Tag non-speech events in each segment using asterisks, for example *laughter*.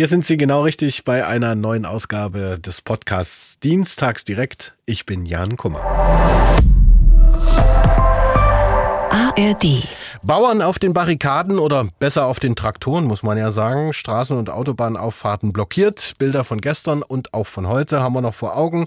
Hier sind Sie genau richtig bei einer neuen Ausgabe des Podcasts Dienstags direkt. Ich bin Jan Kummer. ARD. Bauern auf den Barrikaden oder besser auf den Traktoren, muss man ja sagen. Straßen- und Autobahnauffahrten blockiert. Bilder von gestern und auch von heute haben wir noch vor Augen.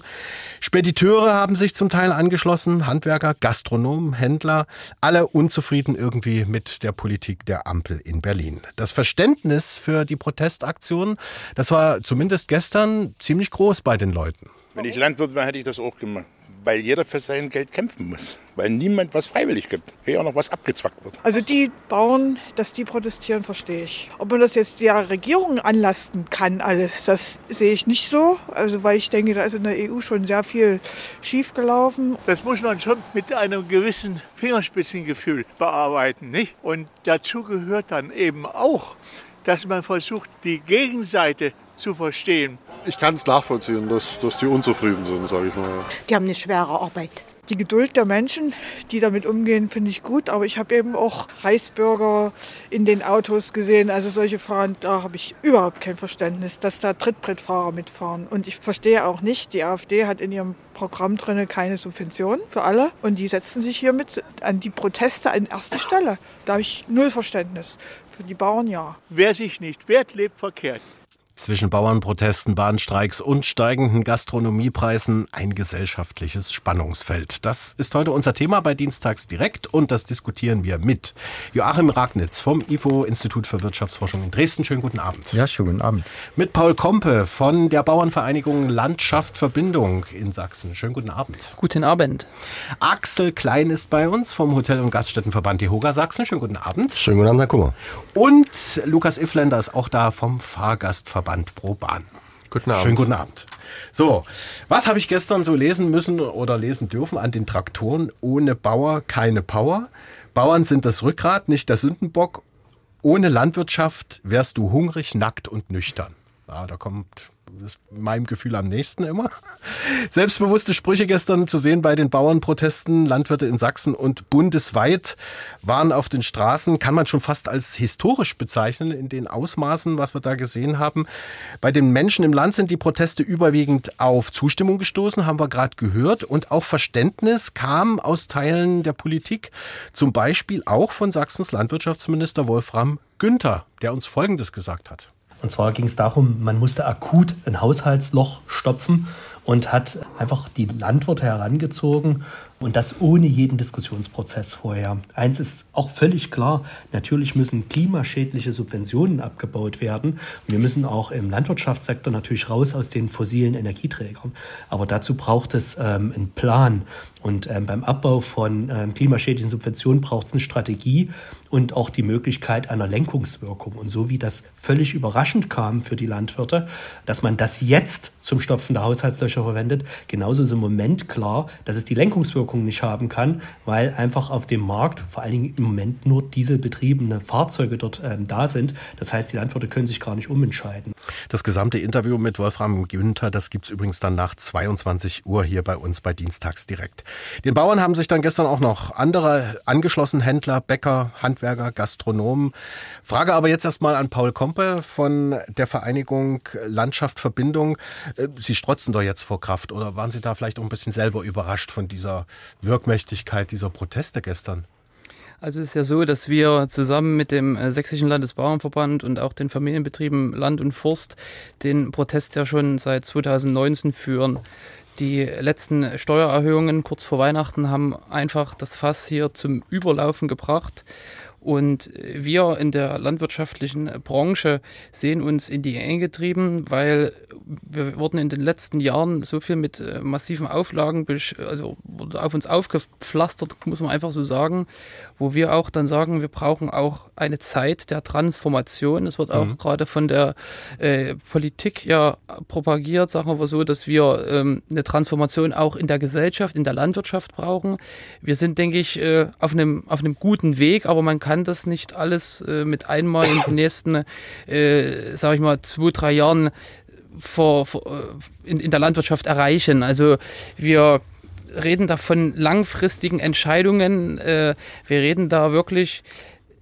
Spediteure haben sich zum Teil angeschlossen, Handwerker, Gastronomen, Händler, alle unzufrieden irgendwie mit der Politik der Ampel in Berlin. Das Verständnis für die Protestaktion, das war zumindest gestern ziemlich groß bei den Leuten. Wenn ich Landwirt wäre, hätte ich das auch gemacht weil jeder für sein Geld kämpfen muss, weil niemand was freiwillig gibt, hier auch noch was abgezwackt wird. Also die Bauern, dass die protestieren, verstehe ich. Ob man das jetzt der Regierung anlasten kann, alles, das sehe ich nicht so. Also weil ich denke, da ist in der EU schon sehr viel schiefgelaufen. Das muss man schon mit einem gewissen Fingerspitzengefühl bearbeiten, nicht? Und dazu gehört dann eben auch, dass man versucht, die Gegenseite zu verstehen. Ich kann es nachvollziehen, dass, dass die unzufrieden sind, sage ich mal. Die haben eine schwere Arbeit. Die Geduld der Menschen, die damit umgehen, finde ich gut. Aber ich habe eben auch Reichsbürger in den Autos gesehen. Also solche Fahrer, da habe ich überhaupt kein Verständnis, dass da Trittbrettfahrer mitfahren. Und ich verstehe auch nicht, die AfD hat in ihrem Programm drin keine Subventionen für alle. Und die setzen sich hiermit an die Proteste an erste Stelle. Da habe ich null Verständnis. Für die Bauern ja. Wer sich nicht wehrt, lebt verkehrt. Zwischen Bauernprotesten, Bahnstreiks und steigenden Gastronomiepreisen ein gesellschaftliches Spannungsfeld. Das ist heute unser Thema bei Dienstags direkt und das diskutieren wir mit Joachim Ragnitz vom IFO Institut für Wirtschaftsforschung in Dresden. Schönen guten Abend. Ja, schönen guten Abend. Mit Paul Kompe von der Bauernvereinigung Landschaft Verbindung in Sachsen. Schönen guten Abend. Guten Abend. Axel Klein ist bei uns vom Hotel- und Gaststättenverband Dehoga Sachsen. Schönen guten Abend. Schönen guten Abend, Herr Kummer. Und Lukas Ifländer ist auch da vom Fahrgastverband. Verband pro Bahn. Guten Abend. Schönen guten Abend. So, was habe ich gestern so lesen müssen oder lesen dürfen an den Traktoren? Ohne Bauer keine Power. Bauern sind das Rückgrat, nicht der Sündenbock. Ohne Landwirtschaft wärst du hungrig, nackt und nüchtern. Ja, da kommt ist meinem Gefühl am nächsten immer. Selbstbewusste Sprüche gestern zu sehen bei den Bauernprotesten. Landwirte in Sachsen und bundesweit waren auf den Straßen, kann man schon fast als historisch bezeichnen in den Ausmaßen, was wir da gesehen haben. Bei den Menschen im Land sind die Proteste überwiegend auf Zustimmung gestoßen, haben wir gerade gehört. Und auch Verständnis kam aus Teilen der Politik. Zum Beispiel auch von Sachsens Landwirtschaftsminister Wolfram Günther, der uns Folgendes gesagt hat. Und zwar ging es darum, man musste akut ein Haushaltsloch stopfen und hat einfach die Landwirte herangezogen und das ohne jeden Diskussionsprozess vorher. Eins ist auch völlig klar, natürlich müssen klimaschädliche Subventionen abgebaut werden. Wir müssen auch im Landwirtschaftssektor natürlich raus aus den fossilen Energieträgern. Aber dazu braucht es ähm, einen Plan. Und ähm, beim Abbau von ähm, klimaschädlichen Subventionen braucht es eine Strategie und auch die Möglichkeit einer Lenkungswirkung. Und so wie das völlig überraschend kam für die Landwirte, dass man das jetzt zum Stopfen der Haushaltslöcher verwendet, genauso ist im Moment klar, dass es die Lenkungswirkung nicht haben kann, weil einfach auf dem Markt vor allen Dingen im Moment nur dieselbetriebene Fahrzeuge dort ähm, da sind. Das heißt, die Landwirte können sich gar nicht umentscheiden. Das gesamte Interview mit Wolfram Günther, das gibt es übrigens dann nach 22 Uhr hier bei uns bei Dienstags direkt. Den Bauern haben sich dann gestern auch noch andere angeschlossen, Händler, Bäcker, Handwerker, Gastronomen. Frage aber jetzt erstmal an Paul Kompe von der Vereinigung Landschaft Verbindung. Äh, Sie strotzen doch jetzt vor Kraft oder waren Sie da vielleicht auch ein bisschen selber überrascht von dieser Wirkmächtigkeit dieser Proteste gestern? Also es ist ja so, dass wir zusammen mit dem äh, Sächsischen Landesbauernverband und auch den Familienbetrieben Land und Forst den Protest ja schon seit 2019 führen. Die letzten Steuererhöhungen kurz vor Weihnachten haben einfach das Fass hier zum Überlaufen gebracht. Und wir in der landwirtschaftlichen Branche sehen uns in die Enge getrieben, weil wir wurden in den letzten Jahren so viel mit äh, massiven Auflagen, also wurde auf uns aufgepflastert, muss man einfach so sagen, wo wir auch dann sagen, wir brauchen auch eine Zeit der Transformation. Es wird auch mhm. gerade von der äh, Politik ja propagiert, sagen wir so, dass wir ähm, eine Transformation auch in der Gesellschaft, in der Landwirtschaft brauchen. Wir sind, denke ich, äh, auf, einem, auf einem guten Weg, aber man kann das nicht alles äh, mit einmal in den nächsten, äh, sage ich mal, zwei, drei Jahren vor, vor äh, in, in der Landwirtschaft erreichen. Also wir reden da von langfristigen Entscheidungen. Äh, wir reden da wirklich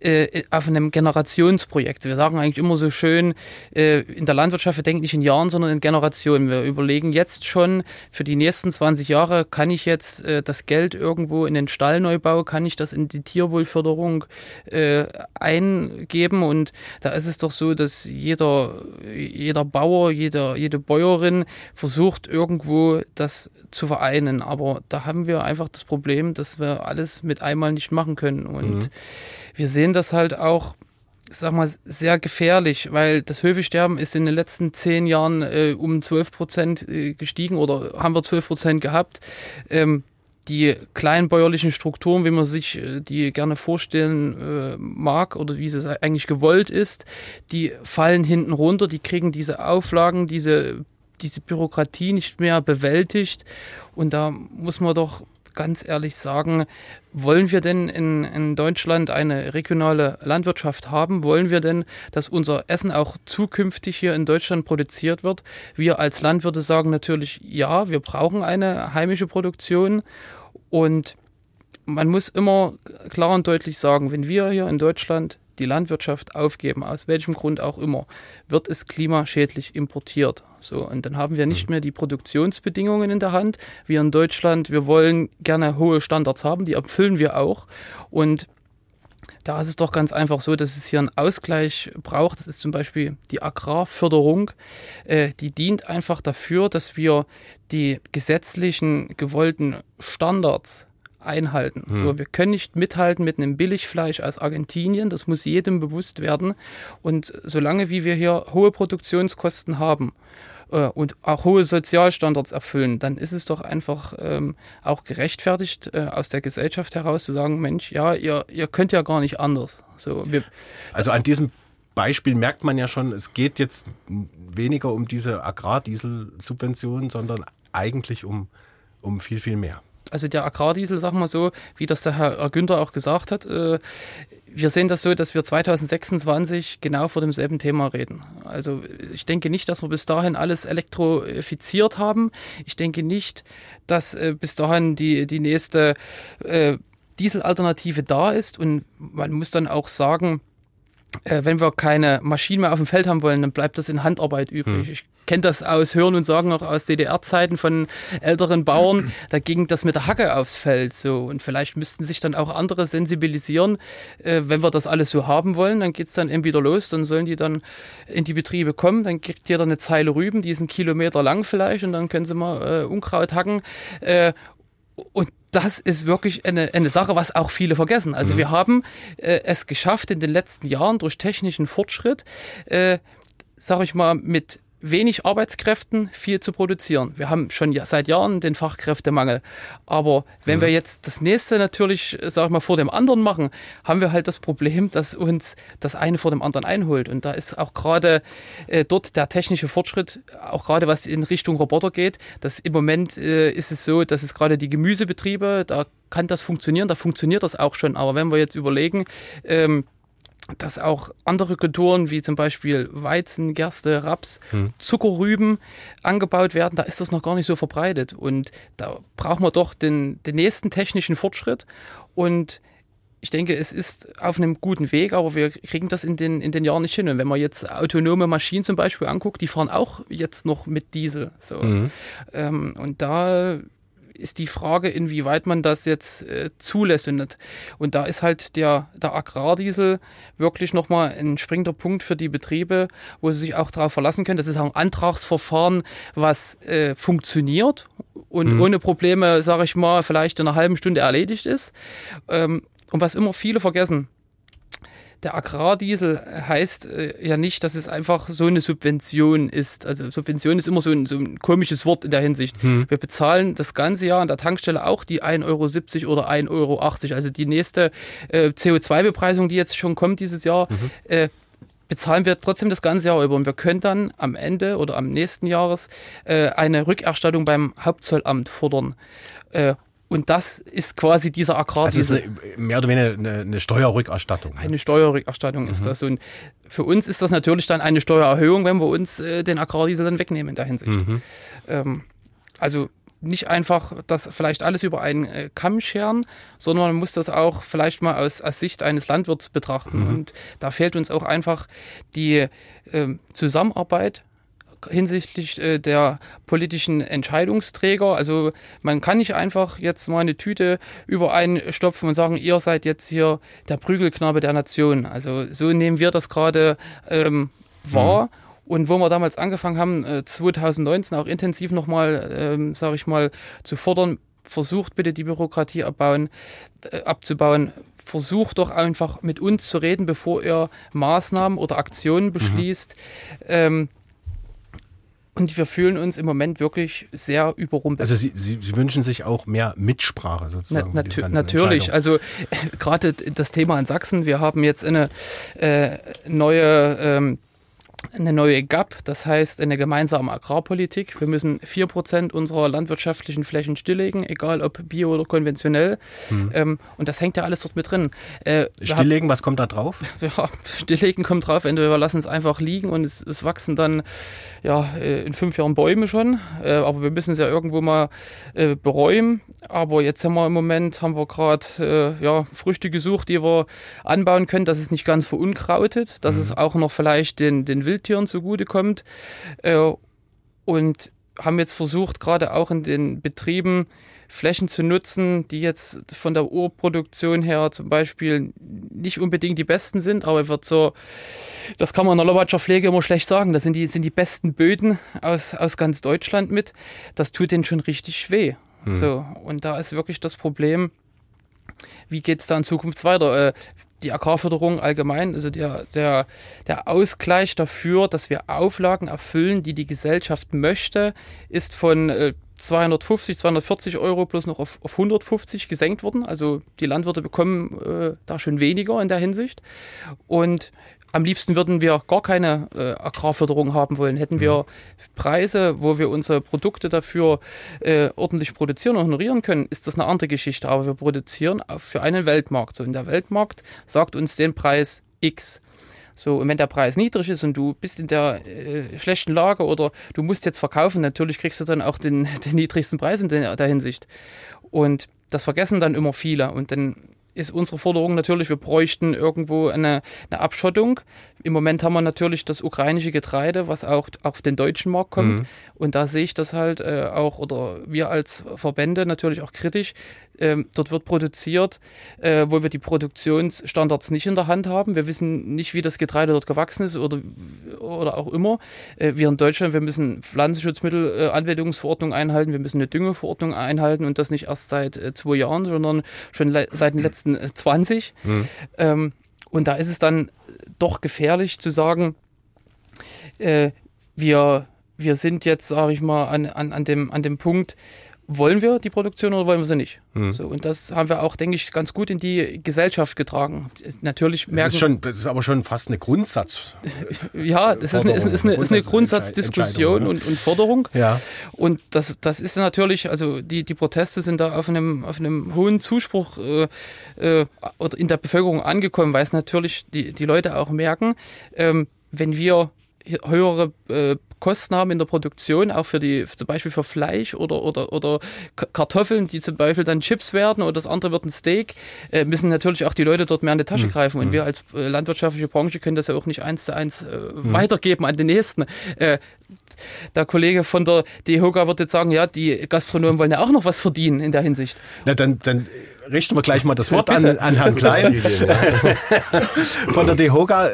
äh, auf einem Generationsprojekt. Wir sagen eigentlich immer so schön, äh, in der Landwirtschaft, wir denken nicht in Jahren, sondern in Generationen. Wir überlegen jetzt schon, für die nächsten 20 Jahre kann ich jetzt äh, das Geld irgendwo in den Stallneubau, kann ich das in die Tierwohlförderung äh, eingeben und da ist es doch so, dass jeder, jeder Bauer, jeder, jede Bäuerin versucht irgendwo das zu vereinen. Aber da haben wir einfach das Problem, dass wir alles mit einmal nicht machen können. Und mhm. Wir sehen das halt auch sag mal, sehr gefährlich, weil das Höfesterben ist in den letzten zehn Jahren äh, um 12 Prozent äh, gestiegen oder haben wir 12 Prozent gehabt. Ähm, die kleinbäuerlichen Strukturen, wie man sich äh, die gerne vorstellen äh, mag oder wie es eigentlich gewollt ist, die fallen hinten runter, die kriegen diese Auflagen, diese, diese Bürokratie nicht mehr bewältigt. Und da muss man doch ganz ehrlich sagen, wollen wir denn in, in Deutschland eine regionale Landwirtschaft haben? Wollen wir denn, dass unser Essen auch zukünftig hier in Deutschland produziert wird? Wir als Landwirte sagen natürlich, ja, wir brauchen eine heimische Produktion und man muss immer klar und deutlich sagen, wenn wir hier in Deutschland die Landwirtschaft aufgeben, aus welchem Grund auch immer, wird es klimaschädlich importiert. So, und dann haben wir nicht mhm. mehr die Produktionsbedingungen in der Hand. Wir in Deutschland, wir wollen gerne hohe Standards haben, die erfüllen wir auch. Und da ist es doch ganz einfach so, dass es hier einen Ausgleich braucht. Das ist zum Beispiel die Agrarförderung. Äh, die dient einfach dafür, dass wir die gesetzlichen gewollten Standards einhalten. Hm. So, wir können nicht mithalten mit einem Billigfleisch aus Argentinien, das muss jedem bewusst werden. Und solange wie wir hier hohe Produktionskosten haben äh, und auch hohe Sozialstandards erfüllen, dann ist es doch einfach ähm, auch gerechtfertigt, äh, aus der Gesellschaft heraus zu sagen, Mensch, ja, ihr, ihr könnt ja gar nicht anders. So, wir, also an diesem Beispiel merkt man ja schon, es geht jetzt weniger um diese Agrardieselsubventionen, sondern eigentlich um, um viel, viel mehr also der Agrardiesel, sagen wir so, wie das der Herr Günther auch gesagt hat, äh, wir sehen das so, dass wir 2026 genau vor demselben Thema reden. Also ich denke nicht, dass wir bis dahin alles elektrifiziert haben. Ich denke nicht, dass äh, bis dahin die, die nächste äh, Dieselalternative da ist. Und man muss dann auch sagen, äh, wenn wir keine Maschinen mehr auf dem Feld haben wollen, dann bleibt das in Handarbeit übrig. Hm. Ich kenne das aus Hören und Sagen auch aus DDR-Zeiten von älteren Bauern. *clears throat* Da ging das mit der Hacke aufs Feld so. Und vielleicht müssten sich dann auch andere sensibilisieren. Äh, wenn wir das alles so haben wollen, dann geht es dann eben wieder los. Dann sollen die dann in die Betriebe kommen. Dann kriegt jeder eine Zeile Rüben, die ist einen Kilometer lang vielleicht. Und dann können sie mal äh, Unkraut hacken. Äh, und das ist wirklich eine, eine Sache, was auch viele vergessen. Also mhm. wir haben äh, es geschafft in den letzten Jahren durch technischen Fortschritt, äh, sage ich mal, mit wenig Arbeitskräften viel zu produzieren. Wir haben schon seit Jahren den Fachkräftemangel. Aber wenn mhm. wir jetzt das nächste natürlich, sag ich mal, vor dem anderen machen, haben wir halt das Problem, dass uns das eine vor dem anderen einholt. Und da ist auch gerade äh, dort der technische Fortschritt, auch gerade was in Richtung Roboter geht, dass im Moment äh, ist es so, dass es gerade die Gemüsebetriebe, da kann das funktionieren, da funktioniert das auch schon. Aber wenn wir jetzt überlegen, ähm, dass auch andere Kulturen wie zum Beispiel Weizen, Gerste, Raps, hm. Zuckerrüben angebaut werden, da ist das noch gar nicht so verbreitet. Und da brauchen wir doch den, den nächsten technischen Fortschritt. Und ich denke, es ist auf einem guten Weg, aber wir kriegen das in den, in den Jahren nicht hin. Und wenn man jetzt autonome Maschinen zum Beispiel anguckt, die fahren auch jetzt noch mit Diesel. So. Mhm. Ähm, und da ist die Frage, inwieweit man das jetzt äh, zulässt. Und, und da ist halt der, der Agrardiesel wirklich nochmal ein springender Punkt für die Betriebe, wo sie sich auch darauf verlassen können. Das ist auch ein Antragsverfahren, was äh, funktioniert und mhm. ohne Probleme, sage ich mal, vielleicht in einer halben Stunde erledigt ist. Ähm, und was immer viele vergessen, der Agrardiesel heißt äh, ja nicht, dass es einfach so eine Subvention ist. Also Subvention ist immer so ein, so ein komisches Wort in der Hinsicht. Hm. Wir bezahlen das ganze Jahr an der Tankstelle auch die 1,70 Euro oder 1,80 Euro. Also die nächste äh, CO2-Bepreisung, die jetzt schon kommt dieses Jahr, mhm. äh, bezahlen wir trotzdem das ganze Jahr über. Und wir können dann am Ende oder am nächsten Jahres äh, eine Rückerstattung beim Hauptzollamt fordern. Und das ist quasi dieser Agrar. Also ist mehr oder weniger eine, eine Steuerrückerstattung. Ne? Eine Steuerrückerstattung mhm. ist das. Und für uns ist das natürlich dann eine Steuererhöhung, wenn wir uns äh, den Agrardiesel dann wegnehmen in der Hinsicht. Mhm. Ähm, also nicht einfach das vielleicht alles über einen äh, Kamm scheren, sondern man muss das auch vielleicht mal aus, aus Sicht eines Landwirts betrachten. Mhm. Und da fehlt uns auch einfach die äh, Zusammenarbeit hinsichtlich äh, der politischen Entscheidungsträger. Also man kann nicht einfach jetzt mal eine Tüte über einen stopfen und sagen, ihr seid jetzt hier der Prügelknabe der Nation. Also so nehmen wir das gerade ähm, wahr. Mhm. Und wo wir damals angefangen haben, äh, 2019 auch intensiv nochmal, ähm, sage ich mal, zu fordern, versucht bitte die Bürokratie abbauen, äh, abzubauen, versucht doch einfach mit uns zu reden, bevor ihr Maßnahmen oder Aktionen mhm. beschließt. Mhm. Ähm, und wir fühlen uns im Moment wirklich sehr überrumpelt. Also Sie, Sie, Sie wünschen sich auch mehr Mitsprache sozusagen. Na, natür natürlich. Also gerade das Thema in Sachsen, wir haben jetzt eine äh, neue ähm, eine neue GAP, das heißt eine gemeinsame Agrarpolitik. Wir müssen 4% unserer landwirtschaftlichen Flächen stilllegen, egal ob bio oder konventionell. Mhm. Ähm, und das hängt ja alles dort mit drin. Äh, stilllegen, was kommt da drauf? *laughs* Ja, stilllegen kommt drauf, entweder wir lassen es einfach liegen und es, es wachsen dann ja, äh, in fünf Jahren Bäume schon. Äh, aber wir müssen es ja irgendwo mal äh, beräumen. Aber jetzt haben wir im Moment, haben wir gerade äh, ja, Früchte gesucht, die wir anbauen können, dass es nicht ganz verunkrautet, dass mhm. es auch noch vielleicht den, den Wildtieren zugutekommt. Äh, und haben jetzt versucht, gerade auch in den Betrieben Flächen zu nutzen, die jetzt von der Urproduktion her zum Beispiel nicht unbedingt die besten sind, aber wird so, das kann man in der Lobatscher Pflege immer schlecht sagen, das sind die, sind die besten Böden aus, aus ganz Deutschland mit. Das tut denen schon richtig weh. Hm. So, und da ist wirklich das Problem, wie geht es da in Zukunft weiter? Äh, die Agrarförderung allgemein, also der, der, der Ausgleich dafür, dass wir Auflagen erfüllen, die die Gesellschaft möchte, ist von äh, 250, 240 Euro plus noch auf, auf 150 gesenkt worden. Also die Landwirte bekommen äh, da schon weniger in der Hinsicht. Und am liebsten würden wir gar keine äh, Agrarförderung haben wollen. Hätten wir mhm. Preise, wo wir unsere Produkte dafür äh, ordentlich produzieren und honorieren können, ist das eine andere Geschichte. Aber wir produzieren für einen Weltmarkt. So, und der Weltmarkt sagt uns den Preis X. So, und wenn der Preis niedrig ist und du bist in der äh, schlechten Lage oder du musst jetzt verkaufen, natürlich kriegst du dann auch den, *laughs* den niedrigsten Preis in der, der Hinsicht. Und das vergessen dann immer viele. Und dann ist unsere Forderung natürlich, wir bräuchten irgendwo eine, eine, Abschottung. Im Moment haben wir natürlich das ukrainische Getreide, was auch auf den deutschen Markt kommt. Mhm. Und da sehe ich das halt äh, auch, oder wir als Verbände natürlich auch kritisch. Ähm, dort wird produziert, äh, wo wir die Produktionsstandards nicht in der Hand haben. Wir wissen nicht, wie das Getreide dort gewachsen ist oder, oder auch immer. Äh, wir in Deutschland, wir müssen Pflanzenschutzmittelanwendungsverordnung einhalten, wir müssen eine Düngeverordnung einhalten und das nicht erst seit äh, zwei Jahren, sondern schon seit den letzten 20. Äh, mhm. Ähm, und da ist es dann doch gefährlich zu sagen, äh, wir, wir sind jetzt, sage ich mal, an, an, an, dem, an dem Punkt, wollen wir die Produktion oder wollen wir sie nicht? Mhm. So, und das haben wir auch, denke ich, ganz gut in die Gesellschaft getragen. Natürlich merken, das, ist schon, das ist aber schon fast eine Grundsatz. *laughs* ja, das ist eine, ist, ist eine, ist eine Grundsatzdiskussion und, und Forderung. Ja. Und das, das ist natürlich, also die, die Proteste sind da auf einem, auf einem hohen Zuspruch äh, äh, oder in der Bevölkerung angekommen, weil es natürlich die, die Leute auch merken, ähm, wenn wir höhere äh, Kosten haben in der Produktion, auch für die, zum Beispiel für Fleisch oder, oder, oder Kartoffeln, die zum Beispiel dann Chips werden oder das andere wird ein Steak, äh, müssen natürlich auch die Leute dort mehr in die Tasche mhm. greifen. Und mhm. wir als äh, landwirtschaftliche Branche können das ja auch nicht eins zu eins äh, mhm. weitergeben an den nächsten. Äh, der Kollege von der DEHOGA wird jetzt sagen, ja, die Gastronomen wollen ja auch noch was verdienen in der Hinsicht. Na, dann, dann richten wir gleich mal das Wort an, an Herrn *laughs* Klein. von der DEHOGA.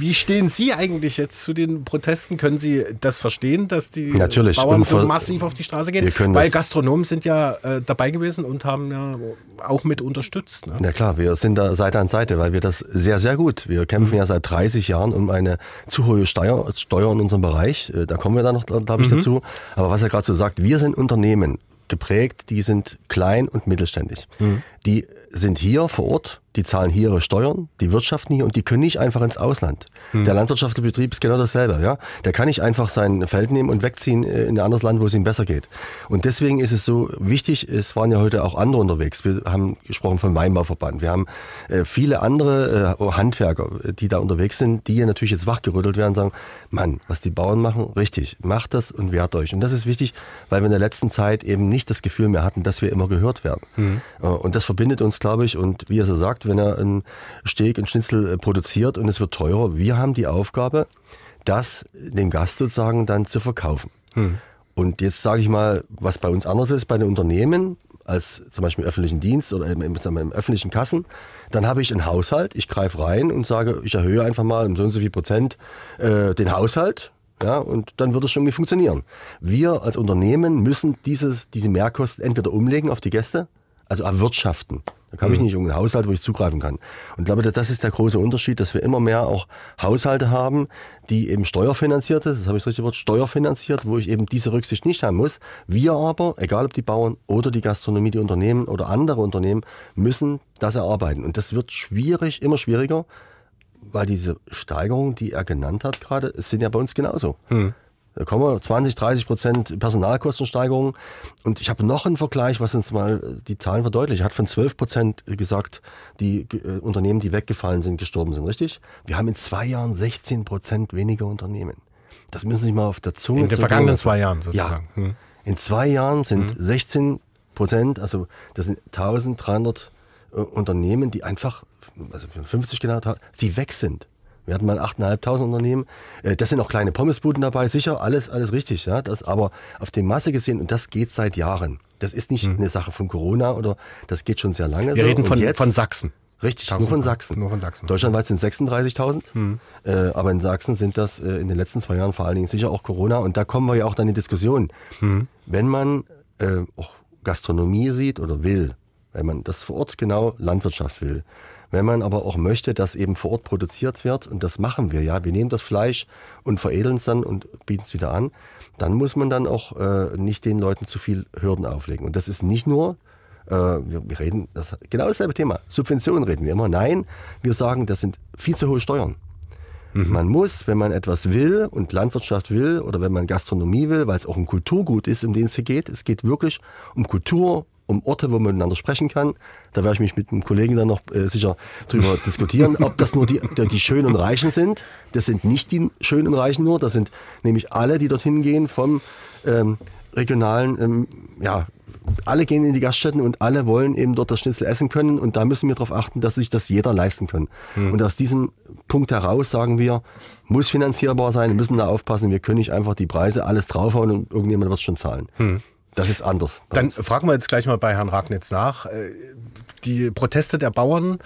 Wie stehen Sie eigentlich jetzt zu den Protesten? Können Sie das verstehen, dass die Natürlich. Bauern so massiv auf die Straße gehen? Weil Gastronomen sind ja äh, dabei gewesen und haben ja auch mit unterstützt. Ne? Ja klar, wir sind da Seite an Seite, weil wir das sehr, sehr gut. Wir kämpfen mhm. ja seit 30 Jahren um eine zu hohe Steuer, Steuer in unserem Bereich. Äh, da kommen wir dann noch, glaube ich, mhm. dazu. Aber was er gerade so sagt, wir sind Unternehmen geprägt, die sind klein und mittelständig. Mhm. die sind hier vor Ort, die zahlen hier ihre Steuern, die wirtschaften hier und die können nicht einfach ins Ausland. Hm. Der landwirtschaftliche Betrieb ist genau dasselbe. Ja? Der kann nicht einfach sein Feld nehmen und wegziehen äh, in ein anderes Land, wo es ihm besser geht. Und deswegen ist es so wichtig, es waren ja heute auch andere unterwegs. Wir haben gesprochen vom Weinbauverband. Wir haben äh, viele andere äh, Handwerker, die da unterwegs sind, die ja natürlich jetzt wachgerüttelt werden und sagen, Mann, was die Bauern machen, richtig, macht das und wehrt euch. Und das ist wichtig, weil wir in der letzten Zeit eben nicht das Gefühl mehr hatten, dass wir immer gehört werden. Hm. Und das verbindet uns, glaube ich, und wie er so sagt, wenn er ein Steak, ein Schnitzel äh, produziert und es wird teurer, wir haben die Aufgabe, das dem Gast sozusagen dann zu verkaufen. Hm. Und jetzt sage ich mal, was bei uns anders ist, bei den Unternehmen, als zum Beispiel im öffentlichen Dienst oder im, im, im öffentlichen Kassen, dann habe ich einen Haushalt, ich greife rein und sage, ich erhöhe einfach mal um so und so viel Prozent äh, den Haushalt. Ja, und dann wird es schon irgendwie funktionieren. Wir als Unternehmen müssen dieses, diese Mehrkosten entweder umlegen auf die Gäste, also erwirtschaften. Da habe ich nicht irgendeinen Haushalt, wo ich zugreifen kann. Und ich glaube, das ist der große Unterschied, dass wir immer mehr auch Haushalte haben, die eben steuerfinanzierte, das habe ich das richtige Wort, steuerfinanziert, wo ich eben diese Rücksicht nicht haben muss. Wir aber, egal ob die Bauern oder die Gastronomie, die Unternehmen oder andere Unternehmen, müssen das erarbeiten. Und das wird schwierig, immer schwieriger, weil diese Steigerungen, die er genannt hat gerade, sind ja bei uns genauso. Da kommen wir 20, 30 Prozent Personalkostensteigerungen. Und ich habe noch einen Vergleich, was uns mal die Zahlen verdeutlicht. Er hat von 12 Prozent gesagt, die äh, Unternehmen, die weggefallen sind, gestorben sind, richtig? Wir haben in zwei Jahren 16 Prozent weniger Unternehmen. Das müssen Sie sich mal auf der Zunge In den vergangenen zwei Jahren sozusagen. Ja. Hm. In zwei Jahren sind 16 Prozent, also das sind 1300 äh, Unternehmen, die einfach, also 50 genannt haben, die weg sind. Wir hatten mal 8.500 Unternehmen. Äh, Das sind auch kleine Pommesbuden dabei, sicher, alles, alles richtig. Ja, das aber auf die Masse gesehen, und das geht seit Jahren. Das ist nicht eine Sache von Corona oder das geht schon sehr lange. Hm. Wir so. reden von, jetzt, von Sachsen. Richtig, nur von Sachsen. Nur von Sachsen. Deutschlandweit sind 36.000, äh, aber in Sachsen sind das äh, in den letzten zwei Jahren vor allen Dingen sicher auch Corona. Und da kommen wir ja auch dann in die Diskussion. Wenn man äh, auch Gastronomie sieht oder will, wenn man das vor Ort genau Landwirtschaft will, wenn man aber auch möchte, dass eben vor Ort produziert wird, und das machen wir ja, wir nehmen das Fleisch und veredeln es dann und bieten es wieder an, dann muss man dann auch äh, nicht den Leuten zu viel Hürden auflegen. Und das ist nicht nur äh, wir, wir reden, das, genau dasselbe Thema. Subventionen reden wir immer. Nein, wir sagen, das sind viel zu hohe Steuern. Man muss, wenn man etwas will und Landwirtschaft will oder wenn man Gastronomie will, weil es auch ein Kulturgut ist, um den es hier geht, es geht wirklich um Kultur, um Orte, wo man miteinander sprechen kann. Da werde ich mich mit einem Kollegen dann noch äh, sicher drüber *laughs* diskutieren, ob das nur die, die, die Schönen und Reichen sind. Das sind nicht die Schönen und Reichen nur, das sind nämlich alle, die dorthin gehen vom ähm, regionalen, ähm, ja, alle gehen in die Gaststätten und alle wollen eben dort das Schnitzel essen können und da müssen wir darauf achten, dass sich das jeder leisten kann. Und aus diesem Punkt heraus sagen wir, muss finanzierbar sein, wir müssen da aufpassen, wir können nicht einfach die Preise alles draufhauen und irgendjemand wird es schon zahlen. Das ist anders. Dann uns. fragen wir jetzt gleich mal bei Herrn Ragnitz nach. Äh, Die Proteste der Bauern,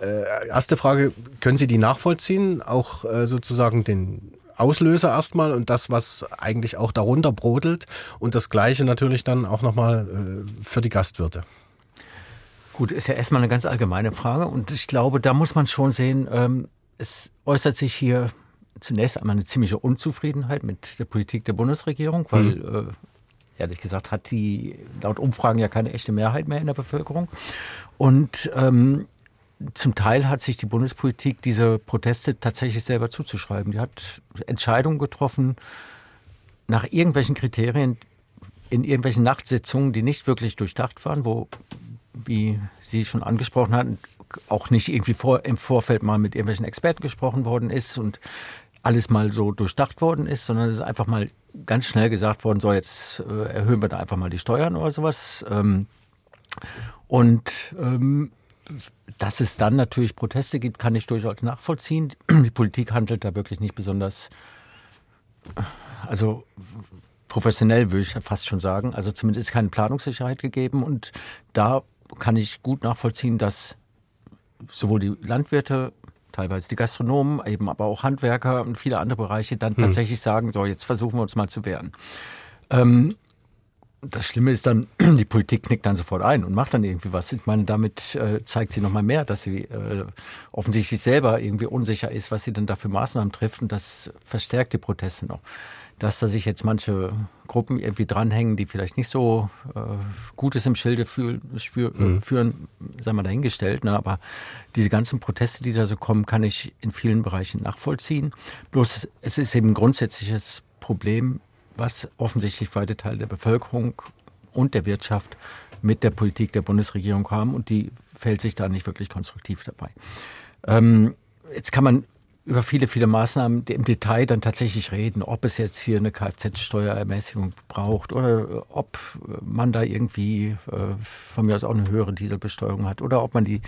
äh, erste Frage, können Sie die nachvollziehen? Auch äh, sozusagen den Auslöser erstmal und das, was eigentlich auch darunter brodelt und das Gleiche natürlich dann auch nochmal für die Gastwirte. Gut, ist ja erstmal eine ganz allgemeine Frage und ich glaube, da muss man schon sehen, ähm, es äußert sich hier zunächst einmal eine ziemliche Unzufriedenheit mit der Politik der Bundesregierung, weil äh, ehrlich gesagt hat die laut Umfragen ja keine echte Mehrheit mehr in der Bevölkerung. Und ähm, zum Teil hat sich die Bundespolitik diese Proteste tatsächlich selber zuzuschreiben. Die hat Entscheidungen getroffen nach irgendwelchen Kriterien in irgendwelchen Nachtsitzungen, die nicht wirklich durchdacht waren, wo, wie Sie schon angesprochen hatten, auch nicht irgendwie vor, im Vorfeld mal mit irgendwelchen Experten gesprochen worden ist und alles mal so durchdacht worden ist, sondern es ist einfach mal ganz schnell gesagt worden, so jetzt äh, erhöhen wir da einfach mal die Steuern oder sowas. Ähm, und ähm, dass es dann natürlich Proteste gibt, kann ich durchaus nachvollziehen. *clears throat* Die Politik handelt da wirklich nicht besonders, also professionell würde ich fast schon sagen. Also zumindest ist keine Planungssicherheit gegeben und da kann ich gut nachvollziehen, dass sowohl die Landwirte, teilweise die Gastronomen, eben aber auch Handwerker und viele andere Bereiche dann tatsächlich sagen, so jetzt versuchen wir uns mal zu wehren. Ähm, das Schlimme ist dann, *clears throat* die Politik knickt dann sofort ein und macht dann irgendwie was. Ich meine, damit äh, zeigt sie nochmal mehr, dass sie äh, offensichtlich selber irgendwie unsicher ist, was sie denn da für Maßnahmen trifft und das verstärkt die Proteste noch. Dass da sich jetzt manche Gruppen irgendwie dranhängen, die vielleicht nicht so äh, Gutes im Schilde fühl, spür, mhm. führen, sagen wir dahingestellt. Ne? Aber diese ganzen Proteste, die da so kommen, kann ich in vielen Bereichen nachvollziehen. Bloß es ist eben ein grundsätzliches Problem, was offensichtlich weite Teile der Bevölkerung und der Wirtschaft mit der Politik der Bundesregierung haben und die fällt sich da nicht wirklich konstruktiv dabei. Ähm, jetzt kann man über viele, viele Maßnahmen im Detail dann tatsächlich reden, ob es jetzt hier eine Kfz-Steuerermäßigung braucht oder ob man da irgendwie äh, von mir aus auch eine höhere Dieselbesteuerung hat oder ob man die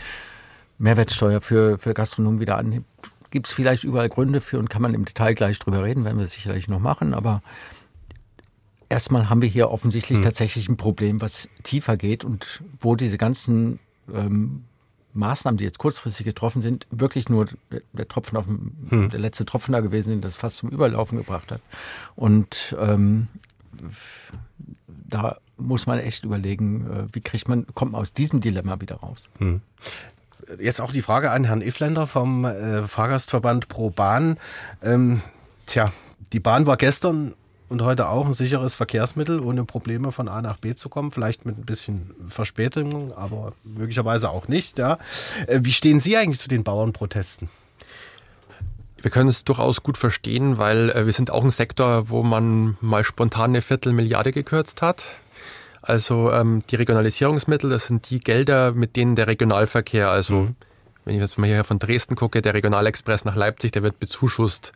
Mehrwertsteuer für, für Gastronomen wieder anhebt. Gibt es vielleicht überall Gründe für und kann man im Detail gleich drüber reden, werden wir sicherlich noch machen, aber erstmal haben wir hier offensichtlich hm. tatsächlich ein Problem, was tiefer geht und wo diese ganzen ähm, Maßnahmen, die jetzt kurzfristig getroffen sind, wirklich nur der Tropfen auf dem, hm. der letzte Tropfen da gewesen sind, das fast zum Überlaufen gebracht hat. Und ähm, da muss man echt überlegen, äh, wie kriegt man, kommt man aus diesem Dilemma wieder raus. Hm. Jetzt auch die Frage an Herrn Ifländer vom äh, Fahrgastverband Pro Bahn. Ähm, tja, die Bahn war gestern und heute auch ein sicheres Verkehrsmittel, ohne Probleme von A nach B zu kommen. Vielleicht mit ein bisschen Verspätung, aber möglicherweise auch nicht. Ja. Äh, wie stehen Sie eigentlich zu den Bauernprotesten? Wir können es durchaus gut verstehen, weil äh, wir sind auch ein Sektor, wo man mal spontan eine Viertelmilliarde gekürzt hat. Also ähm, die Regionalisierungsmittel, das sind die Gelder, mit denen der Regionalverkehr, also mhm. wenn ich jetzt mal hier von Dresden gucke, der Regionalexpress nach Leipzig, der wird bezuschusst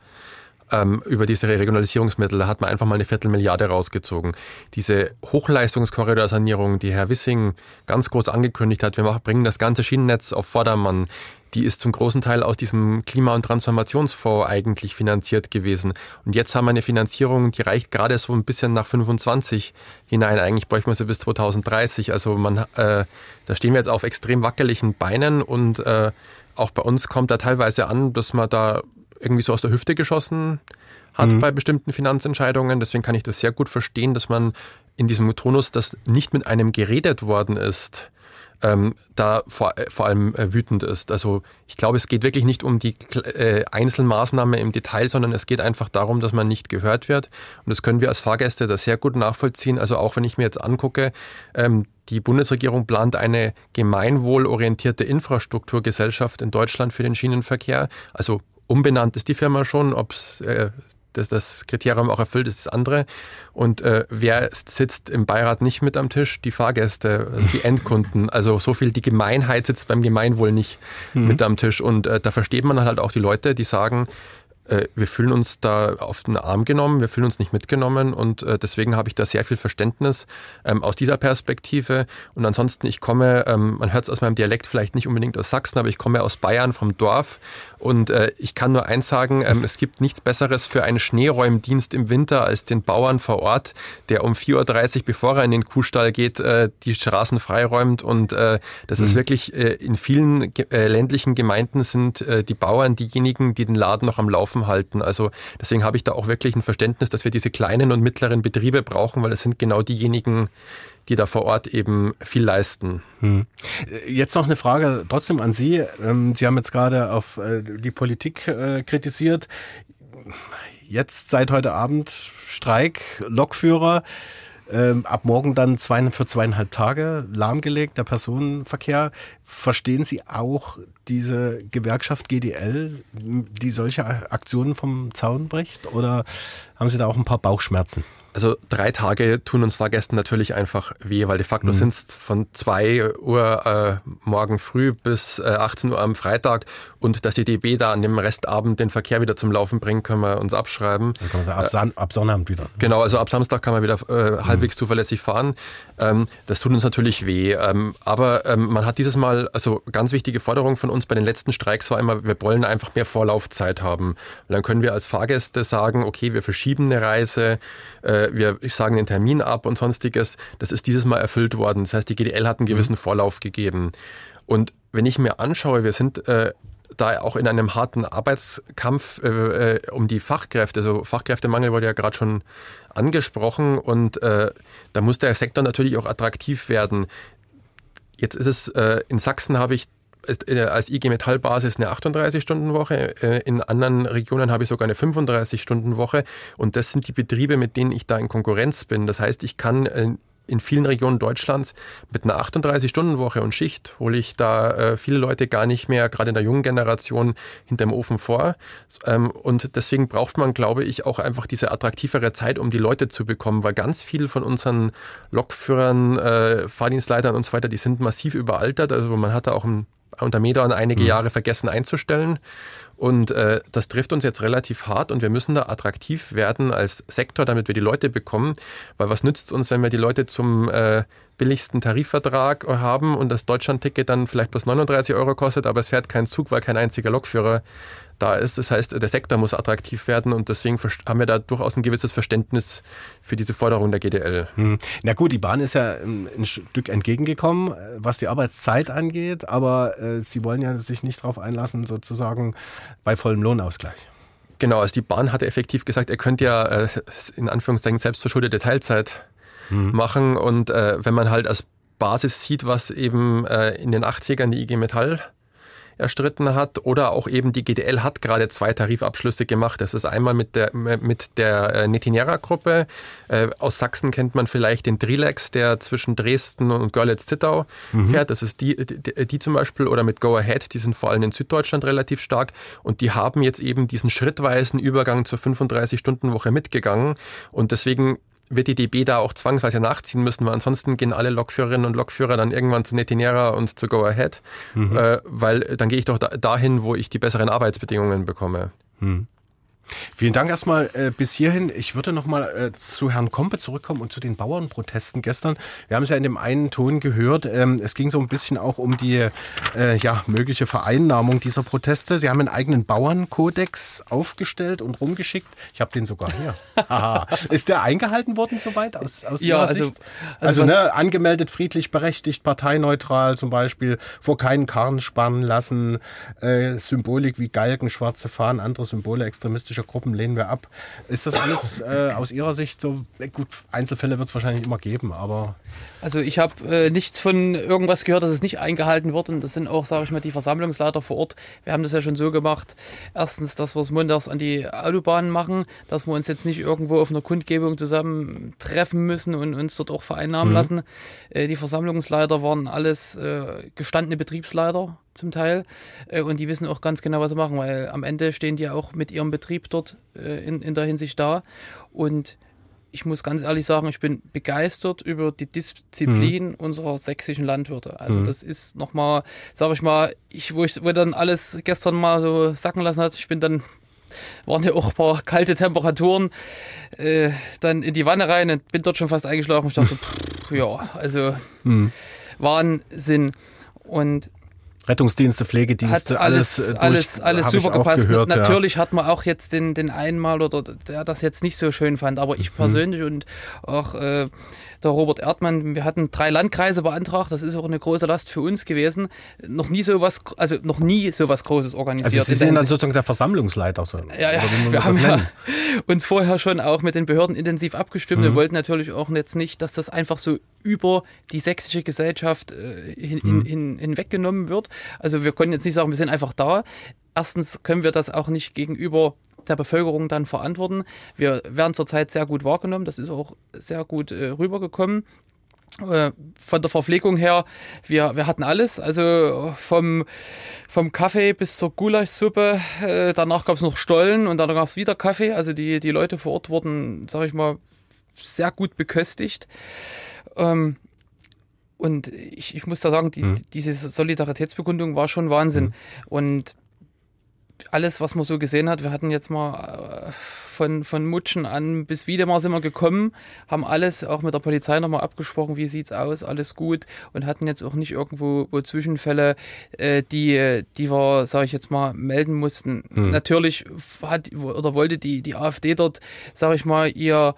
ähm, über diese Regionalisierungsmittel, da hat man einfach mal eine Viertelmilliarde rausgezogen. Diese Hochleistungskorridorsanierung, die Herr Wissing ganz groß angekündigt hat, wir machen, bringen das ganze Schienennetz auf Vordermann, die ist zum großen Teil aus diesem Klima- und Transformationsfonds eigentlich finanziert gewesen. Und jetzt haben wir eine Finanzierung, die reicht gerade so ein bisschen nach 25 hinein. Eigentlich bräuchten wir sie bis 2030. Also man, äh, da stehen wir jetzt auf extrem wackeligen Beinen und äh, auch bei uns kommt da teilweise an, dass man da irgendwie so aus der Hüfte geschossen hat mhm. bei bestimmten Finanzentscheidungen. Deswegen kann ich das sehr gut verstehen, dass man in diesem Tonus, das nicht mit einem geredet worden ist, ähm, da vor, äh, vor allem äh, wütend ist. Also ich glaube, es geht wirklich nicht um die äh, Einzelmaßnahme im Detail, sondern es geht einfach darum, dass man nicht gehört wird. Und das können wir als Fahrgäste da sehr gut nachvollziehen. Also auch wenn ich mir jetzt angucke, ähm, die Bundesregierung plant eine gemeinwohlorientierte Infrastrukturgesellschaft in Deutschland für den Schienenverkehr. Also umbenannt ist die Firma schon, ob es äh, das, das Kriterium auch erfüllt, ist das andere. Und äh, wer sitzt im Beirat nicht mit am Tisch? Die Fahrgäste, also die Endkunden. Also so viel die Gemeinheit sitzt beim Gemeinwohl nicht mhm. mit am Tisch. Und äh, da versteht man halt auch die Leute, die sagen, äh, wir fühlen uns da auf den Arm genommen, wir fühlen uns nicht mitgenommen und äh, deswegen habe ich da sehr viel Verständnis ähm, aus dieser Perspektive. Und ansonsten, ich komme, ähm, man hört es aus meinem Dialekt vielleicht nicht unbedingt aus Sachsen, aber ich komme aus Bayern vom Dorf und äh, ich kann nur eins sagen, ähm, es gibt nichts Besseres für einen Schneeräumdienst im Winter als den Bauern vor Ort, der um 4.30 Uhr, bevor er in den Kuhstall geht, die Straßen freiräumt und das mhm. ist wirklich in vielen ländlichen Gemeinden sind die Bauern diejenigen, die den Laden noch am Laufen offen halten. Also deswegen habe ich da auch wirklich ein Verständnis, dass wir diese kleinen und mittleren Betriebe brauchen, weil es sind genau diejenigen, die da vor Ort eben viel leisten. Hm. Jetzt noch eine Frage trotzdem an Sie. Ähm, Sie haben jetzt gerade auf äh, die Politik äh, kritisiert. Jetzt seit heute Abend Streik, Lokführer. Ähm, ab morgen dann für zweieinhalb Tage lahmgelegt, der Personenverkehr. Verstehen Sie auch diese Gewerkschaft GDL, die solche Aktionen vom Zaun bricht? Oder haben Sie da auch ein paar Bauchschmerzen? Also drei Tage tun uns Fahrgästen natürlich einfach weh, weil de facto mhm. sind es von zwei Uhr äh, morgen früh bis äh, 18 Uhr am Freitag und dass die DB da an dem Restabend den Verkehr wieder zum Laufen bringt, können wir uns abschreiben. Dann kann man sagen, ab, San ab Sonnabend wieder. Genau, also ab Samstag kann man wieder äh, mhm. halbwegs zuverlässig fahren. Ähm, das tut uns natürlich weh. Ähm, aber ähm, man hat dieses Mal, also ganz wichtige Forderung von uns bei den letzten Streiks war immer, wir wollen einfach mehr Vorlaufzeit haben. Und dann können wir als Fahrgäste sagen, okay, wir verschieben eine Reise, äh, wir sagen den Termin ab und sonstiges. Das ist dieses Mal erfüllt worden. Das heißt, die GDL hat einen gewissen mhm. Vorlauf gegeben. Und wenn ich mir anschaue, wir sind äh, da auch in einem harten Arbeitskampf äh, äh um die Fachkräfte. Also Fachkräftemangel wurde ja gerade schon angesprochen und äh, da muss der Sektor natürlich auch attraktiv werden. Jetzt ist es, äh, in Sachsen habe ich äh, als IG Metall-Basis eine 38-Stunden-Woche. Äh, in anderen Regionen habe ich sogar eine 35-Stunden-Woche. Und das sind die Betriebe, mit denen ich da in Konkurrenz bin. Das heißt, ich kann äh, in vielen Regionen Deutschlands mit einer 38-Stunden-Woche und Schicht hole ich da äh, viele Leute gar nicht mehr, gerade in der jungen Generation, hinterm Ofen vor. Ähm, und deswegen braucht man, glaube ich, auch einfach diese attraktivere Zeit, um die Leute zu bekommen, weil ganz viel von unseren Lokführern, äh, Fahrdienstleitern und so weiter, die sind massiv überaltert. Also man hat da auch ein, unter Metern einige mhm. Jahre vergessen einzustellen. Und äh, das trifft uns jetzt relativ hart und wir müssen da attraktiv werden als Sektor, damit wir die Leute bekommen. Weil was nützt uns, wenn wir die Leute zum äh, billigsten Tarifvertrag haben und das Deutschlandticket dann vielleicht plus 39 Euro kostet, aber es fährt kein Zug, weil kein einziger Lokführer da ist. Das heißt, der Sektor muss attraktiv werden und deswegen haben wir da durchaus ein gewisses Verständnis für diese Forderung der GDL. Hm. Na gut, die Bahn ist ja ein Stück entgegengekommen, was die Arbeitszeit angeht, aber äh, sie wollen ja sich nicht darauf einlassen, sozusagen bei vollem Lohnausgleich. Genau, also die Bahn hatte effektiv gesagt, ihr könnt ja äh, in Anführungszeichen selbstverschuldete Teilzeit mhm. machen und äh, wenn man halt als Basis sieht, was eben äh, in den 80ern die IG Metall erstritten hat. Oder auch eben die GDL hat gerade zwei Tarifabschlüsse gemacht. Das ist einmal mit der, mit der äh, Netinera-Gruppe. Äh, aus Sachsen kennt man vielleicht den Drilex, der zwischen Dresden und Görlitz-Zittau mhm. fährt. Das ist die, die, die, zum Beispiel. Oder mit Go Ahead, die sind vor allem in Süddeutschland relativ stark. Und die haben jetzt eben diesen schrittweisen Übergang zur 35-Stunden-Woche mitgegangen. Und deswegen wird die DB da auch zwangsweise nachziehen müssen, weil ansonsten gehen alle Lokführerinnen und Lokführer dann irgendwann zu Netinera und zu Go Ahead, mhm. äh, weil dann gehe ich doch da, dahin, wo ich die besseren Arbeitsbedingungen bekomme. Mhm. Vielen Dank erstmal äh, bis hierhin. Ich würde noch mal äh, zu Herrn Kompe zurückkommen und zu den Bauernprotesten gestern. Wir haben es ja in dem einen Ton gehört. Ähm, es ging so ein bisschen auch um die äh, ja, mögliche Vereinnahmung dieser Proteste. Sie haben einen eigenen Bauernkodex aufgestellt und rumgeschickt. Ich habe den sogar hier. *laughs* Aha. Ist der eingehalten worden soweit aus, aus ja, also, Sicht? Also, also ne, angemeldet, friedlich, berechtigt, parteinautral zum Beispiel, vor keinen Karren spannen lassen, äh, Symbolik wie Galgen, schwarze Fahnen, andere Symbole, extremistische terroristischer Gruppen lehnen wir ab. Ist das alles äh, aus Ihrer Sicht so? Gut, Einzelfälle wird es wahrscheinlich immer geben, aber. Also ich habe äh, nichts von irgendwas gehört, dass es nicht eingehalten wird. Und das sind auch, sage ich mal, die Versammlungsleiter vor Ort. Wir haben das ja schon so gemacht. Erstens, dass wir es montags an die Autobahnen machen, dass wir uns jetzt nicht irgendwo auf einer Kundgebung zusammen treffen müssen und uns dort auch vereinnahmen mhm. lassen. Äh, die Versammlungsleiter waren alles äh, gestandene Betriebsleiter zum Teil. Äh, und die wissen auch ganz genau, was sie machen, weil am Ende stehen die ja auch mit ihrem Betrieb dort äh, in, in der Hinsicht da. Und ich muss ganz ehrlich sagen, ich bin begeistert über die Disziplin mhm. unserer sächsischen Landwirte. Also mhm. das ist nochmal, sage ich mal, ich, wo ich wo dann alles gestern mal so sacken lassen hat, ich bin dann waren ja auch ein paar kalte Temperaturen, äh, dann in die Wanne rein und bin dort schon fast eingeschlafen. Ich dachte, *laughs* pff, ja, also mhm. Wahnsinn. Und Rettungsdienste, Pflegedienste, hat alles, alles, äh, durch, alles, alles super gepasst. Gehört, Natürlich ja. hat man auch jetzt den, den einmal oder der das jetzt nicht so schön fand, aber ich mhm. persönlich mhm. und auch äh, der Robert Erdmann, wir hatten drei Landkreise beantragt, das ist auch eine große Last für uns gewesen. Noch nie so was, also noch nie so was Großes organisiert. Also Sie sind dann sozusagen der Versammlungsleiter. So, ja, ja, wir haben ja *laughs* uns vorher schon auch mit den Behörden intensiv abgestimmt. Mhm. Wir wollten natürlich auch jetzt nicht, dass das einfach so über die sächsische Gesellschaft äh, hin, mhm. hin, hinweggenommen wird. Also wir können jetzt nicht sagen, wir sind einfach da. Erstens können wir das auch nicht gegenüber der Bevölkerung dann verantworten. Wir werden zurzeit sehr gut wahrgenommen, das ist auch sehr gut äh, rübergekommen. Äh, von der Verpflegung her, wir, wir hatten alles, also vom, vom Kaffee bis zur Gulaschsuppe, äh, danach gab es noch Stollen und dann gab es wieder Kaffee, also die, die Leute vor Ort wurden, sag ich mal, sehr gut beköstigt. Ähm, und ich, ich muss da sagen, die, hm. diese Solidaritätsbekundung war schon Wahnsinn. Hm. Und alles, was man so gesehen hat, wir hatten jetzt mal äh, von, von Mutschen an bis Wiedemar sind wir gekommen, haben alles auch mit der Polizei nochmal abgesprochen, wie sieht's aus, alles gut und hatten jetzt auch nicht irgendwo wo Zwischenfälle, äh, die, die wir, sage ich jetzt mal, melden mussten. Mhm. Natürlich hat oder wollte die, die AfD dort, sage ich mal, ihr,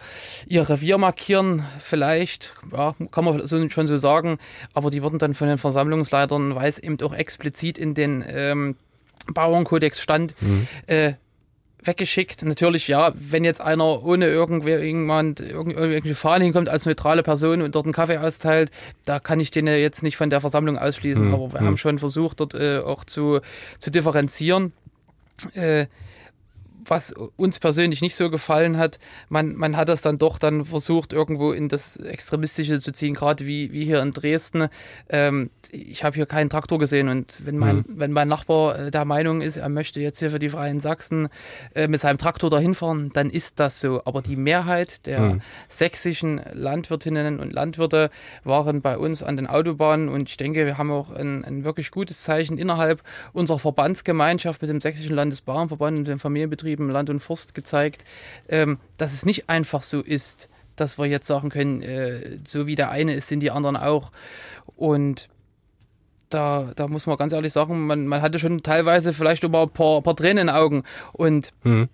ihr Revier markieren, vielleicht, ja, kann man so, schon so sagen, aber die wurden dann von den Versammlungsleitern, weil es eben auch explizit in den ähm, Bauernkodex stand, mhm. äh, weggeschickt. Natürlich, ja, wenn jetzt einer ohne irgendwer, irgendjemand, irgendwelche Fahnen hinkommt als neutrale Person und dort einen Kaffee austeilt, da kann ich den jetzt nicht von der Versammlung ausschließen. Hm, Aber wir haben schon versucht, dort äh, auch zu, zu differenzieren. Äh, was uns persönlich nicht so gefallen hat, man, man hat das dann doch dann versucht, irgendwo in das Extremistische zu ziehen, gerade wie, wie hier in Dresden. Ähm, ich habe hier keinen Traktor gesehen und wenn mein, Mhm. wenn mein Nachbar äh, der Meinung ist, er möchte jetzt hier für die Freien Sachsen äh, mit seinem Traktor dahin fahren, dann ist das so. Aber die Mehrheit der Mhm. sächsischen Landwirtinnen und Landwirte waren bei uns an den Autobahnen und ich denke, wir haben auch ein, ein wirklich gutes Zeichen innerhalb unserer Verbandsgemeinschaft mit dem Sächsischen Landesbauernverband und den Familienbetrieben Land und Forst gezeigt, ähm, dass es nicht einfach so ist, dass wir jetzt sagen können, äh, so wie der eine ist, sind die anderen auch. Und da, da muss man ganz ehrlich sagen, man, man hatte schon teilweise vielleicht immer ein paar, paar Tränen in den Augen. Und Hm.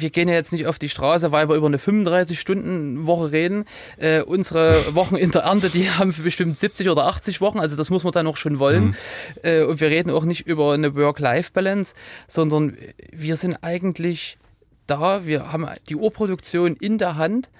Wir gehen ja jetzt nicht auf die Straße, weil wir über eine 35-Stunden-Woche reden. Äh, unsere Wochen in der Ernte, die haben bestimmt 70 oder 80 Wochen, also das muss man dann auch schon wollen. Äh, und wir reden auch nicht über eine Work-Life-Balance, sondern wir sind eigentlich da, wir haben die Urproduktion in der Hand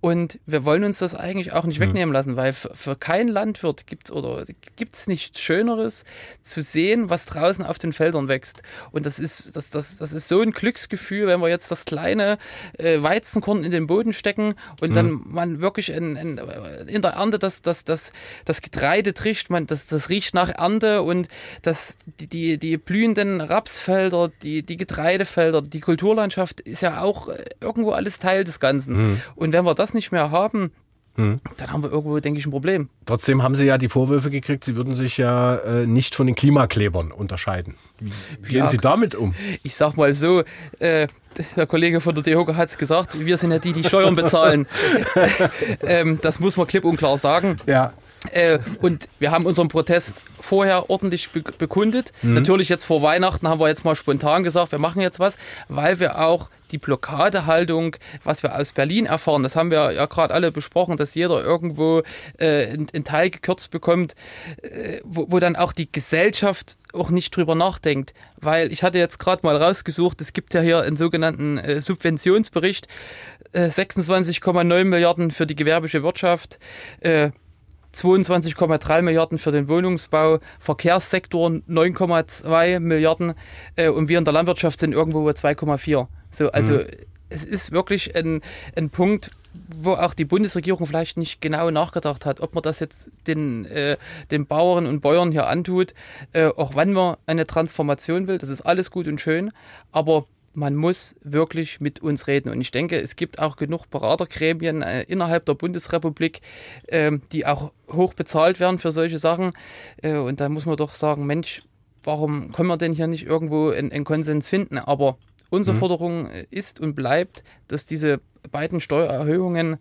und wir wollen uns das eigentlich auch nicht wegnehmen lassen, weil für, keinen Landwirt gibt oder gibt's nichts Schöneres zu sehen, was draußen auf den Feldern wächst. Und das ist, das, das, das ist so ein Glücksgefühl, wenn wir jetzt das kleine äh, Weizenkorn in den Boden stecken und dann man wirklich in, in, in der Ernte das, das, das, das Getreide trischt, man, das, das riecht nach Ernte und das, die, die, die blühenden Rapsfelder, die, die Getreidefelder, die Kulturlandschaft ist ja auch äh, irgendwo alles Teil des Ganzen. Mhm. Und wenn wir das nicht mehr haben, Mhm. dann haben wir irgendwo, denke ich, ein Problem. Trotzdem haben Sie ja die Vorwürfe gekriegt, Sie würden sich ja äh, nicht von den Klimaklebern unterscheiden. Wie gehen Ja. Sie damit um? Ich sag mal so, äh, der Kollege von der DEHOGA hat es gesagt, wir sind ja die, die Steuern bezahlen. *laughs* ähm, das muss man klipp und klar sagen. Ja. Äh, und wir haben unseren Protest vorher ordentlich be bekundet. Mhm. Natürlich jetzt vor Weihnachten haben wir jetzt mal spontan gesagt, wir machen jetzt was, weil wir auch die Blockadehaltung, was wir aus Berlin erfahren, das haben wir ja gerade alle besprochen, dass jeder irgendwo äh, einen Teil gekürzt bekommt, äh, wo, wo dann auch die Gesellschaft auch nicht drüber nachdenkt. Weil ich hatte jetzt gerade mal rausgesucht, es gibt ja hier einen sogenannten äh, Subventionsbericht, äh, 26,9 Milliarden für die gewerbliche Wirtschaft, äh, 22,3 Milliarden für den Wohnungsbau, Verkehrssektor 9,2 Milliarden äh, und wir in der Landwirtschaft sind irgendwo bei 2,4. So, also Mhm. es ist wirklich ein, ein Punkt, wo auch die Bundesregierung vielleicht nicht genau nachgedacht hat, ob man das jetzt den, äh, den Bauern und Bäuern hier antut, äh, auch wenn man eine Transformation will, das ist alles gut und schön, aber man muss wirklich mit uns reden. Und ich denke, es gibt auch genug Beratergremien äh, innerhalb der Bundesrepublik, ähm, die auch hoch bezahlt werden für solche Sachen. Äh, und da muss man doch sagen, Mensch, warum können wir denn hier nicht irgendwo einen, einen Konsens finden? Aber unsere Mhm. Forderung äh, ist und bleibt, dass diese beiden Steuererhöhungen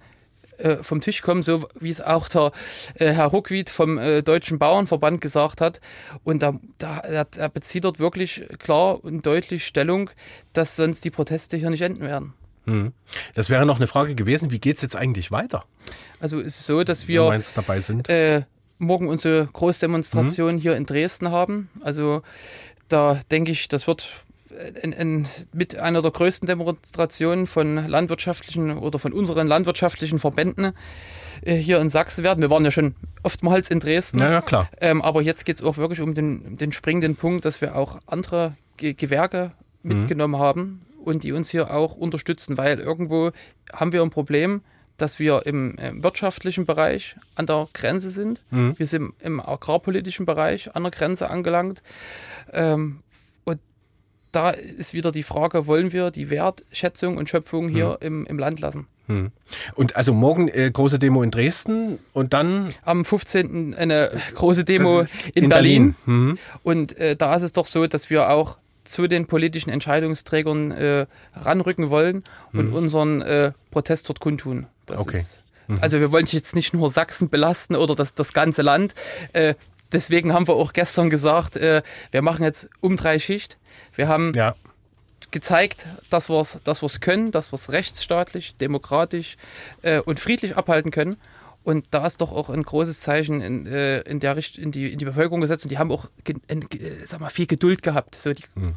äh, vom Tisch kommen, so wie es auch der äh, Herr Ruckwied vom äh, Deutschen Bauernverband gesagt hat. Und da, da, er, bezieht dort wirklich klar und deutlich Stellung, dass sonst die Proteste hier nicht enden werden. Hm. Das wäre noch eine Frage gewesen, wie geht es jetzt eigentlich weiter? Also es ist so, dass wir dabei sind. äh, morgen unsere Großdemonstration hier in Dresden haben. Also da denke ich, das wird in, in, mit einer der größten Demonstrationen von landwirtschaftlichen oder von unseren landwirtschaftlichen Verbänden äh, hier in Sachsen werden. Wir waren ja schon oftmals in Dresden. Ja, ja, klar. Ähm, aber jetzt geht es auch wirklich um den, den springenden Punkt, dass wir auch andere Ge Gewerke Mhm. mitgenommen haben und die uns hier auch unterstützen, weil irgendwo haben wir ein Problem, dass wir im, im wirtschaftlichen Bereich an der Grenze sind. Mhm. Wir sind im agrarpolitischen Bereich an der Grenze angelangt. Ähm, da ist wieder die Frage, wollen wir die Wertschätzung und Schöpfung hier im, im Land lassen? Hm. Und also morgen äh, große Demo in Dresden und dann Am 15. eine große Demo in, in Berlin. Berlin. Mhm. Und äh, da ist es doch so, dass wir auch zu den politischen Entscheidungsträgern äh, ranrücken wollen und Mhm. unseren äh, Protest dort kundtun. Das Okay. Ist, Mhm. Also wir wollen jetzt nicht nur Sachsen belasten oder das, das ganze Land. Deswegen haben wir auch gestern gesagt, äh, wir machen jetzt um drei Schicht. Wir haben ja. gezeigt, dass wir es dass wir's können, dass wir es rechtsstaatlich, demokratisch äh, und friedlich abhalten können. Und da ist doch auch ein großes Zeichen in, äh, in der Richt in die, in die Bevölkerung gesetzt. Und die haben auch in, sag mal, viel Geduld gehabt. So die, *laughs* mhm.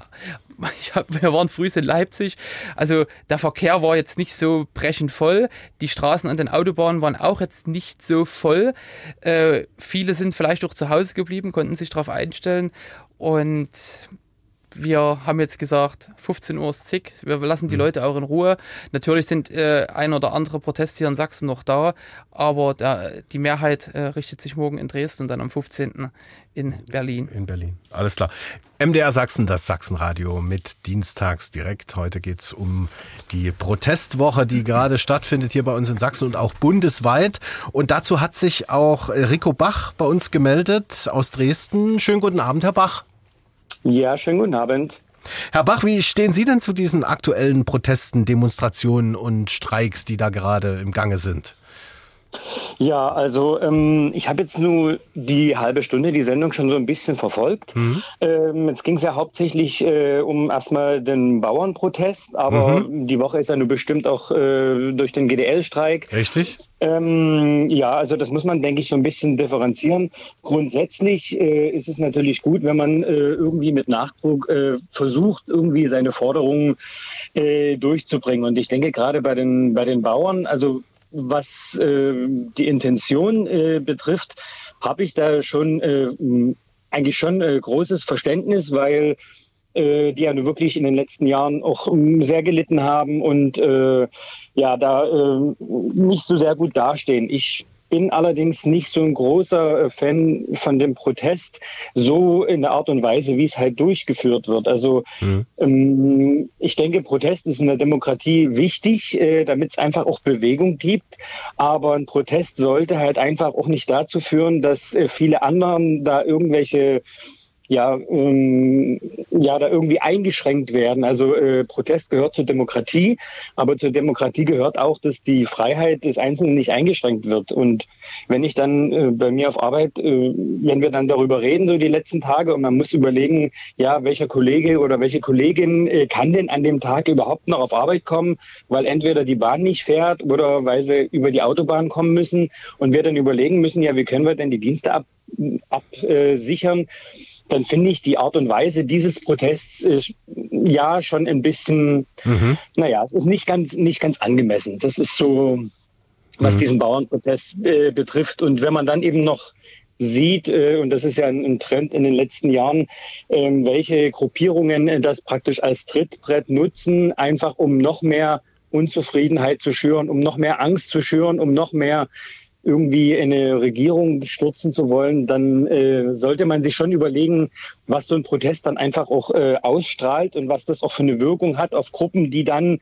hab, wir waren früh in Leipzig. Also der Verkehr war jetzt nicht so brechend voll. Die Straßen an den Autobahnen waren auch jetzt nicht so voll. Äh, viele sind vielleicht auch zu Hause geblieben, konnten sich darauf einstellen. Und wir haben jetzt gesagt, 15 Uhr ist zick, wir lassen die mhm. Leute auch in Ruhe. Natürlich sind äh, ein oder andere Proteste hier in Sachsen noch da, aber der, die Mehrheit äh, richtet sich morgen in Dresden und dann am 15. in Berlin. In Berlin, alles klar. MDR Sachsen, das Sachsenradio mit Dienstags direkt. Heute geht es um die Protestwoche, die gerade stattfindet hier bei uns in Sachsen und auch bundesweit. Und dazu hat sich auch Rico Bach bei uns gemeldet aus Dresden. Schönen guten Abend, Herr Bach. Ja, schönen guten Abend. Herr Bach, wie stehen Sie denn zu diesen aktuellen Protesten, Demonstrationen und Streiks, die da gerade im Gange sind? Ja, also ähm, ich habe jetzt nur die halbe Stunde die Sendung schon so ein bisschen verfolgt. Mhm. Ähm, jetzt ging es ja hauptsächlich äh, um erstmal den Bauernprotest, aber mhm. die Woche ist ja nur bestimmt auch äh, durch den GDL-Streik. Richtig. Ähm, ja, also das muss man, denke ich, so ein bisschen differenzieren. Grundsätzlich äh, ist es natürlich gut, wenn man äh, irgendwie mit Nachdruck äh, versucht, irgendwie seine Forderungen äh, durchzubringen. Und ich denke gerade bei den, bei den Bauern, also was äh, die Intention äh, betrifft, habe ich da schon äh, eigentlich schon äh, großes Verständnis, weil äh, die ja nun wirklich in den letzten Jahren auch ähm, sehr gelitten haben und äh, ja da äh, nicht so sehr gut dastehen. Ich bin allerdings nicht so ein großer äh, Fan von dem Protest, so in der Art und Weise, wie es halt durchgeführt wird. Also mhm. ähm, ich denke, Protest ist in der Demokratie wichtig, äh, damit es einfach auch Bewegung gibt. Aber ein Protest sollte halt einfach auch nicht dazu führen, dass äh, viele anderen da irgendwelche ja, ähm, ja da irgendwie eingeschränkt werden. Also äh, Protest gehört zur Demokratie, aber zur Demokratie gehört auch, dass die Freiheit des Einzelnen nicht eingeschränkt wird. Und wenn ich dann äh, bei mir auf Arbeit, äh, wenn wir dann darüber reden, so die letzten Tage, und man muss überlegen, ja, welcher Kollege oder welche Kollegin äh, kann denn an dem Tag überhaupt noch auf Arbeit kommen, weil entweder die Bahn nicht fährt oder weil sie über die Autobahn kommen müssen und wir dann überlegen müssen, ja, wie können wir denn die Dienste ab, absichern? Dann finde ich die Art und Weise dieses Protests äh, ja schon ein bisschen, mhm. naja, es ist nicht ganz, nicht ganz angemessen. Das ist so, was mhm. diesen Bauernprotest äh, betrifft. Und wenn man dann eben noch sieht, äh, und das ist ja ein, ein, Trend in den letzten Jahren, äh, welche Gruppierungen äh, das praktisch als Trittbrett nutzen, einfach um noch mehr Unzufriedenheit zu schüren, um noch mehr Angst zu schüren, um noch mehr irgendwie eine Regierung stürzen zu wollen, dann äh, sollte man sich schon überlegen, was so ein Protest dann einfach auch äh, ausstrahlt und was das auch für eine Wirkung hat auf Gruppen, die dann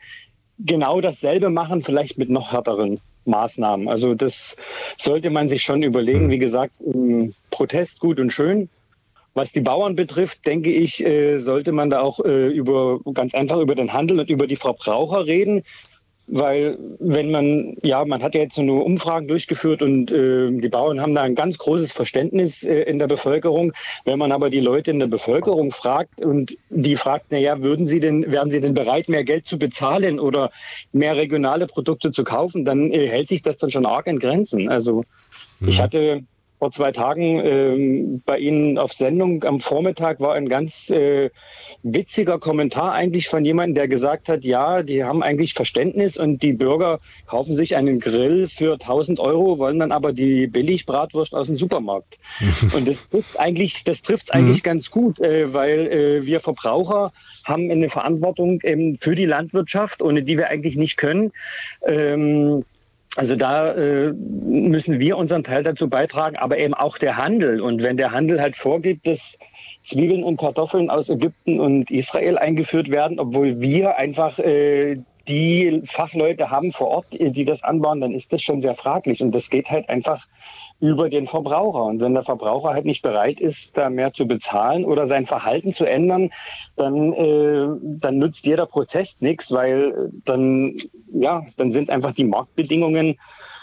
genau dasselbe machen, vielleicht mit noch härteren Maßnahmen. Also das sollte man sich schon überlegen. Wie gesagt, Protest gut und schön. Was die Bauern betrifft, denke ich, äh, sollte man da auch äh, über ganz einfach über den Handel und über die Verbraucher reden weil wenn man, ja, man hat ja jetzt so eine Umfragen durchgeführt und äh, die Bauern haben da ein ganz großes Verständnis äh, in der Bevölkerung. Wenn man aber die Leute in der Bevölkerung fragt und die fragt, na ja, würden sie denn, wären sie denn bereit, mehr Geld zu bezahlen oder mehr regionale Produkte zu kaufen, dann äh, hält sich das dann schon arg in Grenzen. Also mhm. ich hatte vor zwei Tagen ähm, bei Ihnen auf Sendung am Vormittag war ein ganz äh, witziger Kommentar eigentlich von jemandem, der gesagt hat, ja, die haben eigentlich Verständnis und die Bürger kaufen sich einen Grill für 1000 Euro, wollen dann aber die Billigbratwurst aus dem Supermarkt. *laughs* und das trifft eigentlich, das trifft eigentlich mhm. ganz gut, äh, weil äh, wir Verbraucher haben eine Verantwortung ähm, für die Landwirtschaft, ohne die wir eigentlich nicht können. Ähm, also da äh, müssen wir unseren Teil dazu beitragen, aber eben auch der Handel. Und wenn der Handel halt vorgibt, dass Zwiebeln und Kartoffeln aus Ägypten und Israel eingeführt werden, obwohl wir einfach äh, die Fachleute haben vor Ort, die das anbauen, dann ist das schon sehr fraglich. Und das geht halt einfach über den Verbraucher. Und wenn der Verbraucher halt nicht bereit ist, da mehr zu bezahlen oder sein Verhalten zu ändern, dann, äh, dann nützt jeder Protest nichts, weil dann, ja, dann sind einfach die Marktbedingungen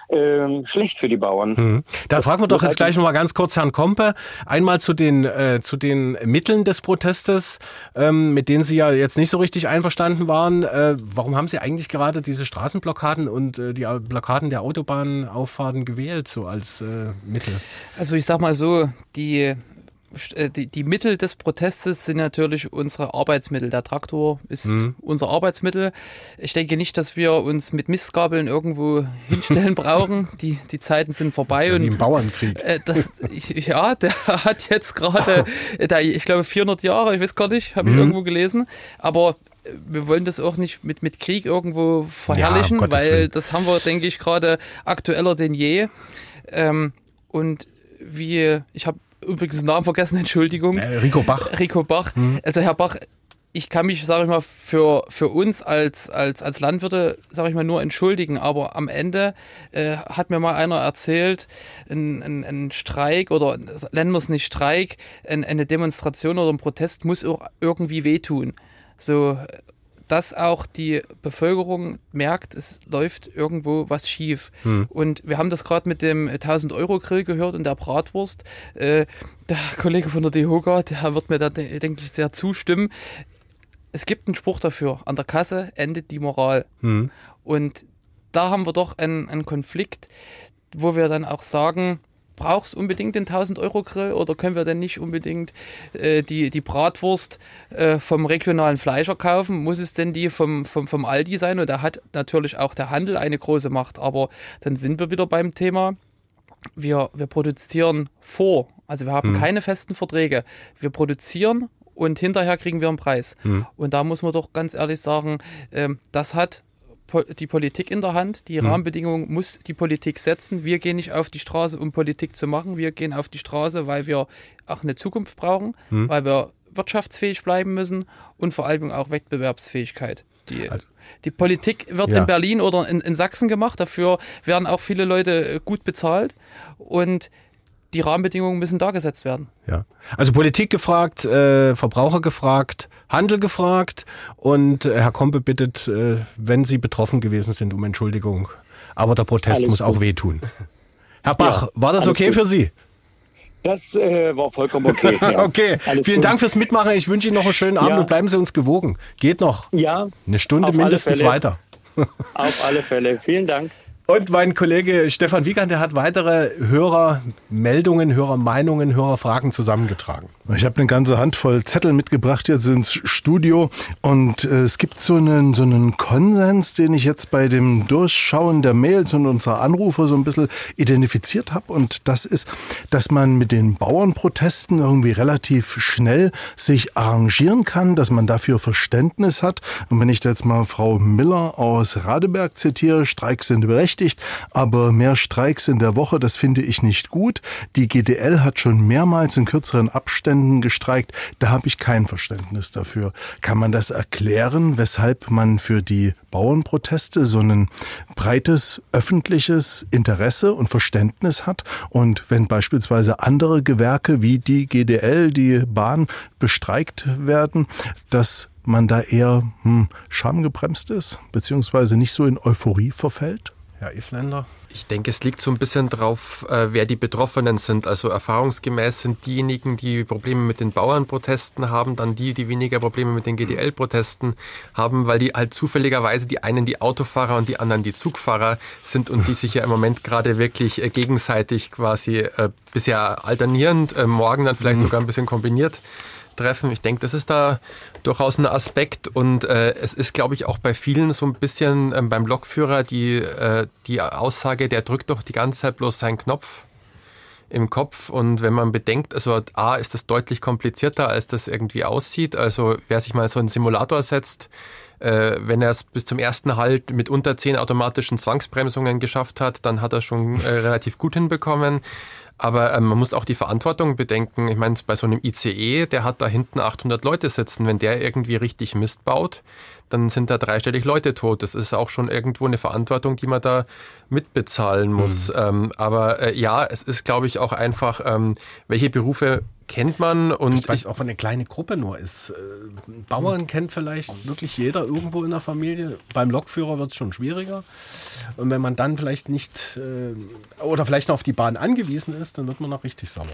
ähm, schlecht für die Bauern. Mhm. Da fragen wir doch jetzt gleich noch mal ganz kurz Herrn Kompe. Einmal zu den, äh, zu den Mitteln des Protestes, ähm, mit denen Sie ja jetzt nicht so richtig einverstanden waren. Äh, warum haben Sie eigentlich gerade diese Straßenblockaden und äh, die Blockaden der Autobahnauffahrten gewählt, so als äh, Mittel? Also ich sag mal so, die äh, die, die Mittel des Protestes sind natürlich unsere Arbeitsmittel. Der Traktor ist mhm. unser Arbeitsmittel. Ich denke nicht, dass wir uns mit Mistgabeln irgendwo *laughs* hinstellen brauchen. Die, die Zeiten sind vorbei. Das ist ja und im Bauernkrieg. Äh, das, *laughs* ja, der hat jetzt gerade, *laughs* ich glaube, 400 Jahre, ich weiß gar nicht, habe ich mhm. irgendwo gelesen. Aber äh, wir wollen das auch nicht mit, mit Krieg irgendwo verherrlichen, ja, weil das haben wir, denke ich, gerade aktueller denn je. Ähm, und wie, ich habe übrigens den Namen vergessen, *laughs* Entschuldigung. Äh, Rico Bach. Rico Bach. Mhm. Also Herr Bach, ich kann mich, sage ich mal, für, für uns als, als, als Landwirte, sage ich mal, nur entschuldigen. Aber am Ende äh, hat mir mal einer erzählt, ein, ein, ein Streik oder nennen wir es nicht Streik, ein, eine Demonstration oder ein Protest muss auch irgendwie wehtun. So, dass auch die Bevölkerung merkt, es läuft irgendwo was schief. Hm. Und wir haben das gerade mit dem 1000-Euro-Grill gehört und der Bratwurst. Äh, der Kollege von der DEHOGA, der wird mir da, denke ich, sehr zustimmen. Es gibt einen Spruch dafür, an der Kasse endet die Moral. Hm. Und da haben wir doch einen, einen Konflikt, wo wir dann auch sagen, brauchst unbedingt den 1000-Euro-Grill oder können wir denn nicht unbedingt äh, die, die Bratwurst äh, vom regionalen Fleischer kaufen? Muss es denn die vom, vom, vom Aldi sein? Und da hat natürlich auch der Handel eine große Macht. Aber dann sind wir wieder beim Thema, wir, wir produzieren vor. Also wir haben hm. keine festen Verträge. Wir produzieren und hinterher kriegen wir einen Preis. Hm. Und da muss man doch ganz ehrlich sagen, äh, das hat die Politik in der Hand. Die mhm. Rahmenbedingungen muss die Politik setzen. Wir gehen nicht auf die Straße, um Politik zu machen. Wir gehen auf die Straße, weil wir auch eine Zukunft brauchen, mhm. weil wir wirtschaftsfähig bleiben müssen und vor allem auch Wettbewerbsfähigkeit. Die, also, die Politik wird ja. in Berlin oder in, in Sachsen gemacht. Dafür werden auch viele Leute gut bezahlt. Und die Rahmenbedingungen müssen da gesetzt werden. Ja. Also Politik gefragt, äh, Verbraucher gefragt, Handel gefragt und äh, Herr Kompe bittet, äh, wenn Sie betroffen gewesen sind, um Entschuldigung. Aber der Protest alles muss gut. auch wehtun. Herr Bach, ja, war das okay gut. für Sie? Das äh, war vollkommen okay. *laughs* Ja. okay, alles vielen gut. Dank fürs Mitmachen. Ich wünsche Ihnen noch einen schönen Abend ja. und bleiben Sie uns gewogen. Geht noch. Ja. Eine Stunde mindestens weiter. Auf alle Fälle. Vielen Dank. Und mein Kollege Stefan Wiegand, der hat weitere Hörermeldungen, Hörermeinungen, Hörerfragen zusammengetragen. Ich habe eine ganze Handvoll Zettel mitgebracht jetzt ins Studio und äh, es gibt so einen, so einen Konsens, den ich jetzt bei dem Durchschauen der Mails und unserer Anrufe so ein bisschen identifiziert habe und das ist, dass man mit den Bauernprotesten irgendwie relativ schnell sich arrangieren kann, dass man dafür Verständnis hat. Und wenn ich jetzt mal Frau Miller aus Radeberg zitiere, Streiks sind berechtigt, aber mehr Streiks in der Woche, das finde ich nicht gut. Die GDL hat schon mehrmals in kürzeren Abständen gestreikt. Da habe ich kein Verständnis dafür. Kann man das erklären, weshalb man für die Bauernproteste so ein breites öffentliches Interesse und Verständnis hat? Und wenn beispielsweise andere Gewerke wie die GDL, die Bahn bestreikt werden, dass man da eher hm, schamgebremst ist, beziehungsweise nicht so in Euphorie verfällt? Herr Ifländer? Ich denke, es liegt so ein bisschen drauf, äh, wer die Betroffenen sind. Also erfahrungsgemäß sind diejenigen, die Probleme mit den Bauernprotesten haben, dann die, die weniger Probleme mit den GDL-Protesten haben, weil die halt zufälligerweise die einen die Autofahrer und die anderen die Zugfahrer sind und die sich ja im Moment gerade wirklich äh, gegenseitig quasi äh, bisher alternierend, morgen dann vielleicht mhm. sogar ein bisschen kombiniert treffen. Ich denke, das ist da durchaus ein Aspekt und äh, es ist, glaube ich, auch bei vielen so ein bisschen ähm, beim Lokführer die, äh, die Aussage, der drückt doch die ganze Zeit bloß seinen Knopf im Kopf und wenn man bedenkt, also A ist das deutlich komplizierter, als das irgendwie aussieht. Also wer sich mal so einen Simulator setzt, äh, wenn er es bis zum ersten Halt mit unter zehn automatischen Zwangsbremsungen geschafft hat, dann hat er schon äh, relativ gut hinbekommen. Aber ähm, man muss auch die Verantwortung bedenken. Ich meine, bei so einem ICE, der hat da hinten 800 Leute sitzen. Wenn der irgendwie richtig Mist baut, dann sind da dreistellig Leute tot. Das ist auch schon irgendwo eine Verantwortung, die man da mitbezahlen muss. Mhm. Ähm, aber äh, ja, es ist, glaube ich, auch einfach, ähm, welche Berufe kennt man und ich weiß auch, wenn eine kleine Gruppe nur ist. Äh, Bauern kennt vielleicht wirklich jeder irgendwo in der Familie. Beim Lokführer wird es schon schwieriger. Und wenn man dann vielleicht nicht äh, oder vielleicht noch auf die Bahn angewiesen ist, dann wird man noch richtig sauer.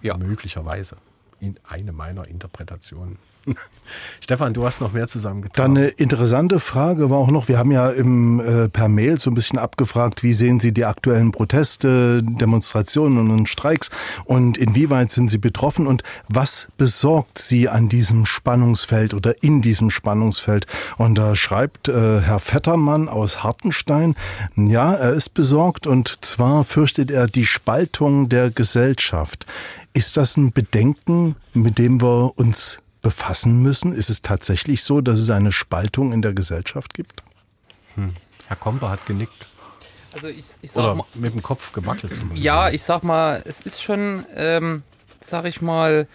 Ja. Möglicherweise. In eine meiner Interpretationen. *laughs* Stefan, du hast noch mehr zusammengetragen. Dann eine interessante Frage war auch noch, wir haben ja im, äh, per Mail so ein bisschen abgefragt, wie sehen Sie die aktuellen Proteste, Demonstrationen und Streiks und inwieweit sind Sie betroffen und was besorgt Sie an diesem Spannungsfeld oder in diesem Spannungsfeld? Und da schreibt äh, Herr Vettermann aus Hartenstein, ja, er ist besorgt und zwar fürchtet er die Spaltung der Gesellschaft. Ist das ein Bedenken, mit dem wir uns befassen müssen? Ist es tatsächlich so, dass es eine Spaltung in der Gesellschaft gibt? Hm. Herr Komper hat genickt. Also ich, ich sag Oder mal, mit dem Kopf gewackelt. ja, ich sag mal, es ist schon, ähm, sag ich mal,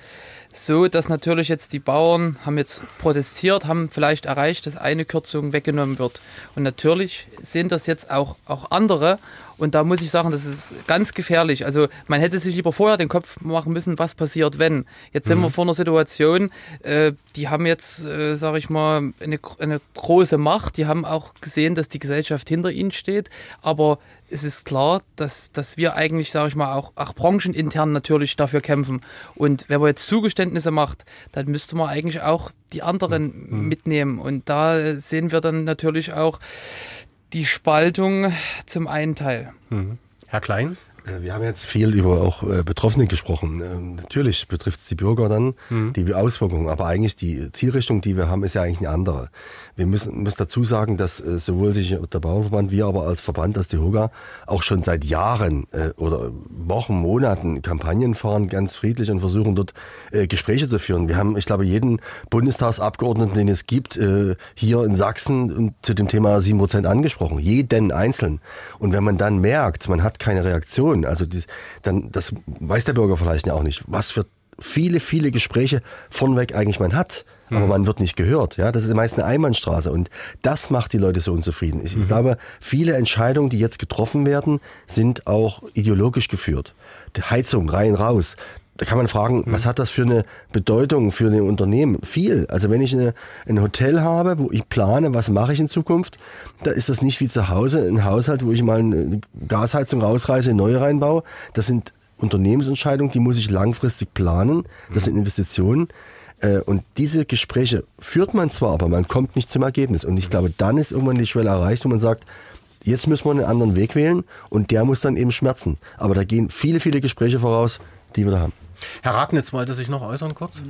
so, dass natürlich jetzt die Bauern haben jetzt protestiert, haben vielleicht erreicht, dass eine Kürzung weggenommen wird. Und natürlich sehen das jetzt auch, auch andere und da muss ich sagen, das ist ganz gefährlich. Also man hätte sich lieber vorher den Kopf machen müssen, was passiert, wenn. Jetzt sind Mhm. wir vor einer Situation, äh, die haben jetzt, äh, sage ich mal, eine, eine große Macht. Die haben auch gesehen, dass die Gesellschaft hinter ihnen steht. Aber es ist klar, dass, dass wir eigentlich, sage ich mal, auch, auch branchenintern natürlich dafür kämpfen. Und wenn man jetzt Zugeständnisse macht, dann müsste man eigentlich auch die anderen mitnehmen. Und da sehen wir dann natürlich auch die Spaltung zum einen Teil. Herr Klein? Äh, Wir haben jetzt viel über auch äh, Betroffene gesprochen. Ähm, Natürlich betrifft es die Bürger dann, die Auswirkungen, aber eigentlich die Zielrichtung, die wir haben, ist ja eigentlich eine andere. Wir müssen, müssen dazu sagen, dass äh, sowohl sich der Bauernverband, wir aber als Verband, als die HOGA, auch schon seit Jahren oder Wochen, Monaten Kampagnen fahren, ganz friedlich und versuchen dort Gespräche zu führen. Wir haben, ich glaube, jeden Bundestagsabgeordneten, den es gibt, hier in Sachsen und zu dem Thema 7% angesprochen. Jeden einzeln. Und wenn man dann merkt, man hat keine Reaktion, also dies, dann, das weiß der Bürger vielleicht ja auch nicht, was für viele, viele Gespräche vornweg eigentlich man hat, aber man wird nicht gehört. Ja, das ist meist eine Einbahnstraße und das macht die Leute so unzufrieden. Ich, ich glaube, viele Entscheidungen, die jetzt getroffen werden, sind auch ideologisch geführt. Die Heizung rein raus. Da kann man fragen, was hat das für eine Bedeutung für ein Unternehmen? Viel. Also wenn ich eine, ein Hotel habe, wo ich plane, was mache ich in Zukunft, da ist das nicht wie zu Hause ein Haushalt, wo ich mal eine Gasheizung rausreiße, eine neue reinbaue. Das sind Unternehmensentscheidungen, die muss ich langfristig planen. Das sind Investitionen. Äh, Und diese Gespräche führt man zwar, aber man kommt nicht zum Ergebnis. Und ich glaube, dann ist irgendwann die Schwelle erreicht, wo man sagt, jetzt müssen wir einen anderen Weg wählen und der muss dann eben schmerzen. Aber da gehen viele, viele Gespräche voraus, die wir da haben. Herr Ragnitz wollte sich noch äußern kurz.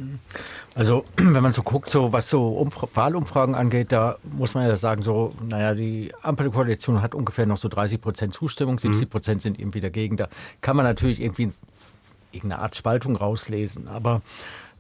Also, *clears throat* wenn man so guckt, so was so Umfra Wahlumfragen angeht, da muss man ja sagen, so, naja, die Ampelkoalition hat ungefähr noch so 30 Prozent Zustimmung, 70 Prozent sind eben wieder gegen. Da kann man natürlich irgendwie irgendeine Art Spaltung rauslesen. Aber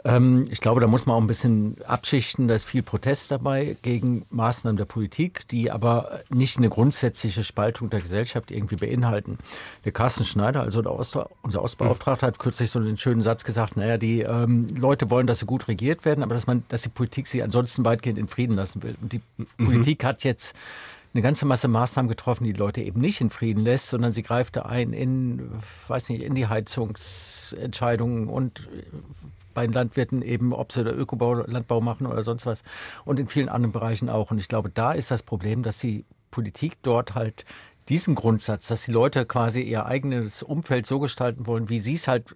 ähm, ich glaube, da muss man auch ein bisschen abschichten. Da ist viel Protest dabei gegen Maßnahmen der Politik, die aber nicht eine grundsätzliche Spaltung der Gesellschaft irgendwie beinhalten. Der Carsten Schneider, also Ost unser Ostbeauftragter, hat kürzlich so einen schönen Satz gesagt, naja, die ähm, Leute wollen, dass sie gut regiert werden, aber dass man, dass die Politik sie ansonsten weitgehend in Frieden lassen will. Und die Politik hat jetzt eine ganze Masse Maßnahmen getroffen, die die Leute eben nicht in Frieden lässt, sondern sie greift da ein in, weiß nicht, in die Heizungsentscheidungen und bei den Landwirten eben, ob sie da Ökobau, machen oder sonst was und in vielen anderen Bereichen auch. Und ich glaube, da ist das Problem, dass die Politik dort halt diesen Grundsatz, dass die Leute quasi ihr eigenes Umfeld so gestalten wollen, wie sie es halt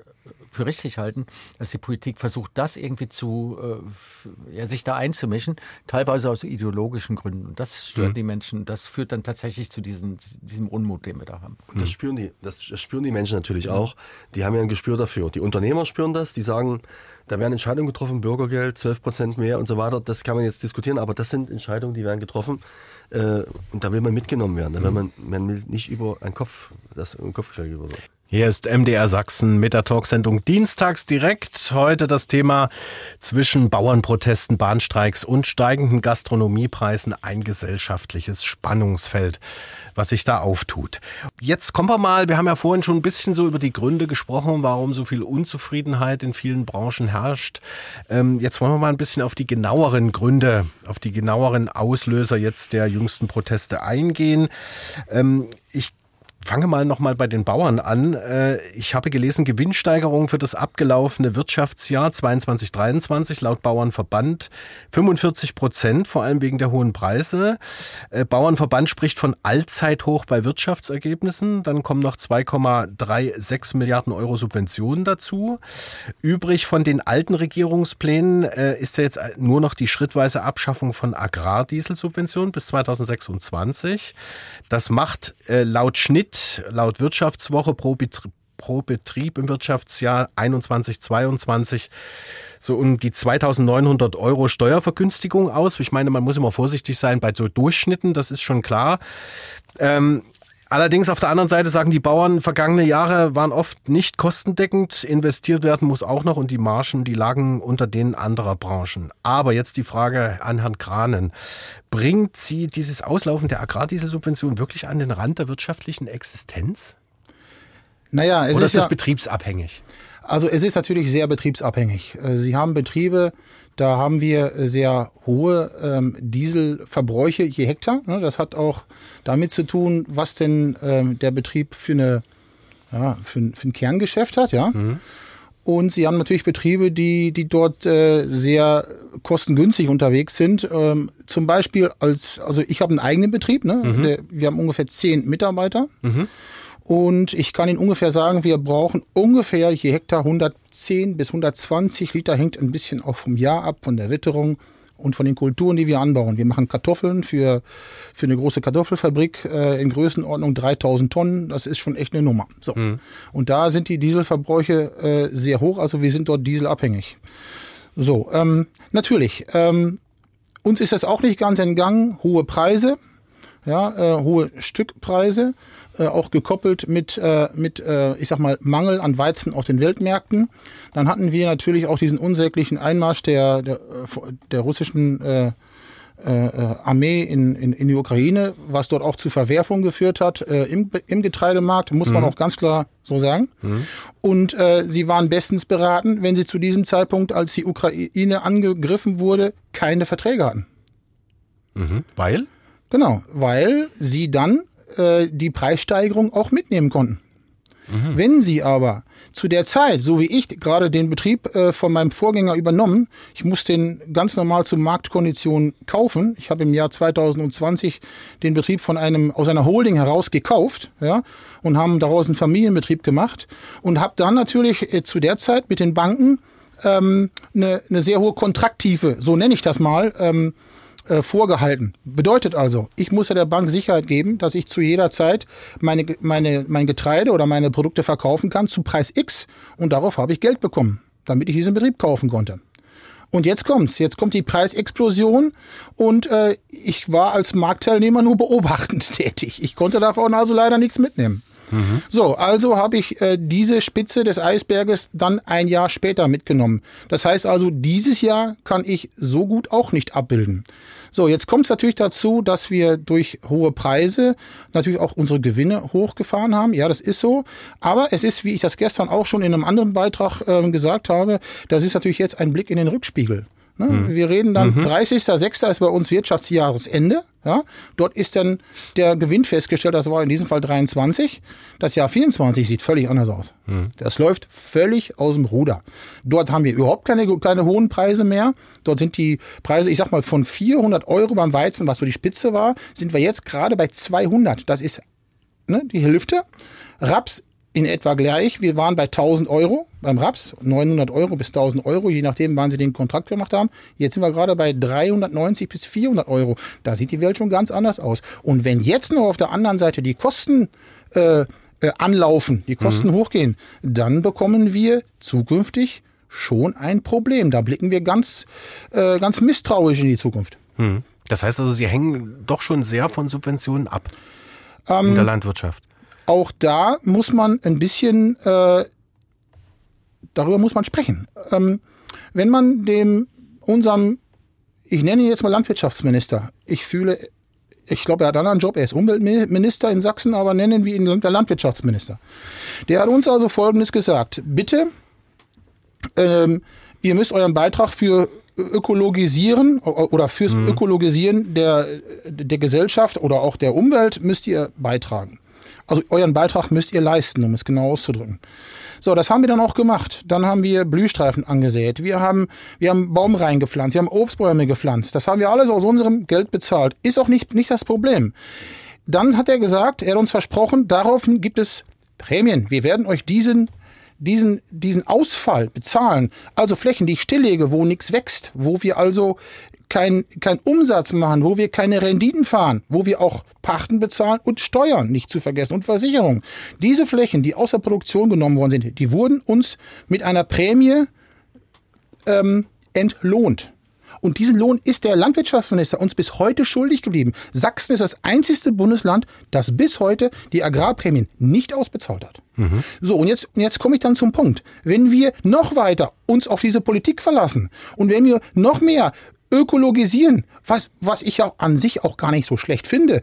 für richtig halten, dass die Politik versucht, das irgendwie zu, äh, ja, sich da einzumischen, teilweise aus ideologischen Gründen. Und das stört Mhm. die Menschen. Das führt dann tatsächlich zu diesen, diesem Unmut, den wir da haben. Und das spüren die, das, das spüren die Menschen natürlich auch. Die haben ja ein Gespür dafür. Die Unternehmer spüren das, die sagen, da werden Entscheidungen getroffen, Bürgergeld, 12 Prozent mehr und so weiter. Das kann man jetzt diskutieren, aber das sind Entscheidungen, die werden getroffen. Äh, und da will man mitgenommen werden. Da will man, man will nicht über einen Kopf, das im Kopf kriegen. Oder so. Hier ist MDR Sachsen mit der Talksendung Dienstags direkt. Heute das Thema zwischen Bauernprotesten, Bahnstreiks und steigenden Gastronomiepreisen ein gesellschaftliches Spannungsfeld, was sich da auftut. Jetzt kommen wir mal, wir haben ja vorhin schon ein bisschen so über die Gründe gesprochen, warum so viel Unzufriedenheit in vielen Branchen herrscht. Ähm, jetzt wollen wir mal ein bisschen auf die genaueren Gründe, auf die genaueren Auslöser jetzt der jüngsten Proteste eingehen. Fange mal nochmal bei den Bauern an. Äh, ich habe gelesen, Gewinnsteigerung für das abgelaufene Wirtschaftsjahr 22-23 laut Bauernverband 45 Prozent, vor allem wegen der hohen Preise. Äh, Bauernverband spricht von Allzeithoch bei Wirtschaftsergebnissen. Dann kommen noch 2,36 Milliarden Euro Subventionen dazu. Übrig von den alten Regierungsplänen äh, ist ja jetzt nur noch die schrittweise Abschaffung von Agrardieselsubventionen bis 2026. Das macht laut Schnitt laut Wirtschaftswoche pro Betrieb, pro Betrieb im Wirtschaftsjahr 21, 22 so um die 2900 Euro Steuervergünstigung aus. Ich meine, man muss immer vorsichtig sein bei so Durchschnitten, das ist schon klar. Ähm, Allerdings auf der anderen Seite sagen die Bauern, vergangene Jahre waren oft nicht kostendeckend. Investiert werden muss auch noch und die Margen, die lagen unter denen anderer Branchen. Aber jetzt die Frage an Herrn Kranen. Bringt Sie dieses Auslaufen der Agrardieselsubvention wirklich an den Rand der wirtschaftlichen Existenz? Naja, es Oder ist, ist das ja, betriebsabhängig? Also es ist natürlich sehr betriebsabhängig. Äh, Sie haben Betriebe, da haben wir sehr hohe ähm, Dieselverbräuche je Hektar. Ne? Das hat auch damit zu tun, was denn ähm, der Betrieb für, eine, ja, für, ein, für ein Kerngeschäft hat. Ja. Mhm. Und sie haben natürlich Betriebe, die, die dort äh, sehr kostengünstig unterwegs sind. Ähm, zum Beispiel als, also ich habe einen eigenen Betrieb, ne? Mhm. Der, wir haben ungefähr zehn Mitarbeiter. Mhm. Und ich kann Ihnen ungefähr sagen, wir brauchen ungefähr je Hektar 110 bis 120 Liter, hängt ein bisschen auch vom Jahr ab, von der Witterung und von den Kulturen, die wir anbauen. Wir machen Kartoffeln für, für eine große Kartoffelfabrik äh, in Größenordnung 3000 Tonnen. Das ist schon echt eine Nummer. So. Mhm. Und da sind die Dieselverbräuche äh, sehr hoch, also wir sind dort dieselabhängig. So, ähm, natürlich, ähm, uns ist das auch nicht ganz entgangen, hohe Preise, ja, äh, hohe Stückpreise, äh, auch gekoppelt mit, äh, mit äh, ich sag mal, Mangel an Weizen auf den Weltmärkten. Dann hatten wir natürlich auch diesen unsäglichen Einmarsch der, der, äh, der russischen äh, äh, Armee in, in, in die Ukraine, was dort auch zu Verwerfungen geführt hat äh, im, im Getreidemarkt, muss man Mhm. auch ganz klar so sagen. Und äh, sie waren bestens beraten, wenn sie zu diesem Zeitpunkt, als die Ukraine angegriffen wurde, keine Verträge hatten. Mhm. Weil? Genau, weil sie dann äh, die Preissteigerung auch mitnehmen konnten. Wenn Sie aber zu der Zeit, so wie ich gerade den Betrieb äh, von meinem Vorgänger übernommen, ich muss den ganz normal zu Marktkonditionen kaufen. Ich habe im Jahr 2020 den Betrieb von einem aus einer Holding heraus gekauft, ja, und haben daraus einen Familienbetrieb gemacht und habe dann natürlich äh, zu der Zeit mit den Banken ähm, eine, eine sehr hohe Kontrakttiefe, so nenne ich das mal, ähm, äh, vorgehalten. Bedeutet also, ich muss ja der Bank Sicherheit geben, dass ich zu jeder Zeit meine, meine, mein Getreide oder meine Produkte verkaufen kann zu Preis X und darauf habe ich Geld bekommen, damit ich diesen Betrieb kaufen konnte. Und jetzt kommt's, jetzt kommt die Preisexplosion und äh, ich war als Marktteilnehmer nur beobachtend *laughs* tätig. Ich konnte davon also leider nichts mitnehmen. So, also habe ich äh, diese Spitze des Eisberges dann ein Jahr später mitgenommen. Das heißt also, dieses Jahr kann ich so gut auch nicht abbilden. So, jetzt kommt es natürlich dazu, dass wir durch hohe Preise natürlich auch unsere Gewinne hochgefahren haben. Ja, das ist so. Aber es ist, wie ich das gestern auch schon in einem anderen Beitrag ähm, gesagt habe, das ist natürlich jetzt ein Blick in den Rückspiegel. Ne? Mhm. Wir reden dann, Mhm. 30.06. ist bei uns Wirtschaftsjahresende. Ja? Dort ist dann der Gewinn festgestellt, das war in diesem Fall 23. Das Jahr 24 sieht völlig anders aus. Mhm. Das läuft völlig aus dem Ruder. Dort haben wir überhaupt keine, keine hohen Preise mehr. Dort sind die Preise, ich sag mal, von 400 Euro beim Weizen, was so die Spitze war, sind wir jetzt gerade bei 200. Das ist ne, die Hälfte. Raps in etwa gleich. Wir waren bei 1000 Euro beim Raps, 900 Euro bis 1000 Euro, je nachdem, wann sie den Kontrakt gemacht haben. Jetzt sind wir gerade bei 390 bis 400 Euro. Da sieht die Welt schon ganz anders aus. Und wenn jetzt noch auf der anderen Seite die Kosten äh, äh, anlaufen, die Kosten Mhm. hochgehen, dann bekommen wir zukünftig schon ein Problem. Da blicken wir ganz, äh, ganz misstrauisch in die Zukunft. Hm. Das heißt also, Sie hängen doch schon sehr von Subventionen ab Ähm, in der Landwirtschaft. Auch da muss man ein bisschen, äh, darüber muss man sprechen. Ähm, wenn man dem, unserem, ich nenne ihn jetzt mal Landwirtschaftsminister, ich fühle, ich glaube, er hat einen anderen Job, er ist Umweltminister in Sachsen, aber nennen wir ihn der Landwirtschaftsminister. Der hat uns also Folgendes gesagt. Bitte, ähm, ihr müsst euren Beitrag für Ökologisieren oder fürs Ökologisieren der, der Gesellschaft oder auch der Umwelt müsst ihr beitragen. Also euren Beitrag müsst ihr leisten, um es genau auszudrücken. So, das haben wir dann auch gemacht. Dann haben wir Blühstreifen angesät. Wir haben, wir haben Baumreihen gepflanzt. Wir haben Obstbäume gepflanzt. Das haben wir alles aus unserem Geld bezahlt. Ist auch nicht, nicht das Problem. Dann hat er gesagt, er hat uns versprochen, daraufhin gibt es Prämien. Wir werden euch diesen diesen, diesen Ausfall bezahlen, also Flächen, die ich stilllege, wo nichts wächst, wo wir also kein, kein Umsatz machen, wo wir keine Renditen fahren, wo wir auch Pachten bezahlen und Steuern nicht zu vergessen und Versicherung. Diese Flächen, die außer Produktion genommen worden sind, die wurden uns mit einer Prämie ähm, entlohnt. Und diesen Lohn ist der Landwirtschaftsminister uns bis heute schuldig geblieben. Sachsen ist das einzigste Bundesland, das bis heute die Agrarprämien nicht ausbezahlt hat. Mhm. So, und jetzt, jetzt komme ich dann zum Punkt. Wenn wir noch weiter uns auf diese Politik verlassen und wenn wir noch mehr ökologisieren, was, was ich ja an sich auch gar nicht so schlecht finde,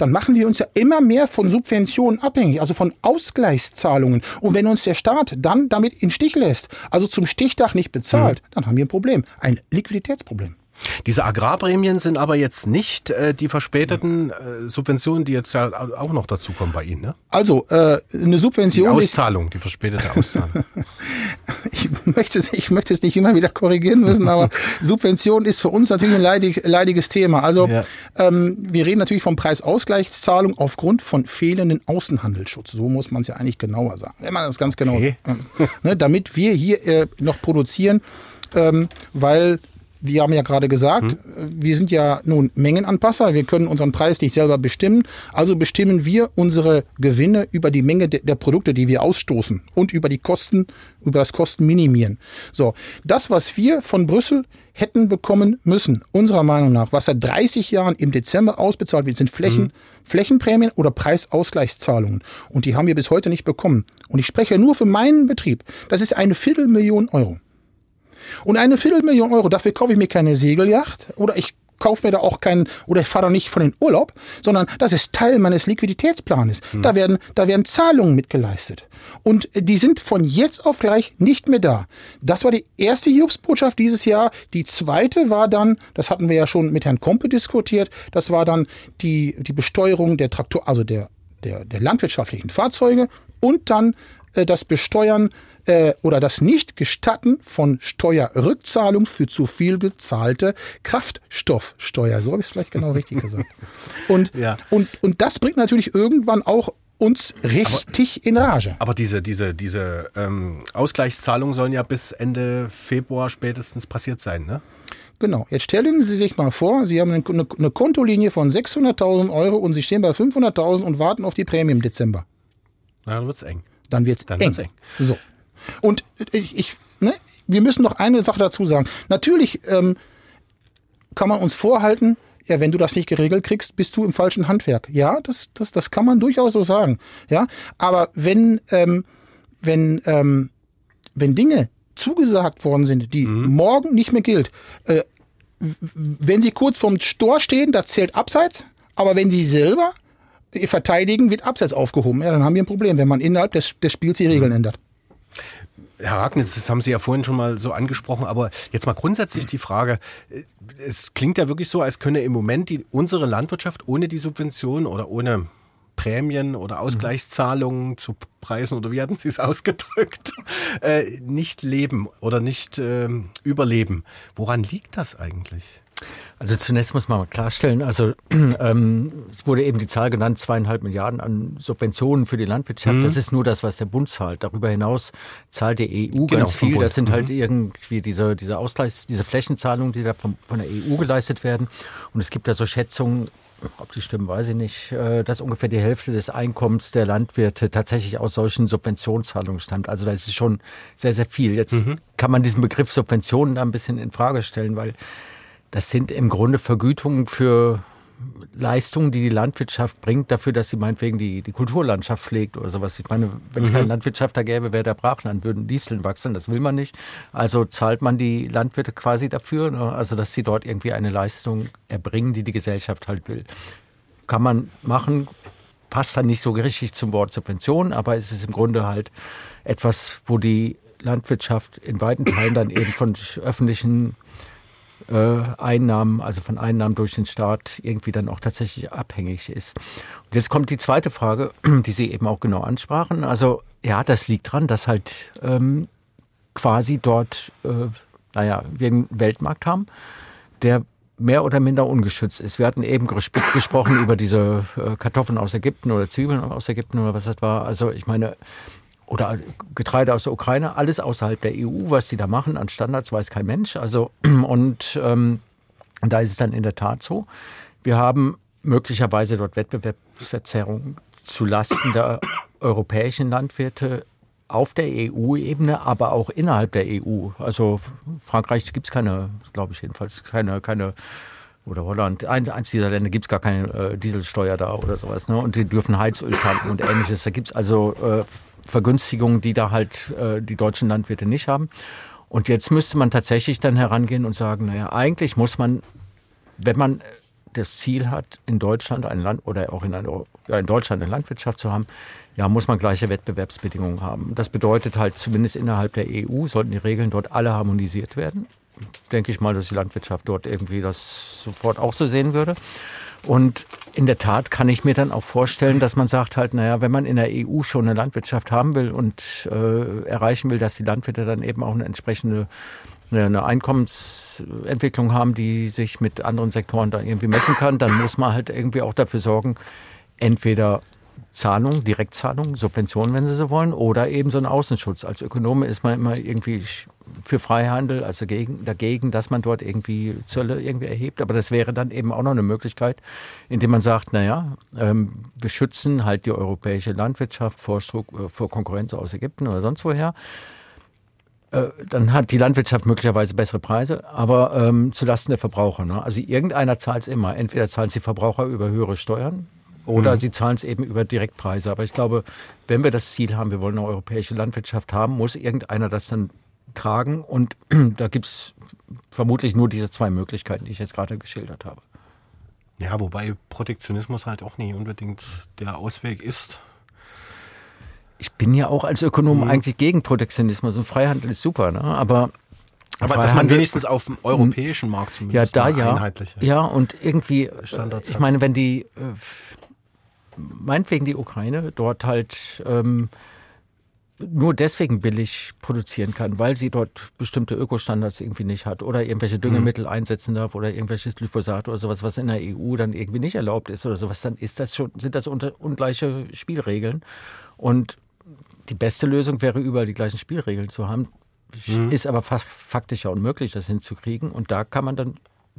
dann machen wir uns ja immer mehr von Subventionen abhängig, also von Ausgleichszahlungen. Und wenn uns der Staat dann damit in Stich lässt, also zum Stichtag nicht bezahlt, mhm. dann haben wir ein Problem, ein Liquiditätsproblem. Diese Agrarprämien sind aber jetzt nicht äh, die verspäteten äh, Subventionen, die jetzt ja auch noch dazukommen bei Ihnen, ne? Also, äh, eine Subvention. Die Auszahlung, ist, die verspätete Auszahlung. *laughs* ich, möchte es, ich möchte es nicht immer wieder korrigieren müssen, aber *laughs* Subvention ist für uns natürlich ein leidig, leidiges Thema. Also, ja. ähm, wir reden natürlich von Preisausgleichszahlung aufgrund von fehlenden Außenhandelsschutz. So muss man es ja eigentlich genauer sagen. Wenn man das ganz genau, okay. *laughs* ne, damit wir hier äh, noch produzieren, ähm, weil wir haben ja gerade gesagt, hm. wir sind ja nun Mengenanpasser, wir können unseren Preis nicht selber bestimmen, also bestimmen wir unsere Gewinne über die Menge der Produkte, die wir ausstoßen und über die Kosten, über das Kostenminimieren. So, das, was wir von Brüssel hätten bekommen müssen, unserer Meinung nach, was seit 30 Jahren im Dezember ausbezahlt wird, sind Flächen, mhm. Flächenprämien oder Preisausgleichszahlungen. Und die haben wir bis heute nicht bekommen. Und ich spreche nur für meinen Betrieb. Das ist eine Viertelmillion Euro. Und eine Viertelmillion Euro, dafür kaufe ich mir keine Segelyacht oder ich kaufe mir da auch keinen oder ich fahre da nicht von den Urlaub, sondern das ist Teil meines Liquiditätsplanes. Hm. Da werden da werden Zahlungen mitgeleistet und die sind von jetzt auf gleich nicht mehr da. Das war die erste Hiobsbotschaft dieses Jahr. Die zweite war dann, das hatten wir ja schon mit Herrn Kompe diskutiert, das war dann die die Besteuerung der Traktor, also der der, der landwirtschaftlichen Fahrzeuge und dann äh, das Besteuern äh, oder das Nicht-Gestatten von Steuerrückzahlung für zu viel gezahlte Kraftstoffsteuer. So habe ich es vielleicht genau richtig *laughs* gesagt. Und, ja. und, und das bringt natürlich irgendwann auch uns richtig aber, in Rage. Aber diese, diese, diese ähm, Ausgleichszahlungen sollen ja bis Ende Februar spätestens passiert sein, ne? Genau. Jetzt stellen Sie sich mal vor, Sie haben eine, eine Kontolinie von 600.000 Euro und Sie stehen bei 500.000 und warten auf die Prämie im Dezember. Na, dann wird's eng. Dann wird's dann eng. Wird's eng. So. Und ich, ich ne, wir müssen noch eine Sache dazu sagen. Natürlich ähm, kann man uns vorhalten, ja, wenn du das nicht geregelt kriegst, bist du im falschen Handwerk. Ja, das, das, das kann man durchaus so sagen. Ja, aber wenn, ähm, wenn, ähm, wenn Dinge zugesagt worden sind, die mhm. morgen nicht mehr gilt, äh, wenn sie kurz vorm Stor stehen, da zählt Abseits, aber wenn sie selber verteidigen, wird Abseits aufgehoben. Ja, dann haben wir ein Problem, wenn man innerhalb des, des Spiels die Regeln mhm. ändert. Herr Ragnitz, das haben Sie ja vorhin schon mal so angesprochen, aber jetzt mal grundsätzlich die Frage, äh, es klingt ja wirklich so, als könne im Moment die, unsere Landwirtschaft ohne die Subventionen oder ohne Prämien oder Ausgleichszahlungen zu Preisen oder wie hatten Sie es *laughs* ausgedrückt, äh, nicht leben oder nicht äh, überleben. Woran liegt das eigentlich? Also zunächst muss man mal klarstellen, also *clears throat* ähm, es wurde eben die Zahl genannt, zweieinhalb Milliarden an Subventionen für die Landwirtschaft. Mhm. Das ist nur das, was der Bund zahlt. Darüber hinaus zahlt die EU genau, ganz viel. Das sind halt mhm. irgendwie diese, diese Ausgleichs-, diese Flächenzahlungen, die da von, von der EU geleistet werden. Und es gibt da so Schätzungen, ob die stimmen, weiß ich nicht, äh, dass ungefähr die Hälfte des Einkommens der Landwirte tatsächlich aus solchen Subventionszahlungen stammt. Also da ist schon sehr, sehr viel. Jetzt mhm. kann man diesen Begriff Subventionen da ein bisschen in Frage stellen, weil das sind im Grunde Vergütungen für Leistungen, die die Landwirtschaft bringt, dafür, dass sie meinetwegen die, die Kulturlandschaft pflegt oder sowas. Ich meine, wenn es mhm. keinen Landwirtschafter gäbe, wäre der Brachland, würden Disteln wachsen, das will man nicht. Also zahlt man die Landwirte quasi dafür, ne? also dass sie dort irgendwie eine Leistung erbringen, die die Gesellschaft halt will. Kann man machen, passt dann nicht so richtig zum Wort Subvention, aber es ist im Grunde halt etwas, wo die Landwirtschaft in weiten Teilen dann eben von öffentlichen Einnahmen, also von Einnahmen durch den Staat irgendwie dann auch tatsächlich abhängig ist. Und jetzt kommt die zweite Frage, *clears throat* die Sie eben auch genau ansprachen. Also ja, das liegt daran, dass halt ähm, quasi dort, äh, naja, wir einen Weltmarkt haben, der mehr oder minder ungeschützt ist. Wir hatten eben gesprochen über diese äh, Kartoffeln aus Ägypten oder Zwiebeln aus Ägypten oder was das war. Also ich meine, oder Getreide aus der Ukraine, alles außerhalb der EU, was die da machen an Standards, weiß kein Mensch. Also *clears throat* und ähm, da ist es dann in der Tat so. Wir haben möglicherweise dort Wettbewerbsverzerrungen zu Lasten der *coughs* europäischen Landwirte auf der EU-Ebene, aber auch innerhalb der EU. Also Frankreich gibt es keine, glaube ich jedenfalls, keine, keine oder Holland, eins dieser Länder gibt es gar keine äh, Dieselsteuer da oder sowas. Ne? Und die dürfen Heizöl tanken und ähnliches. Da gibt es also äh, Vergünstigungen, die da halt äh, die deutschen Landwirte nicht haben. Und jetzt müsste man tatsächlich dann herangehen und sagen, naja, eigentlich muss man, wenn man das Ziel hat, in Deutschland ein Land oder auch in, eine, ja, in Deutschland eine Landwirtschaft zu haben, ja, muss man gleiche Wettbewerbsbedingungen haben. Das bedeutet halt, zumindest innerhalb der EU sollten die Regeln dort alle harmonisiert werden. Denke ich mal, dass die Landwirtschaft dort irgendwie das sofort auch so sehen würde. Und in der Tat kann ich mir dann auch vorstellen, dass man sagt halt, naja, wenn man in der EU schon eine Landwirtschaft haben will und äh, erreichen will, dass die Landwirte dann eben auch eine entsprechende eine Einkommensentwicklung haben, die sich mit anderen Sektoren dann irgendwie messen kann, dann muss man halt irgendwie auch dafür sorgen, entweder Zahlung, Direktzahlung, Subventionen, wenn Sie so wollen, oder eben so ein Außenschutz. Als Ökonome ist man immer irgendwie für Freihandel, also dagegen, dagegen, dass man dort irgendwie Zölle irgendwie erhebt. Aber das wäre dann eben auch noch eine Möglichkeit, indem man sagt, naja, ähm, wir schützen halt die europäische Landwirtschaft vor, äh, vor Konkurrenz aus Ägypten oder sonst woher. Äh, dann hat die Landwirtschaft möglicherweise bessere Preise, aber ähm, zulasten der Verbraucher. Ne? Also irgendeiner zahlt es immer. Entweder zahlen es die Verbraucher über höhere Steuern oder mhm. sie zahlen es eben über Direktpreise. Aber ich glaube, wenn wir das Ziel haben, wir wollen eine europäische Landwirtschaft haben, muss irgendeiner das dann tragen. Und *clears throat* da gibt es vermutlich nur diese zwei Möglichkeiten, die ich jetzt gerade geschildert habe. Ja, wobei Protektionismus halt auch nicht unbedingt der Ausweg ist. Ich bin ja auch als Ökonom mhm. eigentlich gegen Protektionismus und Freihandel ist super, ne? aber aber dass man wenigstens auf dem europäischen Markt zumindest ja, da ja, einheitliche ja und irgendwie Standards ich meine wenn die äh, meinetwegen die Ukraine dort halt ähm, nur deswegen billig produzieren kann, weil sie dort bestimmte Ökostandards irgendwie nicht hat oder irgendwelche Düngemittel mhm. einsetzen darf oder irgendwelches Glyphosat oder sowas, was in der EU dann irgendwie nicht erlaubt ist oder sowas, dann ist das schon, sind das unter, ungleiche Spielregeln. Und die beste Lösung wäre, überall die gleichen Spielregeln zu haben. Mhm. Ist aber fast faktisch ja unmöglich, das hinzukriegen. Und da kann man dann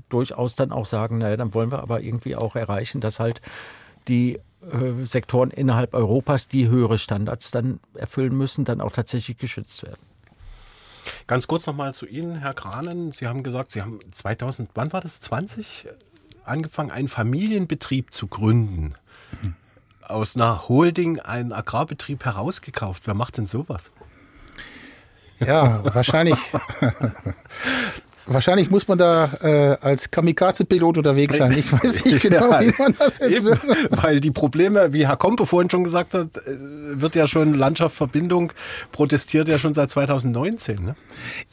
durchaus dann auch sagen, naja, dann wollen wir aber irgendwie auch erreichen, dass halt die äh, Sektoren innerhalb Europas, die höhere Standards dann erfüllen müssen, dann auch tatsächlich geschützt werden. Ganz kurz nochmal zu Ihnen, Herr Kranen. Sie haben gesagt, Sie haben 2000, wann war das, 20, angefangen, einen Familienbetrieb zu gründen. Aus einer Holding einen Agrarbetrieb herausgekauft. Wer macht denn sowas? Ja, wahrscheinlich. *laughs* Wahrscheinlich muss man da äh, als Kamikaze-Pilot unterwegs sein. Ich weiß nicht *laughs* genau, ja, wie man das jetzt eben, will. *laughs* Weil die Probleme, wie Herr Kompe vorhin schon gesagt hat, äh, wird ja schon Landschaft Verbindung protestiert ja schon seit 2019. Ne?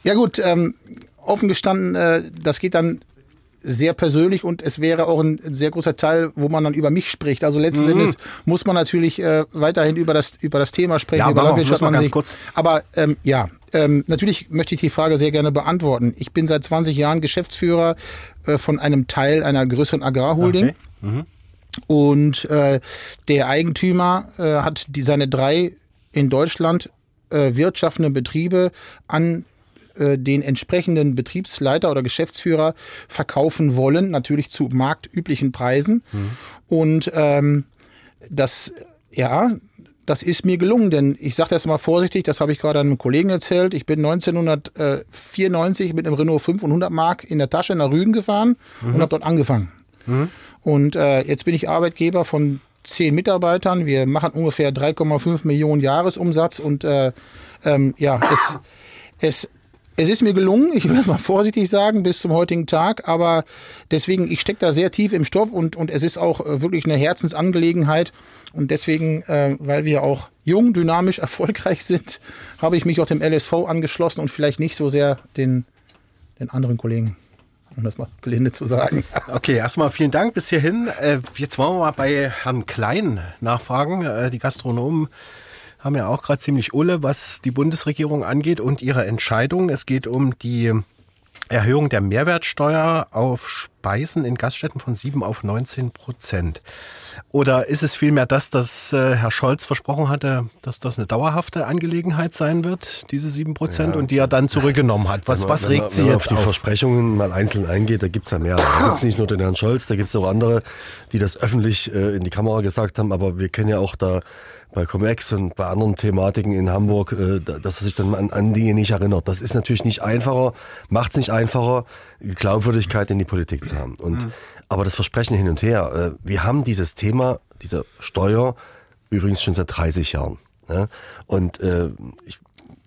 Ja gut, ähm, offen gestanden, äh, das geht dann sehr persönlich und es wäre auch ein sehr großer Teil, wo man dann über mich spricht. Also letzten mhm. Endes muss man natürlich äh, weiterhin über das über das Thema sprechen. Ja, über Landwirtschaft man ganz kurz. Aber ähm, ja, ähm, natürlich möchte ich die Frage sehr gerne beantworten. Ich bin seit 20 Jahren Geschäftsführer äh, von einem Teil einer größeren Agrarholding. Okay. Mhm. Und äh, der Eigentümer äh, hat die, seine drei in Deutschland äh, wirtschaftenden Betriebe an äh, den entsprechenden Betriebsleiter oder Geschäftsführer verkaufen wollen, natürlich zu marktüblichen Preisen. Mhm. Und ähm, das, ja, das ist mir gelungen, denn ich sage das mal vorsichtig, das habe ich gerade einem Kollegen erzählt. Ich bin 1994 mit einem Renault 500 Mark in der Tasche nach Rügen gefahren mhm. und habe dort angefangen. Mhm. Und äh, jetzt bin ich Arbeitgeber von zehn Mitarbeitern. Wir machen ungefähr 3,5 Millionen Jahresumsatz und äh, ähm, ja, es, es es ist mir gelungen, ich will es mal vorsichtig sagen, bis zum heutigen Tag, aber deswegen, ich stecke da sehr tief im Stoff und, und es ist auch äh, wirklich eine Herzensangelegenheit. Und deswegen, äh, weil wir auch jung, dynamisch, *laughs* erfolgreich sind, habe ich mich auch dem LSV angeschlossen und vielleicht nicht so sehr den, den anderen Kollegen. um das mal gelinde zu sagen. *laughs* Okay, erstmal vielen Dank bis hierhin. Äh, Jetzt wollen wir mal bei Herrn Klein nachfragen. Äh, Die Gastronomen haben ja auch gerade ziemlich Ulle, was die Bundesregierung angeht und ihre Entscheidung. Es geht um die Erhöhung der Mehrwertsteuer auf Speisen in Gaststätten von 7 auf 19 Prozent. Oder ist es vielmehr das, dass äh, Herr Scholz versprochen hatte, dass das eine dauerhafte Angelegenheit sein wird, diese 7 Prozent, Ja. und die er dann zurückgenommen hat? Was, man- was wenn man- regt Sie wenn man jetzt auf die auf? Versprechungen mal einzeln eingeht, da gibt's ja mehr. Da gibt's nicht nur den Herrn Scholz, da gibt's auch andere, die das öffentlich äh, in die Kamera gesagt haben. Aber wir kennen ja auch da bei Comex und bei anderen Thematiken in Hamburg, äh, da- dass er sich dann an, an die nicht erinnert. Das ist natürlich nicht einfacher, macht's nicht einfacher, Glaubwürdigkeit in die Politik zu haben. Und Mhm. aber das Versprechen hin und her. Äh, wir haben dieses Thema, diese Steuer übrigens schon seit 30 Jahren. Ja? Und äh, ich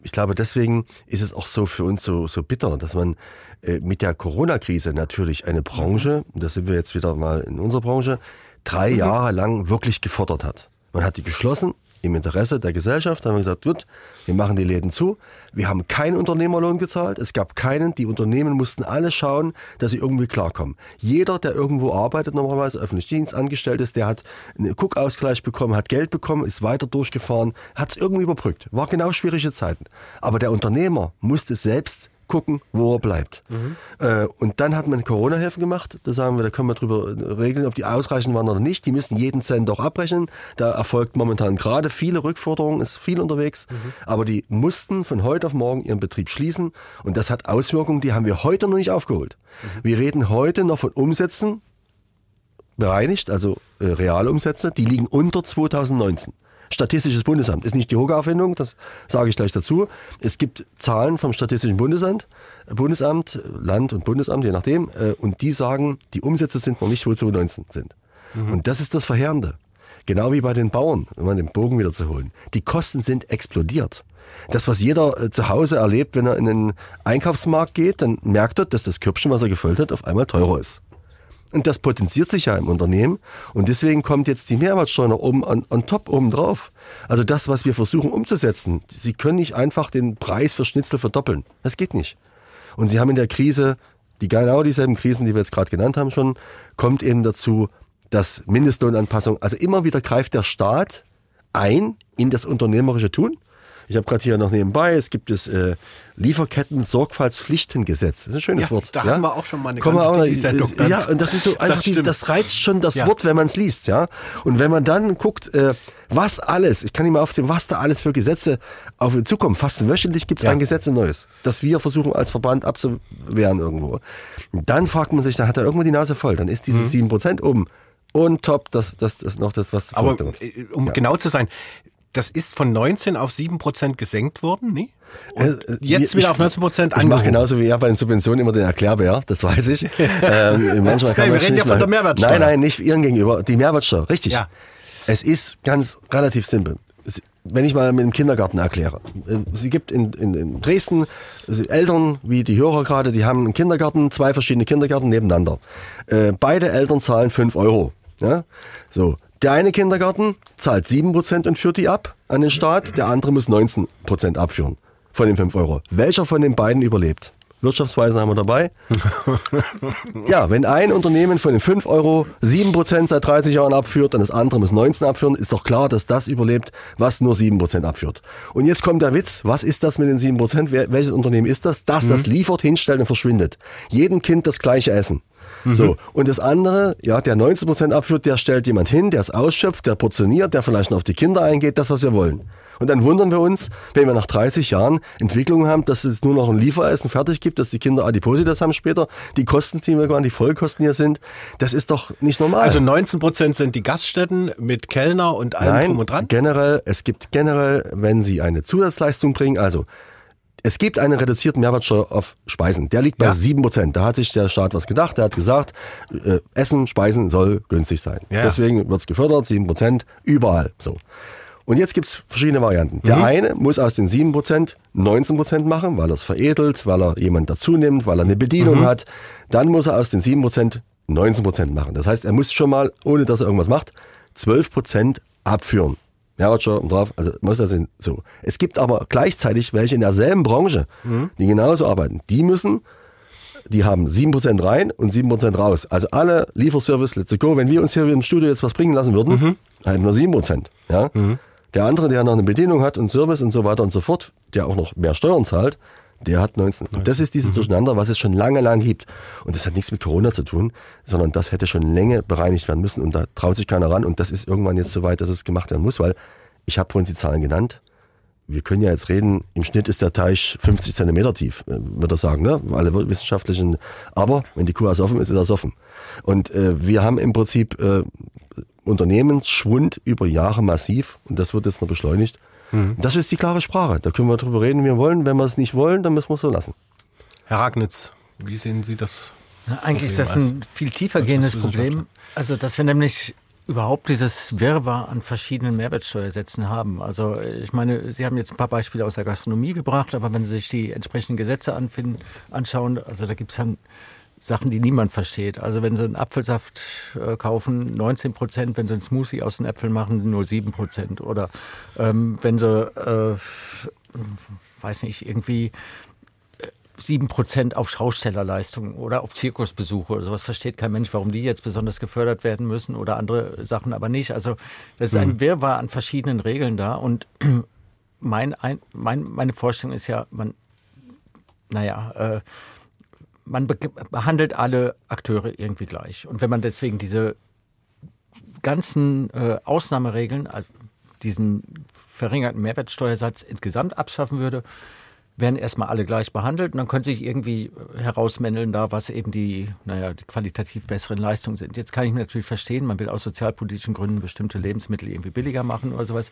ich glaube, deswegen ist es auch so für uns so, so bitter, dass man äh, mit der Corona-Krise natürlich eine Branche, und da sind wir jetzt wieder mal in unserer Branche, drei Mhm. Jahre lang wirklich gefordert hat. Man hat die geschlossen im Interesse der Gesellschaft. Haben wir gesagt, gut, wir machen die Läden zu. Wir haben keinen Unternehmerlohn gezahlt. Es gab keinen. Die Unternehmen mussten alle schauen, dass sie irgendwie klarkommen. Jeder, der irgendwo arbeitet, normalerweise öffentlich Dienst angestellt ist, der hat einen Guckausgleich bekommen, hat Geld bekommen, ist weiter durchgefahren, hat es irgendwie überbrückt. War genau schwierige Zeiten. Aber der Unternehmer musste selbst gucken, wo er bleibt. Äh, und dann hat man Corona-Hilfen gemacht. Da sagen wir, da können wir drüber regeln, ob die ausreichend waren oder nicht. Die müssen jeden Cent doch abrechnen. Da erfolgt momentan gerade viele Rückforderungen, ist viel unterwegs. Aber die mussten von heute auf morgen ihren Betrieb schließen. Und das hat Auswirkungen, die haben wir heute noch nicht aufgeholt. Wir reden heute noch von Umsätzen, bereinigt, also äh, Realumsätze, die liegen unter 2019. Statistisches Bundesamt ist nicht die Hoge-Erfindung, das sage ich gleich dazu. Es gibt Zahlen vom Statistischen Bundesamt, Bundesamt, Land und Bundesamt, je nachdem, äh, und die sagen, die Umsätze sind noch nicht, wo 2019 sind. Und das ist das Verheerende. Genau wie bei den Bauern, um mal den Bogen wieder zu holen. Die Kosten sind explodiert. Das, was jeder äh, zu Hause erlebt, wenn er in den Einkaufsmarkt geht, dann merkt er, dass das Körbchen, was er gefüllt hat, auf einmal teurer ist. Und das potenziert sich ja im Unternehmen. Und deswegen kommt jetzt die Mehrwertsteuer noch oben on, on top oben drauf. Also das, was wir versuchen umzusetzen. Sie können nicht einfach den Preis für Schnitzel verdoppeln. Das geht nicht. Und Sie haben in der Krise, die genau dieselben Krisen, die wir jetzt gerade genannt haben schon, kommt eben dazu, dass Mindestlohnanpassung, also immer wieder greift der Staat ein in das unternehmerische Tun. Ich habe gerade hier noch nebenbei, es gibt das äh, Lieferketten-Sorgfaltspflichtengesetz. Das ist ein schönes Ja, Wort. da hatten wir auch schon mal eine Kommen ganze auch- Digi-Sendung Ja, dazu. und das ist so Das einfach, stimmt. das reizt schon das Ja. Wort, wenn man es liest, ja. Und wenn man dann guckt, äh, was alles, ich kann Ihnen mal aufzählen, was da alles für Gesetze auf uns zukommen. Fast wöchentlich gibt es ein Gesetz ein neues, das wir versuchen als Verband abzuwehren irgendwo. Und dann fragt man sich, da hat er irgendwo die Nase voll. Dann ist dieses 7% oben. Und top, das, das, das ist noch das, was Aber äh, um genau zu sein, das ist von 19 auf 7 Prozent gesenkt worden, nee? Und Äh, jetzt wieder auf 19 Prozent Ich mache angehoben. genauso wie er bei den Subventionen immer den Erklärbär, das weiß ich. *laughs* ähm, manchmal kann Nein, wir reden nicht ja von der Mehrwertsteuer. Nein, nein, nicht Ihren gegenüber. Die Mehrwertsteuer, richtig. Ja. Es ist ganz relativ simpel. Wenn ich mal mit dem Kindergarten erkläre. Äh, Sie gibt in, in, in Dresden also Eltern, wie die Hörer gerade, die haben einen Kindergarten, zwei verschiedene Kindergärten nebeneinander. Äh, beide Eltern zahlen 5 Euro. Ja? So. Der eine Kindergarten zahlt 7% und führt die ab an den Staat, der andere muss 19% abführen von den 5 Euro. Welcher von den beiden überlebt? Wirtschaftsweise haben wir dabei. *laughs* Ja, wenn ein Unternehmen von den 5 Euro 7% seit 30 Jahren abführt, dann das andere muss 19 abführen, ist doch klar, dass das überlebt, was nur 7% abführt. Und jetzt kommt der Witz, was ist das mit den 7%? Wer, welches Unternehmen ist das? Das, das liefert, hinstellt und verschwindet. Jedem Kind das gleiche Essen. So. Und das andere, ja, der 19% abführt, der stellt jemand hin, der es ausschöpft, der portioniert, der vielleicht noch auf die Kinder eingeht, das, was wir wollen. Und dann wundern wir uns, wenn wir nach 30 Jahren Entwicklungen haben, dass es nur noch ein Lieferessen fertig gibt, dass die Kinder Adipositas haben später, die Kosten, die wir gar die Vollkosten hier sind, das ist doch nicht normal. Also 19 Prozent sind die Gaststätten mit Kellner und allem Nein, drum und dran. generell, es gibt generell, wenn Sie eine Zusatzleistung bringen, also es gibt einen reduzierten Mehrwertsteuer auf Speisen. Der liegt bei Ja. 7%. Da hat sich der Staat was gedacht. Der hat gesagt, äh, Essen, Speisen soll günstig sein. Ja. Deswegen wird's gefördert, 7%, überall. So. Und jetzt gibt's verschiedene Varianten. Der Mhm. eine muss aus den 7% 19% machen, weil er es veredelt, weil er jemand dazu nimmt, weil er eine Bedienung Mhm. hat. Dann muss er aus den 7% 19% machen. Das heißt, er muss schon mal, ohne dass er irgendwas macht, 12% abführen. Mehrwertsteuer und drauf, also muss das in, so. Es gibt aber gleichzeitig welche in derselben Branche, Mhm. die genauso arbeiten. Die müssen die haben 7% rein und 7% raus. Also alle Lieferservice, let's go. Wenn wir uns hier im Studio jetzt was bringen lassen würden, Mhm. hätten wir 7%. Ja? Der andere, der noch eine Bedienung hat und Service und so weiter und so fort, der auch noch mehr Steuern zahlt, der hat 19. Und das ist dieses Mhm. Durcheinander, was es schon lange, lange gibt. Und das hat nichts mit Corona zu tun, sondern das hätte schon länger bereinigt werden müssen. Und da traut sich keiner ran. Und das ist irgendwann jetzt so weit, dass es gemacht werden muss, weil ich habe vorhin die Zahlen genannt. Wir können ja jetzt reden, im Schnitt ist der Teich 50 Zentimeter tief, äh, würde er sagen, ne? alle wissenschaftlichen. Aber wenn die Kuh ersoffen ist, ist er soffen. Und äh, wir haben im Prinzip äh, Unternehmensschwund über Jahre massiv und das wird jetzt noch beschleunigt. Das ist die klare Sprache. Da können wir drüber reden, wie wir wollen. Wenn wir es nicht wollen, dann müssen wir es so lassen. Herr Ragnitz, wie sehen Sie das? Na, eigentlich ist das ein viel tiefer gehendes? Problem. Also, dass wir nämlich überhaupt dieses Wirrwarr an verschiedenen Mehrwertsteuersätzen haben. Also, ich meine, Sie haben jetzt ein paar Beispiele aus der Gastronomie gebracht, aber wenn Sie sich die entsprechenden Gesetze anfinden, anschauen, also da gibt es dann Sachen, die niemand versteht. Also wenn Sie einen Apfelsaft äh, kaufen, 19 Prozent, wenn Sie einen Smoothie aus den Äpfeln machen, nur 7 Prozent. Oder ähm, wenn Sie, äh, weiß nicht, irgendwie 7 Prozent auf Schaustellerleistungen oder auf Zirkusbesuche oder sowas versteht kein Mensch, warum die jetzt besonders gefördert werden müssen oder andere Sachen aber nicht. Also das ist ein Mhm. Wirrwarr an verschiedenen Regeln da und mein, ein, mein, meine Vorstellung ist ja, man, naja, äh, man be behandelt alle Akteure irgendwie gleich. Und wenn man deswegen diese ganzen äh, Ausnahmeregeln, also diesen verringerten Mehrwertsteuersatz insgesamt abschaffen würde, werden erstmal alle gleich behandelt und dann können sich irgendwie herausmändeln da, was eben die, naja, die qualitativ besseren Leistungen sind. Jetzt kann ich natürlich verstehen, man will aus sozialpolitischen Gründen bestimmte Lebensmittel irgendwie billiger machen oder sowas.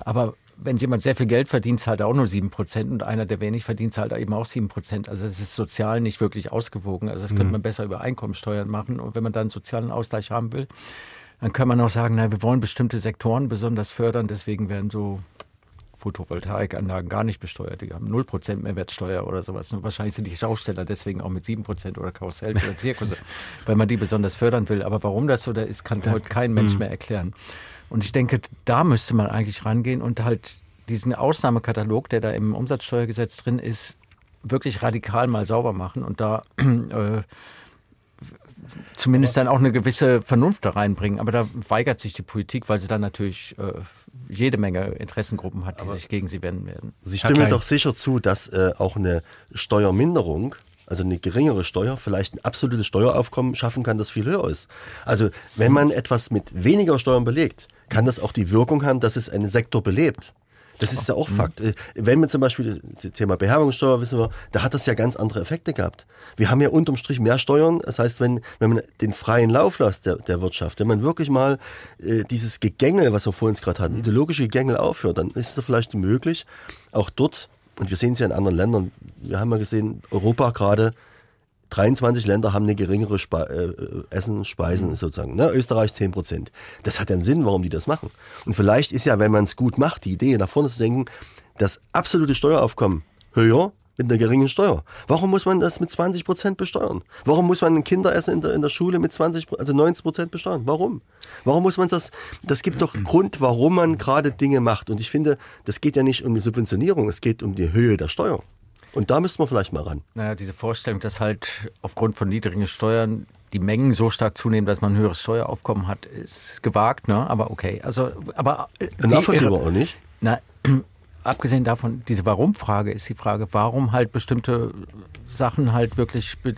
Aber wenn jemand sehr viel Geld verdient, zahlt er auch nur sieben Prozent und einer, der wenig verdient, zahlt er eben auch sieben Prozent. Also es ist sozial nicht wirklich ausgewogen. Also das könnte Mhm. man besser über Einkommensteuern machen. Und wenn man dann einen sozialen Ausgleich haben will, dann kann man auch sagen, na, wir wollen bestimmte Sektoren besonders fördern, deswegen werden so Photovoltaikanlagen gar nicht besteuert. Die haben 0% Mehrwertsteuer oder sowas. Und wahrscheinlich sind die Schausteller deswegen auch mit 7% oder Karussells oder Zirkusse, *laughs* weil man die besonders fördern will. Aber warum das so da ist, kann heute kein Mensch Mhm. mehr erklären. Und ich denke, da müsste man eigentlich rangehen und halt diesen Ausnahmekatalog, der da im Umsatzsteuergesetz drin ist, wirklich radikal mal sauber machen und da äh, zumindest dann auch eine gewisse Vernunft da reinbringen. Aber da weigert sich die Politik, weil sie dann natürlich äh, jede Menge Interessengruppen hat, die sich gegen sie wenden werden. Sie stimmen doch sicher zu, dass äh, auch eine Steuerminderung, also eine geringere Steuer, vielleicht ein absolutes Steueraufkommen schaffen kann, das viel höher ist. Also wenn man etwas mit weniger Steuern belegt, kann das auch die Wirkung haben, dass es einen Sektor belebt. Das ist ja auch Fakt. Äh, Wenn wir zum Beispiel das Thema Beherbergungssteuer wissen wir, da hat das ja ganz andere Effekte gehabt. Wir haben ja unterm Strich mehr Steuern. Das heißt, wenn, wenn man den freien Lauf lässt der, der Wirtschaft, wenn man wirklich mal äh, dieses Gegängel, was wir vorhin gerade hatten, ideologische Gegängel aufhört, dann ist es vielleicht möglich, auch dort, und wir sehen es ja in anderen Ländern, wir haben ja gesehen, Europa gerade, 23 Länder haben eine geringere Spe äh, Essen, Speisen sozusagen. Ne? Österreich 10 Prozent. Das hat ja einen Sinn, warum die das machen. Und vielleicht ist ja, wenn man es gut macht, die Idee nach vorne zu denken, das absolute Steueraufkommen höher mit einer geringen Steuer. Warum muss man das mit 20 Prozent besteuern? Warum muss man ein Kinderessen in der, in der Schule mit 20, also 90 Prozent besteuern? Warum? Warum muss man das? Das gibt doch Grund, warum man gerade Dinge macht. Und ich finde, das geht ja nicht um die Subventionierung, es geht um die Höhe der Steuer. Und da müssten wir vielleicht mal ran. Naja, diese Vorstellung, dass halt aufgrund von niedrigen Steuern die Mengen so stark zunehmen, dass man ein höheres Steueraufkommen hat, ist gewagt, ne? Aber okay. Also, aber äh, Nachvollziehbar auch nicht? Na, *clears throat* abgesehen davon, diese Warum-Frage ist die Frage, warum halt bestimmte Sachen halt wirklich be äh,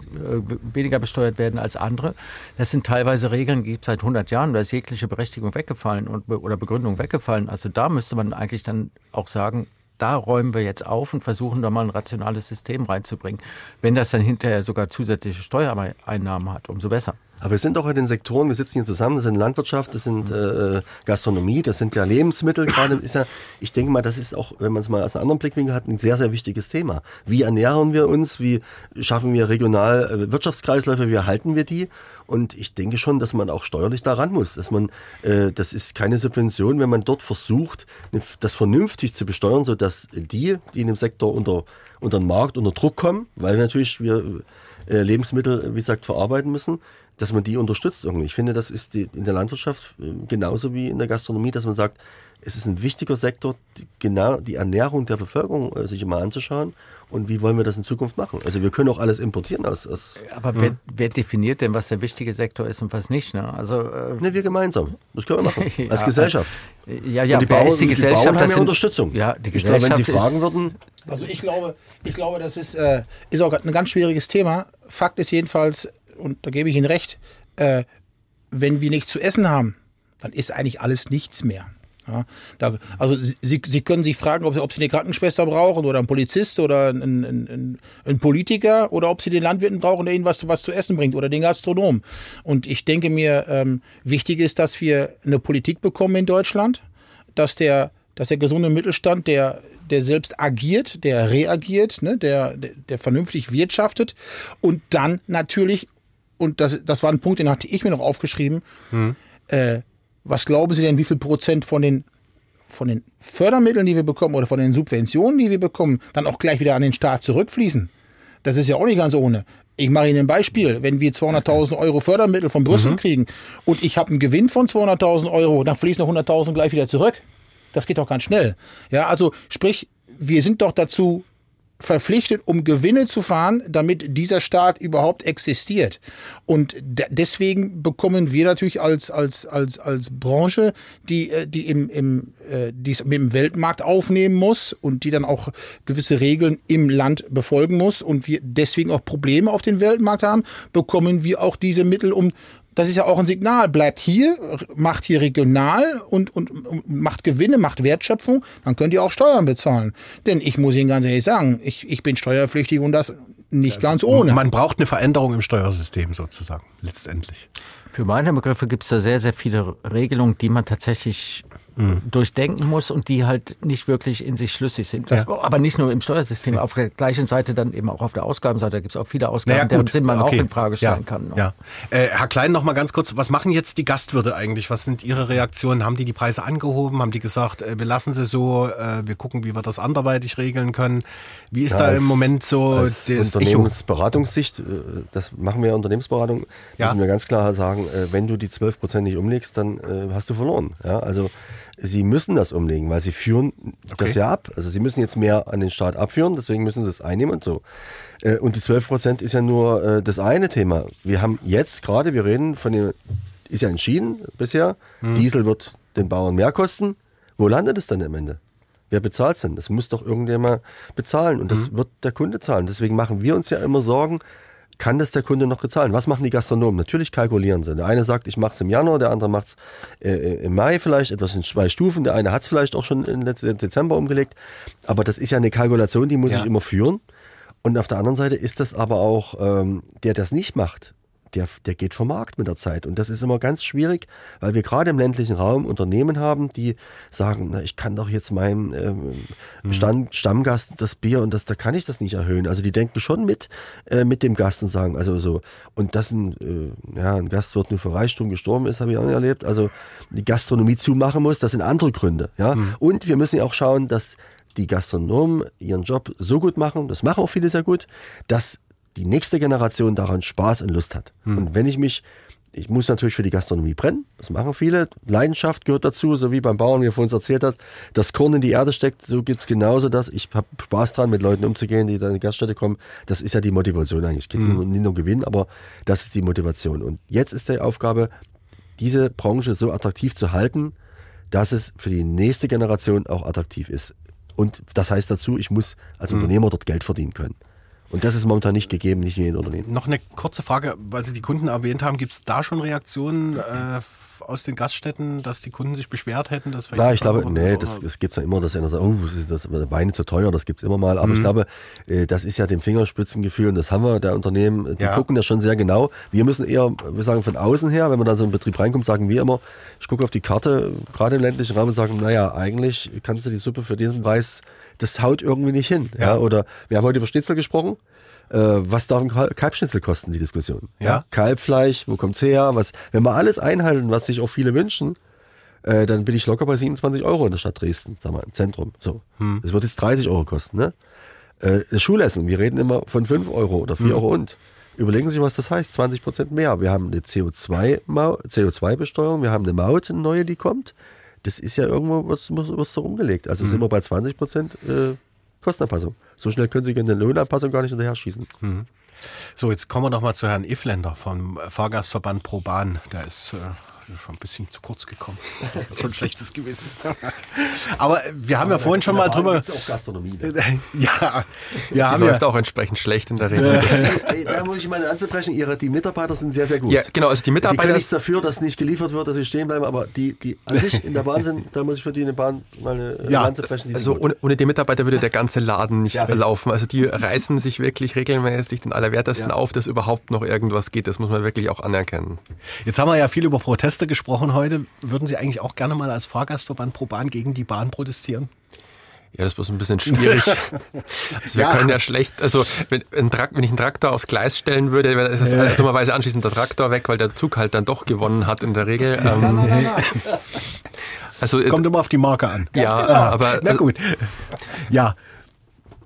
weniger besteuert werden als andere. Das sind teilweise Regeln, die gibt es seit 100 Jahren, da ist jegliche Berechtigung weggefallen und, oder Begründung weggefallen. Also da müsste man eigentlich dann auch sagen, da räumen wir jetzt auf und versuchen da mal ein rationales System reinzubringen. Wenn das dann hinterher sogar zusätzliche Steuereinnahmen hat, umso besser. Aber wir sind auch in den Sektoren, wir sitzen hier zusammen, das sind Landwirtschaft, das sind äh, Gastronomie, das sind ja Lebensmittel gerade. Ist ja, ich denke mal, das ist auch, wenn man es mal aus einem anderen Blickwinkel hat, ein sehr, sehr wichtiges Thema. Wie ernähren wir uns? Wie schaffen wir regional äh, Wirtschaftskreisläufe? Wie erhalten wir die? Und ich denke schon, dass man auch steuerlich daran muss. Dass man, äh, das ist keine Subvention, wenn man dort versucht, ne- das vernünftig zu besteuern, sodass die, die in dem Sektor unter, unter den Markt, unter Druck kommen, weil natürlich wir äh, Lebensmittel, wie gesagt, verarbeiten müssen, dass man die unterstützt irgendwie. Ich finde, das ist die, in der Landwirtschaft äh, genauso wie in der Gastronomie, dass man sagt, es ist ein wichtiger Sektor, die, genau die Ernährung der Bevölkerung äh, sich mal anzuschauen. Und wie wollen wir das in Zukunft machen? Also wir können auch alles importieren aus. aus Aber wer, wer definiert denn, was der wichtige Sektor ist und was nicht? Ne? Also, äh, ne, wir gemeinsam. Das können wir machen. *laughs* Ja, Als Gesellschaft. Ja, ja, Und die wer Bauern, ist die die Gesellschaft? Bauern Das haben ja sind- Unterstützung. Ja, die Ich glaube, wenn Gesellschaft Sie fragen würden, Also ich glaube, ich glaube, das ist, äh, ist auch ein ganz schwieriges Thema. Fakt ist jedenfalls, und da gebe ich Ihnen recht, äh, wenn wir nichts zu essen haben, dann ist eigentlich alles nichts mehr. Ja, da, also Sie, Sie können sich fragen, ob Sie, ob Sie eine Krankenschwester brauchen oder einen Polizist oder einen, einen, einen, einen Politiker oder ob Sie den Landwirten brauchen, der Ihnen was, was zu essen bringt oder den Gastronom. Und ich denke mir, ähm, wichtig ist, dass wir eine Politik bekommen in Deutschland, dass der, dass der gesunde Mittelstand, der, der selbst agiert, der reagiert, ne, der, der, der vernünftig wirtschaftet und dann natürlich, und das, das war ein Punkt, den hatte ich mir noch aufgeschrieben, äh, was glauben Sie denn, wie viel Prozent von den, von den Fördermitteln, die wir bekommen oder von den Subventionen, die wir bekommen, dann auch gleich wieder an den Staat zurückfließen? Das ist ja auch nicht ganz ohne. Ich mache Ihnen ein Beispiel. Wenn wir 200.000 Euro Fördermittel von Brüssel kriegen und ich habe einen Gewinn von 200.000 Euro, dann fließen noch 100.000 gleich wieder zurück. Das geht doch ganz schnell. Ja, also sprich, wir sind doch dazu verpflichtet, um Gewinne zu fahren, damit dieser Staat überhaupt existiert. Und de- deswegen bekommen wir natürlich als, als, als, als Branche, die, äh, die im, im, äh, die es mit dem Weltmarkt aufnehmen muss und die dann auch gewisse Regeln im Land befolgen muss und wir deswegen auch Probleme auf den Weltmarkt haben, bekommen wir auch diese Mittel, um das ist ja auch ein Signal. Bleibt hier, macht hier regional und, und, und macht Gewinne, macht Wertschöpfung, dann könnt ihr auch Steuern bezahlen. Denn ich muss Ihnen ganz ehrlich sagen, ich, ich bin steuerpflichtig und das nicht ganz ohne. Man braucht eine Veränderung im Steuersystem sozusagen, letztendlich. Für meine Begriffe gibt es da sehr, sehr viele Regelungen, die man tatsächlich durchdenken muss und die halt nicht wirklich in sich schlüssig sind. Das, Ja. Aber nicht nur im Steuersystem, auf der gleichen Seite dann eben auch auf der Ausgabenseite. Da gibt es auch viele Ausgaben, deren Sinn man okay. auch in Frage stellen ja. kann. ne? Ja. Äh, Herr Klein, noch mal ganz kurz, was machen jetzt die Gastwirte eigentlich? Was sind Ihre Reaktionen? Haben die die Preise angehoben? Haben die gesagt, äh, wir lassen sie so, äh, wir gucken, wie wir das anderweitig regeln können? Wie ist Ja, da als- im Moment so das? Unternehmensberatungssicht, äh, das machen wir ja Unternehmensberatung, Ja. müssen wir ganz klar sagen, äh, wenn du die 12 Prozent nicht umlegst, dann äh, hast du verloren. Ja, also sie müssen das umlegen, weil sie führen das ja ab. Also sie müssen jetzt mehr an den Staat abführen, deswegen müssen sie es einnehmen und so. Äh, Und die 12 Prozent ist ja nur äh, das eine Thema. Wir haben jetzt gerade, wir reden von dem, ist ja entschieden bisher, Mhm. Diesel wird den Bauern mehr kosten. Wo landet es dann am Ende? Wer bezahlt es denn? Das muss doch irgendjemand bezahlen und das wird der Kunde zahlen. Deswegen machen wir uns ja immer Sorgen, kann das der Kunde noch bezahlen? Was machen die Gastronomen? Natürlich kalkulieren sie. Der eine sagt, ich mache es im Januar, der andere macht es äh, im Mai vielleicht, etwas in zwei Stufen. Der eine hat es vielleicht auch schon im Dezember umgelegt. Aber das ist ja eine Kalkulation, die muss Ja. ich immer führen. Und auf der anderen Seite ist das aber auch, ähm, der das nicht macht, der, der geht vom Markt mit der Zeit. Und das ist immer ganz schwierig, weil wir gerade im ländlichen Raum Unternehmen haben, die sagen, na, ich kann doch jetzt meinem ähm, Stamm, Stammgast das Bier und das, da kann ich das nicht erhöhen. Also die denken schon mit, äh, mit dem Gast und sagen, also so, und dass ein, äh, ja, ein Gast wird nur für Reichtum gestorben ist, habe ich auch nicht erlebt. Also die Gastronomie zumachen muss, das sind andere Gründe. Ja? Und wir müssen ja auch schauen, dass die Gastronomen ihren Job so gut machen, das machen auch viele sehr gut, dass die nächste Generation daran Spaß und Lust hat. Und wenn ich mich, ich muss natürlich für die Gastronomie brennen, das machen viele. Leidenschaft gehört dazu, so wie beim Bauern, wie er vorhin erzählt hat, das Korn in die Erde steckt, so gibt's genauso das. Ich habe Spaß dran, mit Leuten umzugehen, die da in die Gaststätte kommen. Das ist ja die Motivation eigentlich. Es geht Mhm. nicht nur Gewinn, aber das ist die Motivation. Und jetzt ist die Aufgabe, diese Branche so attraktiv zu halten, dass es für die nächste Generation auch attraktiv ist. Und das heißt dazu, ich muss als Mhm. Unternehmer dort Geld verdienen können. Und das ist momentan nicht gegeben, nicht in jedem Unternehmen. Noch eine kurze Frage, weil Sie die Kunden erwähnt haben. Gibt es da schon Reaktionen äh, aus den Gaststätten, dass die Kunden sich beschwert hätten? Dass vielleicht Na, ich glaube, nee, oder- das, das gibt's ja immer, dass einer sagt, oh, das ist das Wein ist zu teuer, das gibt's immer mal. Aber Mhm. ich glaube, äh, das ist ja dem Fingerspitzengefühl und das haben wir, der Unternehmen, die Ja. gucken ja schon sehr genau. Wir müssen eher, wir sagen von außen her, wenn man dann so in den Betrieb reinkommt, sagen wir immer, ich gucke auf die Karte, gerade im ländlichen Raum und sagen, naja, eigentlich kannst du die Suppe für diesen Preis, das haut irgendwie nicht hin. Ja. Oder wir haben heute über Schnitzel gesprochen. Äh, was darf ein Kal- Kalbschnitzel kosten, die Diskussion? Ja. Kalbfleisch, wo kommt's her? Was, wenn wir alles einhalten, was sich auch viele wünschen, äh, dann bin ich locker bei 27 Euro in der Stadt Dresden, sag mal, im Zentrum. So. Hm. Das wird jetzt 30 Euro kosten, ne? Äh, Schulessen, wir reden immer von 5 Euro oder 4 Hm. Euro und. Überlegen Sie sich, was das heißt, 20 Prozent mehr. Wir haben eine CO2-Besteuerung, wir haben eine Maut, eine neue, die kommt. das ist ja irgendwo, wird's, wird's da rumgelegt. Also Mhm. sind wir bei 20 Prozent äh, Kostenanpassung. So schnell können Sie in der Lohnanpassung gar nicht hinterher schießen. Mhm. So, jetzt kommen wir noch mal zu Herrn Ifländer vom Fahrgastverband Pro Bahn. Der ist äh, schon ein bisschen zu kurz gekommen. *laughs* schon ein schlechtes Gewissen. *laughs* Aber wir haben ja vorhin schon mal drüber. Gibt's auch Gastronomie. Ne? *laughs* ja, wir Die haben läuft ja. auch entsprechend schlecht in der Regel. Da muss ich mal anzubrechen, ihre, die Mitarbeiter sind sehr, sehr gut. Ja, genau, also die Die Mitarbeiter- können nichts dafür, dass nicht geliefert wird, dass sie stehen bleiben, aber die, die an sich in der Bahn sind, da muss ich für die in der Bahn mal eine Ja, Lanze brechen. Die sind also ohne, ohne die Mitarbeiter würde der ganze Laden nicht Ja. laufen. Also die reißen sich wirklich regelmäßig den Allerwertesten auf, dass überhaupt noch irgendwas geht. Das muss man wirklich auch anerkennen. Jetzt haben wir ja viel über Proteste gesprochen heute. Würden Sie eigentlich auch gerne mal als Fahrgastverband Pro Bahn gegen die Bahn protestieren? Ja, das ist bloß ein bisschen schwierig. *laughs* Also wir Ja. können ja schlecht, also wenn, wenn ich einen Traktor aufs Gleis stellen würde, wäre das Ja. dummerweise anschließend der Traktor weg, weil der Zug halt dann doch gewonnen hat in der Regel. Ähm, also Kommt immer auf die Marke an. Ja, genau. aber Na gut. Ja.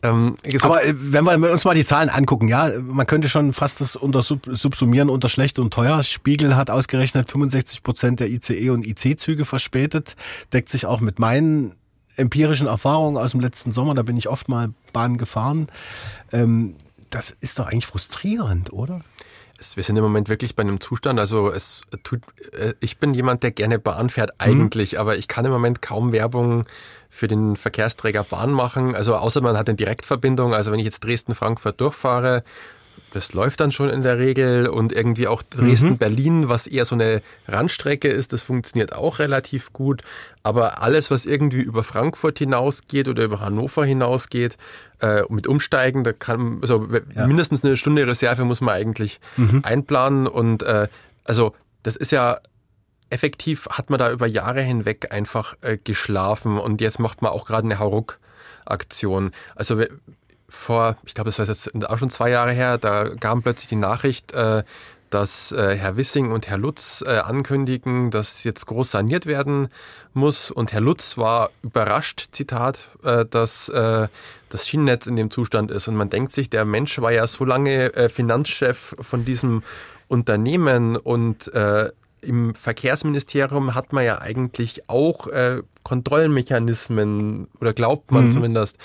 Ähm, Aber äh, wenn wir uns mal die Zahlen angucken, ja, man könnte schon fast das unter sub, subsumieren unter schlecht und teuer. Spiegel hat ausgerechnet 65 Prozent der ICE und IC-Züge verspätet, deckt sich auch mit meinen empirischen Erfahrungen aus dem letzten Sommer. Da bin ich oft mal Bahn gefahren. Ähm, das ist doch eigentlich frustrierend, oder? Wir sind im Moment wirklich bei einem Zustand, also es tut, äh, ich bin jemand, der gerne Bahn fährt eigentlich, aber ich kann im Moment kaum Werbung für den Verkehrsträger Bahn machen, also außer man hat eine Direktverbindung, also wenn ich jetzt Dresden-Frankfurt durchfahre, das läuft dann schon in der Regel und irgendwie auch Dresden-Berlin, was eher so eine Randstrecke ist, das funktioniert auch relativ gut. Aber alles, was irgendwie über Frankfurt hinausgeht oder über Hannover hinausgeht, äh, mit Umsteigen, da kann also Ja. mindestens eine Stunde Reserve muss man eigentlich Mhm. einplanen und äh, also das ist ja effektiv hat man da über Jahre hinweg einfach äh, geschlafen und jetzt macht man auch gerade eine Hauruck-Aktion. Also wir, vor, ich glaube, das war jetzt auch schon zwei Jahre her, da kam plötzlich die Nachricht, äh, dass äh, Herr Wissing und Herr Lutz äh, ankündigen, dass jetzt groß saniert werden muss. Und Herr Lutz war überrascht, Zitat, äh, dass das Schienennetz in dem Zustand ist. Und man denkt sich, der Mensch war ja so lange Finanzchef von diesem Unternehmen und im Verkehrsministerium hat man ja eigentlich auch Kontrollmechanismen oder glaubt man Mhm. zumindest.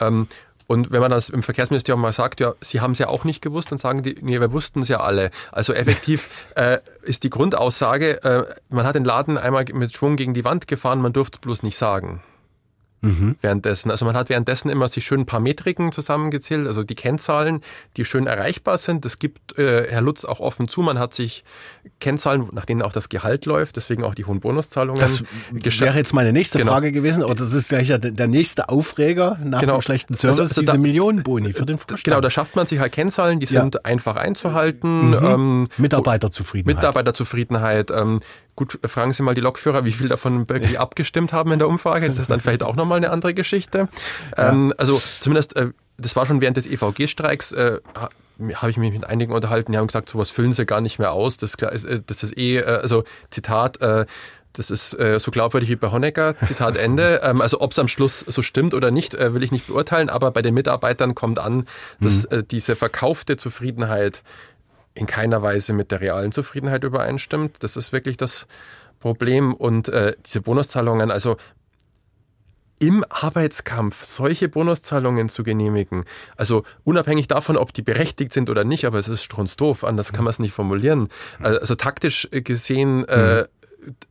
Ähm, und wenn man das im Verkehrsministerium mal sagt, ja, sie haben es ja auch nicht gewusst, dann sagen die, nee, wir wussten es ja alle. Also effektiv *laughs* äh, ist die Grundaussage, äh, man hat den Laden einmal mit Schwung gegen die Wand gefahren, man durfte es bloß nicht sagen. Währenddessen. Also man hat währenddessen immer sich schön ein paar Metriken zusammengezählt, also die Kennzahlen, die schön erreichbar sind. Das gibt äh, Herr Lutz auch offen zu. Man hat sich Kennzahlen, nach denen auch das Gehalt läuft, deswegen auch die hohen Bonuszahlungen. Das wäre jetzt meine nächste Genau. Frage gewesen, aber das ist gleich der der nächste Aufreger nach Genau. dem schlechten Service, Also- also diese da- Millionenboni für den Vorstand. Genau, da schafft man sich halt Kennzahlen, die Ja. sind einfach einzuhalten. Mhm. Ähm, Mitarbeiterzufriedenheit. Mitarbeiterzufriedenheit. Ähm, gut, fragen Sie mal die Lokführer, wie viel davon wirklich abgestimmt haben in der Umfrage. Das ist dann vielleicht auch nochmal eine andere Geschichte. Ähm, also zumindest, äh, das war schon während des EVG-Streiks, äh, ha- habe ich mich mit einigen unterhalten, die haben gesagt, sowas füllen sie gar nicht mehr aus. Das, äh, das ist eh, äh, also Zitat, äh, das ist äh, so glaubwürdig wie bei Honecker, Zitat *laughs* Ende. Ähm, also ob es am Schluss so stimmt oder nicht, äh, will ich nicht beurteilen, aber bei den Mitarbeitern kommt an, dass äh, diese verkaufte Zufriedenheit in keiner Weise mit der realen Zufriedenheit übereinstimmt. Das ist wirklich das Problem. Und äh, diese Bonuszahlungen, also im Arbeitskampf solche Bonuszahlungen zu genehmigen, also unabhängig davon, ob die berechtigt sind oder nicht, aber es ist strunzdoof, anders kann man es nicht formulieren. Also, also taktisch gesehen, äh,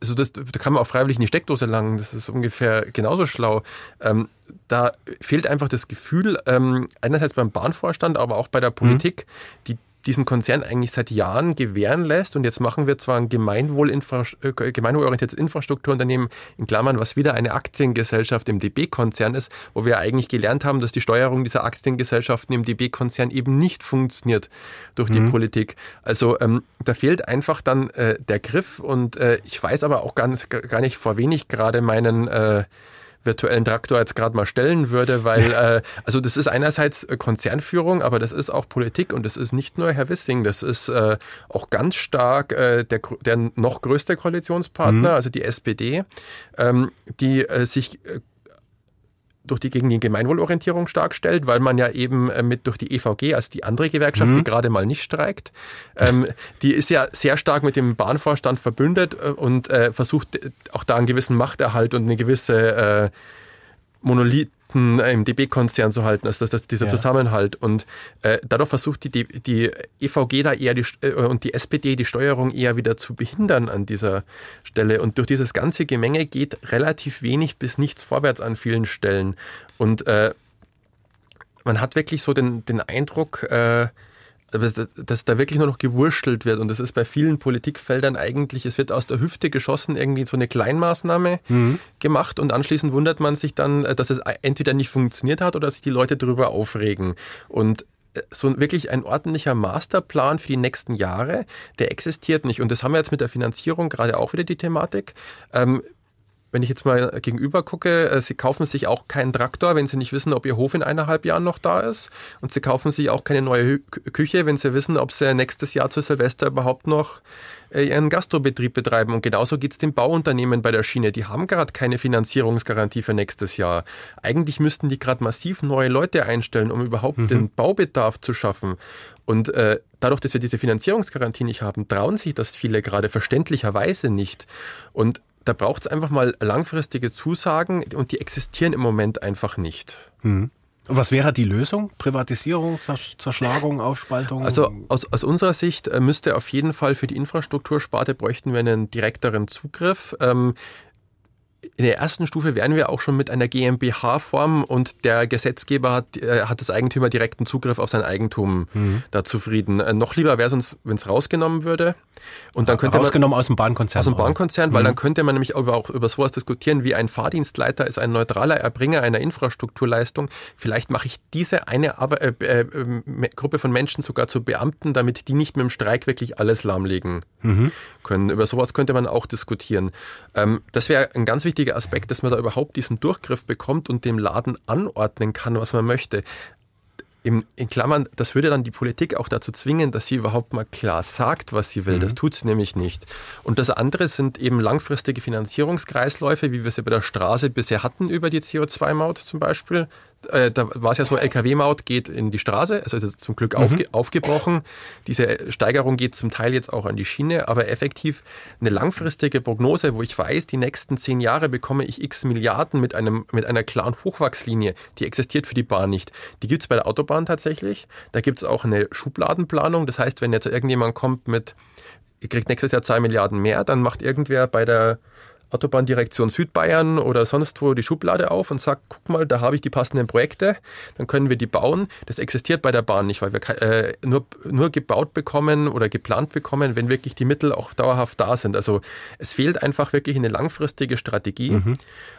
also das, da kann man auch freiwillig in die Steckdose langen, das ist ungefähr genauso schlau. Ähm, da fehlt einfach das Gefühl, ähm, einerseits beim Bahnvorstand, aber auch bei der Politik, die diesen Konzern eigentlich seit Jahren gewähren lässt. Und jetzt machen wir zwar ein Gemeinwohlinfra- äh, gemeinwohlorientiertes Infrastrukturunternehmen, in Klammern, was wieder eine Aktiengesellschaft im DB-Konzern ist, wo wir eigentlich gelernt haben, dass die Steuerung dieser Aktiengesellschaften im DB-Konzern eben nicht funktioniert durch die Mhm. Politik. Also ähm, da fehlt einfach dann äh, der Griff. Und äh, ich weiß aber auch ganz, gar nicht, vor wen ich gerade meinen äh, virtuellen Traktor jetzt gerade mal stellen würde, weil *laughs* äh, also das ist einerseits äh, Konzernführung, aber das ist auch Politik und das ist nicht nur Herr Wissing, das ist äh, auch ganz stark äh, der, der noch größte Koalitionspartner, Mhm. also die SPD, ähm, die äh, sich äh, durch die, gegen die Gemeinwohlorientierung stark stellt, weil man ja eben äh, mit durch die EVG, also die andere Gewerkschaft, Mhm. die gerade mal nicht streikt, ähm, die ist ja sehr stark mit dem Bahnvorstand verbündet äh, und äh, versucht äh, auch da einen gewissen Machterhalt und eine gewisse äh, Monolithen im DB-Konzern zu halten, also das, das, dieser Ja. Zusammenhalt. Und äh, dadurch versucht die, die, die EVG da eher die, äh, und die SPD die Steuerung eher wieder zu behindern an dieser Stelle. Und durch dieses ganze Gemenge geht relativ wenig bis nichts vorwärts an vielen Stellen. Und äh, man hat wirklich so den, den Eindruck, äh, dass da wirklich nur noch gewurschtelt wird. Und das ist bei vielen Politikfeldern eigentlich, es wird aus der Hüfte geschossen, irgendwie so eine Kleinmaßnahme Mhm. gemacht und anschließend wundert man sich dann, äh, dass es entweder nicht funktioniert hat oder sich die Leute darüber aufregen. Und äh, so wirklich ein ordentlicher Masterplan für die nächsten Jahre, der existiert nicht. Und das haben wir jetzt mit der Finanzierung gerade auch wieder die Thematik. Ähm, wenn ich jetzt mal gegenüber gucke, äh, Sie kaufen sich auch keinen Traktor, wenn Sie nicht wissen, ob Ihr Hof in eineinhalb Jahren noch da ist. Und Sie kaufen sich auch keine neue Küche, wenn Sie wissen, ob Sie nächstes Jahr zu Silvester überhaupt noch äh, Ihren Gastrobetrieb betreiben. Und genauso geht es den Bauunternehmen bei der Schiene. Die haben gerade keine Finanzierungsgarantie für nächstes Jahr. Eigentlich müssten die gerade massiv neue Leute einstellen, um überhaupt Mhm. den Baubedarf zu schaffen. Und äh, dadurch, dass wir diese Finanzierungsgarantie nicht haben, trauen sich das viele gerade verständlicherweise nicht. Und da braucht es einfach mal langfristige Zusagen und die existieren im Moment einfach nicht. Und was wäre die Lösung? Privatisierung, Zersch- Zerschlagung, Aufspaltung? Also aus, aus unserer Sicht äh, müsste auf jeden Fall für die Infrastruktursparte bräuchten wir einen direkteren Zugriff. Ähm, in der ersten Stufe wären wir auch schon mit einer GmbH-Form und der Gesetzgeber hat, äh, hat das Eigentümer direkten Zugriff auf sein Eigentum Mhm. da zufrieden. Äh, noch lieber wäre es uns, wenn es rausgenommen würde. Und dann könnte man, Rausgenommen aus dem Bahnkonzern. aus dem? Bahnkonzern, weil Mhm. dann könnte man nämlich auch über sowas diskutieren, wie ein Fahrdienstleiter ist ein neutraler Erbringer einer Infrastrukturleistung. Vielleicht mache ich diese eine aber, äh, äh, äh, Gruppe von Menschen sogar zu Beamten, damit die nicht mit dem Streik wirklich alles lahmlegen Mhm. können. Über sowas könnte man auch diskutieren. Ähm, das wäre ein ganz wichtiger Aspekt, dass man da überhaupt diesen Durchgriff bekommt und dem Laden anordnen kann, was man möchte. Im, in Klammern, das würde dann die Politik auch dazu zwingen, dass sie überhaupt mal klar sagt, was sie will. Das tut sie nämlich nicht. Und das andere sind eben langfristige Finanzierungskreisläufe, wie wir sie bei der Straße bisher hatten über die CO2-Maut zum Beispiel. Äh, da war es ja so, Lkw-Maut geht in die Straße, also ist jetzt zum Glück Mhm. aufge aufgebrochen. Diese Steigerung geht zum Teil jetzt auch an die Schiene, aber effektiv eine langfristige Prognose, wo ich weiß, die nächsten zehn Jahre bekomme ich x Milliarden mit, einem, mit einer klaren Hochwachslinie, die existiert für die Bahn nicht. Die gibt es bei der Autobahn tatsächlich. Da gibt es auch eine Schubladenplanung. Das heißt, wenn jetzt irgendjemand kommt mit, ihr kriegt nächstes Jahr zwei Milliarden mehr, dann macht irgendwer bei der Autobahndirektion Südbayern oder sonst wo die Schublade auf und sagt, guck mal, da habe ich die passenden Projekte, dann können wir die bauen. Das existiert bei der Bahn nicht, weil wir äh, nur, nur gebaut bekommen oder geplant bekommen, wenn wirklich die Mittel auch dauerhaft da sind. Also es fehlt einfach wirklich eine langfristige Strategie. Mhm.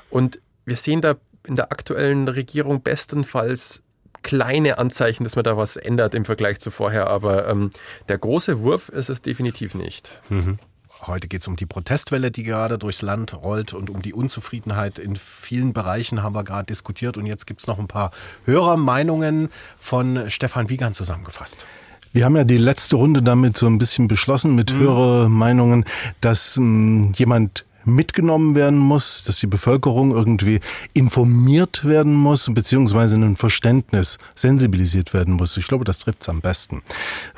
Und wir sehen da in der aktuellen Regierung bestenfalls kleine Anzeichen, dass man da was ändert im Vergleich zu vorher. Aber ähm, der große Wurf ist es definitiv nicht. Mhm. Heute geht es um die Protestwelle, die gerade durchs Land rollt und um die Unzufriedenheit in vielen Bereichen haben wir gerade diskutiert. Und jetzt gibt es noch ein paar Hörermeinungen von Stefan Wiegand zusammengefasst. Wir haben ja die letzte Runde damit so ein bisschen beschlossen mit Hörermeinungen, dass ähm, jemand mitgenommen werden muss, dass die Bevölkerung irgendwie informiert werden muss, beziehungsweise ein Verständnis sensibilisiert werden muss. Ich glaube, das trifft es am besten.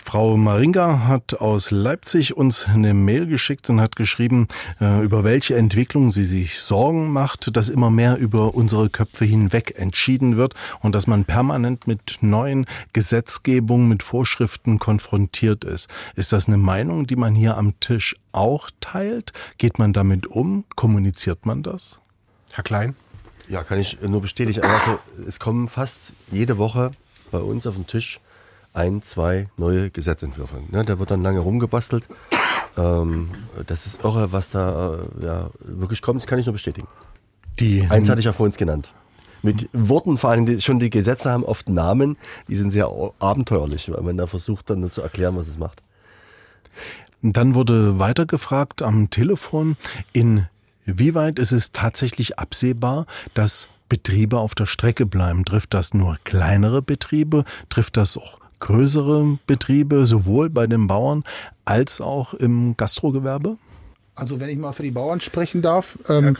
Frau Maringa hat aus Leipzig uns eine Mail geschickt und hat geschrieben, äh, über welche Entwicklung sie sich Sorgen macht, dass immer mehr über unsere Köpfe hinweg entschieden wird und dass man permanent mit neuen Gesetzgebungen, mit Vorschriften konfrontiert ist. Ist das eine Meinung, die man hier am Tisch auch teilt? Geht man damit um? Kommuniziert man das? Herr Klein? Ja, kann ich nur bestätigen. Also, es kommen fast jede Woche bei uns auf den Tisch ein, zwei neue Gesetzentwürfe. Ne, da wird dann lange rumgebastelt. Ähm, das ist irre, was da äh, ja, wirklich kommt. Das kann ich nur bestätigen. Die Eins hatte ich ja vorhin genannt. Mit Worten, vor allem die, schon die Gesetze haben oft Namen, die sind sehr abenteuerlich, weil man da versucht dann nur zu erklären, was es macht. Dann wurde weiter gefragt am Telefon, inwieweit ist es tatsächlich absehbar, dass Betriebe auf der Strecke bleiben? Trifft das nur kleinere Betriebe? Trifft das auch größere Betriebe, sowohl bei den Bauern als auch im Gastrogewerbe? Also wenn ich mal für die Bauern sprechen darf, ähm,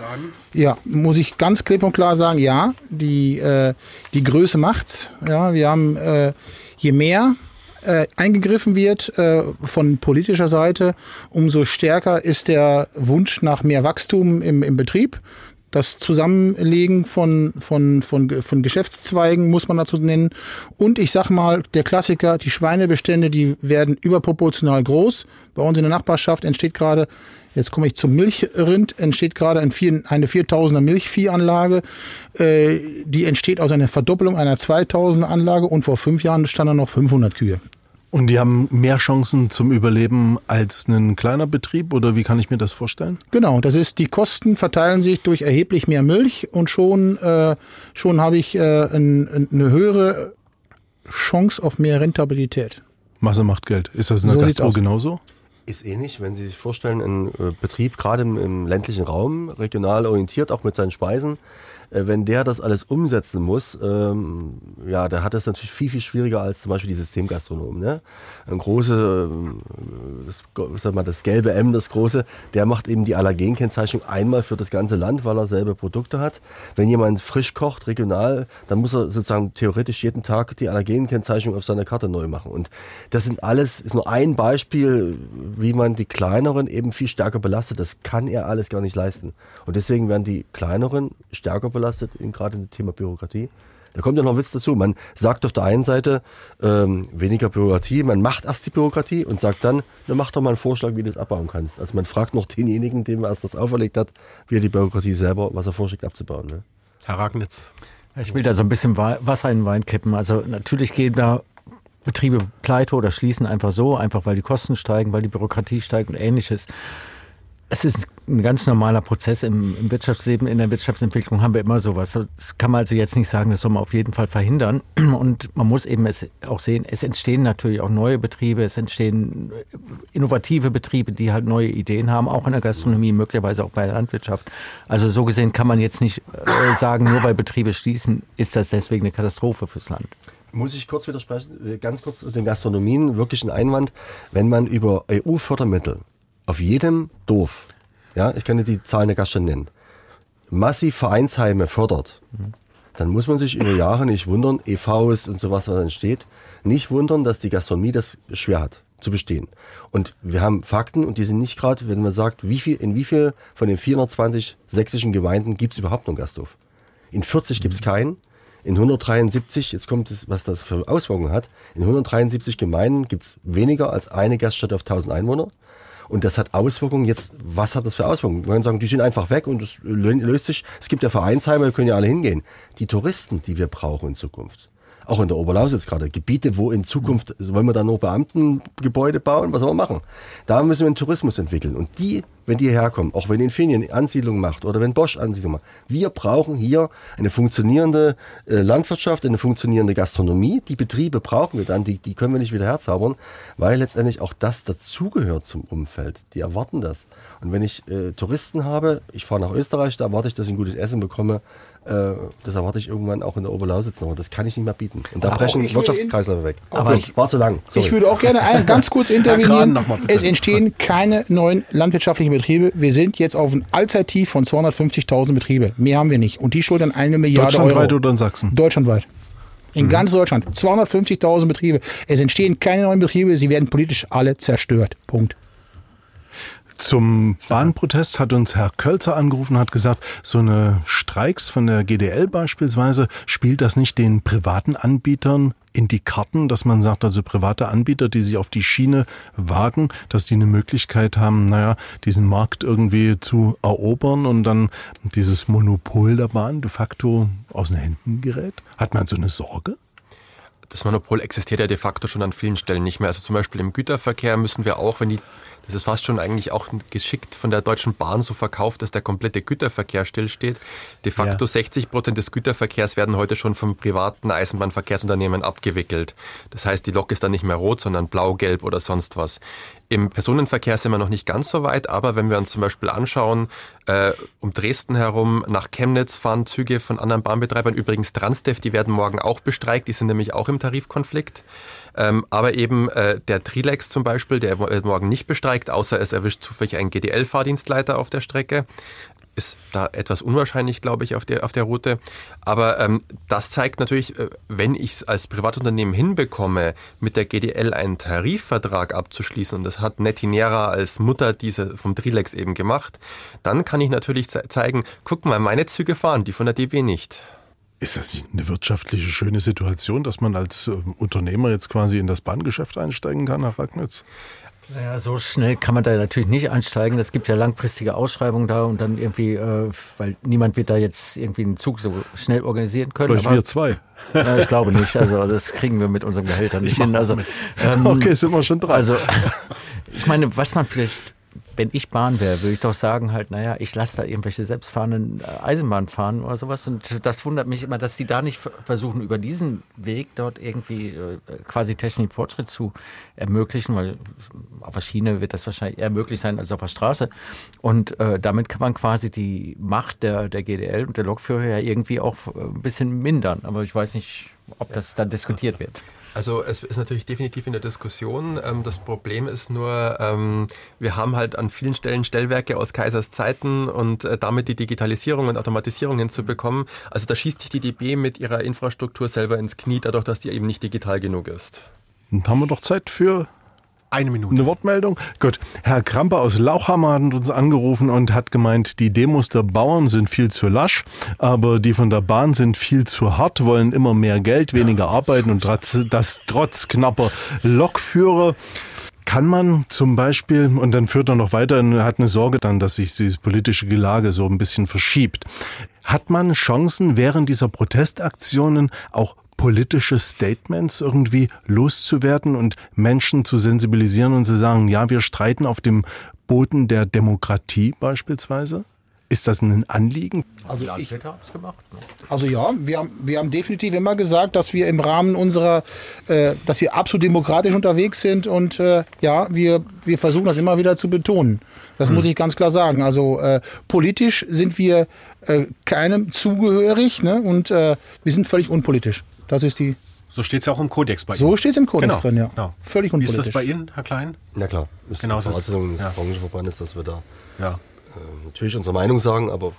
ja, muss ich ganz klipp und klar sagen, ja, die, äh, die Größe macht's. Ja, wir haben äh, je mehr äh, eingegriffen wird äh, von politischer Seite, umso stärker ist der Wunsch nach mehr Wachstum im, im Betrieb. Das Zusammenlegen von, von, von, von Geschäftszweigen muss man dazu nennen. Und ich sag mal, der Klassiker, die Schweinebestände, die werden überproportional groß. Bei uns in der Nachbarschaft entsteht gerade, jetzt komme ich zum Milchrind, entsteht gerade eine 4000er Milchviehanlage. Äh, die entsteht aus einer Verdoppelung einer 2000er Anlage und vor fünf Jahren standen noch 500 Kühe. Und die haben mehr Chancen zum Überleben als ein kleiner Betrieb oder wie kann ich mir das vorstellen? Genau, das ist, die Kosten verteilen sich durch erheblich mehr Milch und schon, äh, schon habe ich äh, ein, eine höhere Chance auf mehr Rentabilität. Masse macht Geld. Ist das in der So Gastro aus. genauso? Ist ähnlich, wenn Sie sich vorstellen, ein äh, Betrieb gerade im, im ländlichen Raum, regional orientiert, auch mit seinen Speisen, äh, wenn der das alles umsetzen muss, ähm, ja, der hat das natürlich viel, viel schwieriger als zum Beispiel die Systemgastronomen. Ne? Ein große, ähm, das, sag mal, das gelbe M, das große, der macht eben die Allergenkennzeichnung einmal für das ganze Land, weil er selber Produkte hat. Wenn jemand frisch kocht, regional, dann muss er sozusagen theoretisch jeden Tag die Allergenkennzeichnung auf seiner Karte neu machen. Und das sind alles, ist nur ein Beispiel, wie man die kleineren eben viel stärker belastet. Das kann er alles gar nicht leisten. Und deswegen werden die kleineren stärker belastet, in, gerade in dem Thema Bürokratie. Da kommt ja noch ein Witz dazu. Man sagt auf der einen Seite ähm, weniger Bürokratie, man macht erst die Bürokratie und sagt dann, na, mach doch mal einen Vorschlag, wie du das abbauen kannst. Also man fragt noch denjenigen, dem er erst das auferlegt hat, wie er die Bürokratie selber, was er vorschlägt, abzubauen. Ne? Herr Ragnitz. Ich will da so ein bisschen Wa- Wasser in den Wein kippen. Also natürlich gehen da Betriebe pleite oder schließen einfach so, einfach weil die Kosten steigen, weil die Bürokratie steigt und ähnliches. Es ist ein ganz normaler Prozess im, im Wirtschaftsleben, in der Wirtschaftsentwicklung haben wir immer sowas. Das kann man also jetzt nicht sagen, das soll man auf jeden Fall verhindern. Und man muss eben es auch sehen, es entstehen natürlich auch neue Betriebe, es entstehen innovative Betriebe, die halt neue Ideen haben, auch in der Gastronomie, möglicherweise auch bei der Landwirtschaft. Also so gesehen kann man jetzt nicht äh, sagen, nur weil Betriebe schließen, ist das deswegen eine Katastrophe fürs Land. Muss ich kurz widersprechen, äh, ganz kurz zu den Gastronomien, wirklich ein Einwand. Wenn man über EU-Fördermittel auf jedem Dorf, ja, ich kann dir die Zahlen der Gaststätten nennen, massiv Vereinsheime fördert, dann muss man sich über Jahre nicht wundern, EVs und sowas, was entsteht, nicht wundern, dass die Gastronomie das schwer hat zu bestehen. Und wir haben Fakten und die sind nicht gerade, wenn man sagt, wie viel, in wie viel von den 420 sächsischen Gemeinden gibt es überhaupt noch einen Gasthof? In 40 gibt es keinen. In 173, jetzt kommt es, was das für Auswirkungen hat, in 173 Gemeinden gibt es weniger als eine Gaststätte auf 1000 Einwohner. Und das hat Auswirkungen. Jetzt, was hat das für Auswirkungen? Man kann sagen, die sind einfach weg und es lö- löst sich. Es gibt ja Vereinsheime, da können ja alle hingehen. Die Touristen, die wir brauchen in Zukunft. Auch in der Oberlausitz gerade. Gebiete, wo in Zukunft, wollen wir da nur Beamtengebäude bauen? Was sollen wir machen? Da müssen wir einen Tourismus entwickeln. Und die, wenn die herkommen, auch wenn Infineon Ansiedlung macht oder wenn Bosch Ansiedlung macht, wir brauchen hier eine funktionierende äh, Landwirtschaft, eine funktionierende Gastronomie. Die Betriebe brauchen wir dann, die, die können wir nicht wieder herzaubern, weil letztendlich auch das dazugehört zum Umfeld. Die erwarten das. Und wenn ich äh, Touristen habe, ich fahre nach Österreich, da erwarte ich, dass ich ein gutes Essen bekomme. Äh, das erwarte ich irgendwann auch in der Oberlausitz noch. Das kann ich nicht mehr bieten. Und da Aber brechen Wirtschaftskreisläufe weg. Aber ich- war zu lang. Sorry. Ich würde auch gerne ein, ganz kurz *laughs* intervenieren. Mal es entstehen keine neuen landwirtschaftlichen Betriebe. Wir sind jetzt auf ein Allzeittief von 250.000 Betriebe. Mehr haben wir nicht. Und die schulden eine Milliarde Deutschlandweit Euro. oder in Sachsen? Deutschlandweit. In ganz Deutschland. 250.000 Betriebe. Es entstehen keine neuen Betriebe. Sie werden politisch alle zerstört. Punkt. Zum Bahnprotest hat uns Herr Kölzer angerufen, hat gesagt, so eine Streiks von der GDL beispielsweise, spielt das nicht den privaten Anbietern in die Karten, dass man sagt, also private Anbieter, die sich auf die Schiene wagen, dass die eine Möglichkeit haben, naja, diesen Markt irgendwie zu erobern und dann dieses Monopol der Bahn de facto aus den Händen gerät? Hat man so eine Sorge? Das Monopol existiert ja de facto schon an vielen Stellen nicht mehr. Also zum Beispiel im Güterverkehr müssen wir auch, wenn die, das ist fast schon eigentlich auch geschickt von der Deutschen Bahn so verkauft, dass der komplette Güterverkehr stillsteht. De facto Ja. 60 Prozent des Güterverkehrs werden heute schon vom privaten Eisenbahnverkehrsunternehmen abgewickelt. Das heißt, die Lok ist dann nicht mehr rot, sondern blau, gelb oder sonst was. Im Personenverkehr sind wir noch nicht ganz so weit, aber wenn wir uns zum Beispiel anschauen, äh, um Dresden herum nach Chemnitz fahren Züge von anderen Bahnbetreibern, übrigens Transdev, die werden morgen auch bestreikt, die sind nämlich auch im Tarifkonflikt. Ähm, aber eben äh, der Trilex zum Beispiel, der äh, morgen nicht bestreikt streikt, außer es erwischt zufällig einen GDL-Fahrdienstleiter auf der Strecke ist da etwas unwahrscheinlich, glaube ich, auf der, auf der Route. Aber ähm, das zeigt natürlich, äh, wenn ich es als Privatunternehmen hinbekomme, mit der GDL einen Tarifvertrag abzuschließen, und das hat Netinera als Mutter diese vom Trilex eben gemacht, dann kann ich natürlich ze zeigen, guck mal, meine Züge fahren, die von der DB nicht. Ist das nicht eine wirtschaftliche schöne Situation, dass man als äh, Unternehmer jetzt quasi in das Bahngeschäft einsteigen kann, Herr Ragnitz? Naja, so schnell kann man da natürlich nicht einsteigen. Es gibt ja langfristige Ausschreibungen da und dann irgendwie, äh, weil niemand wird da jetzt irgendwie einen Zug so schnell organisieren können. Vielleicht wir zwei. Ja, ich glaube nicht. Also das kriegen wir mit unserem Gehälter nicht hin. Also, ähm, okay, sind wir schon dran. Also ich meine, was man vielleicht wenn ich Bahn wäre, würde ich doch sagen halt, naja, ich lasse da irgendwelche selbstfahrenden äh, Eisenbahnen fahren oder sowas. Und das wundert mich immer, dass sie da nicht versuchen, über diesen Weg dort irgendwie äh, quasi technischen Fortschritt zu ermöglichen, weil auf der Schiene wird das wahrscheinlich eher möglich sein als auf der Straße. Und äh, damit kann man quasi die Macht der, der GDL und der Lokführer ja irgendwie auch äh, ein bisschen mindern. Aber ich weiß nicht, ob das dann diskutiert wird. Also es ist natürlich definitiv in der Diskussion. Ähm, das Problem ist nur, ähm, wir haben halt an vielen Stellen Stellwerke aus Kaisers Zeiten und äh, damit die Digitalisierung und Automatisierung hinzubekommen. Also da schießt sich die DB mit ihrer Infrastruktur selber ins Knie, dadurch, dass die eben nicht digital genug ist. Dann haben wir doch Zeit für eine Minute. Eine Wortmeldung? Gut. Herr Kramper aus Lauchhammer hat uns angerufen und hat gemeint, die Demos der Bauern sind viel zu lasch, aber die von der Bahn sind viel zu hart, wollen immer mehr Geld, weniger arbeiten und das trotz knapper Lokführer. Kann man zum Beispiel, und dann führt er noch weiter und hat eine Sorge dann, dass sich diese politische Gelage so ein bisschen verschiebt. Hat man Chancen, während dieser Protestaktionen auch politische Statements irgendwie loszuwerden und Menschen zu sensibilisieren und zu sagen, ja, wir streiten auf dem Boden der Demokratie beispielsweise? Ist das ein Anliegen? Also, ich, also ja, wir haben, wir haben definitiv immer gesagt, dass wir im Rahmen unserer, äh, dass wir absolut demokratisch unterwegs sind und äh, ja, wir, wir versuchen das immer wieder zu betonen. Das hm. muss ich ganz klar sagen. Also äh, politisch sind wir äh, keinem zugehörig ne? und äh, wir sind völlig unpolitisch. Das ist die. So steht es ja auch im Kodex bei Ihnen. So steht es im Kodex genau. drin, ja. Genau. Völlig unpolitisch. Wie ist das bei Ihnen, Herr Klein? Na klar. Ist genau, die Voraussetzung des ja. Branchenverbandes, dass wir da ja. äh, natürlich unsere Meinung sagen, aber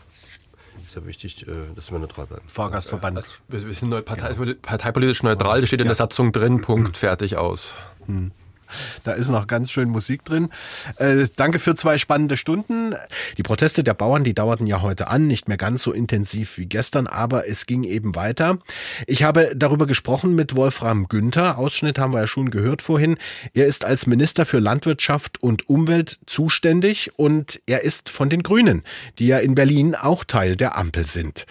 ist ja wichtig, äh, dass wir neutral bleiben. Fahrgastverband. Also, wir sind partei, parteipolitisch neutral, das steht in der Satzung drin, Punkt, *clears throat* fertig aus. Hm. Da ist noch ganz schön Musik drin. Äh, danke für zwei spannende Stunden. Die Proteste der Bauern, die dauerten ja heute an, nicht mehr ganz so intensiv wie gestern, aber es ging eben weiter. Ich habe darüber gesprochen mit Wolfram Günther. Ausschnitt haben wir ja schon gehört vorhin. Er ist als Minister für Landwirtschaft und Umwelt zuständig und er ist von den Grünen, die ja in Berlin auch Teil der Ampel sind.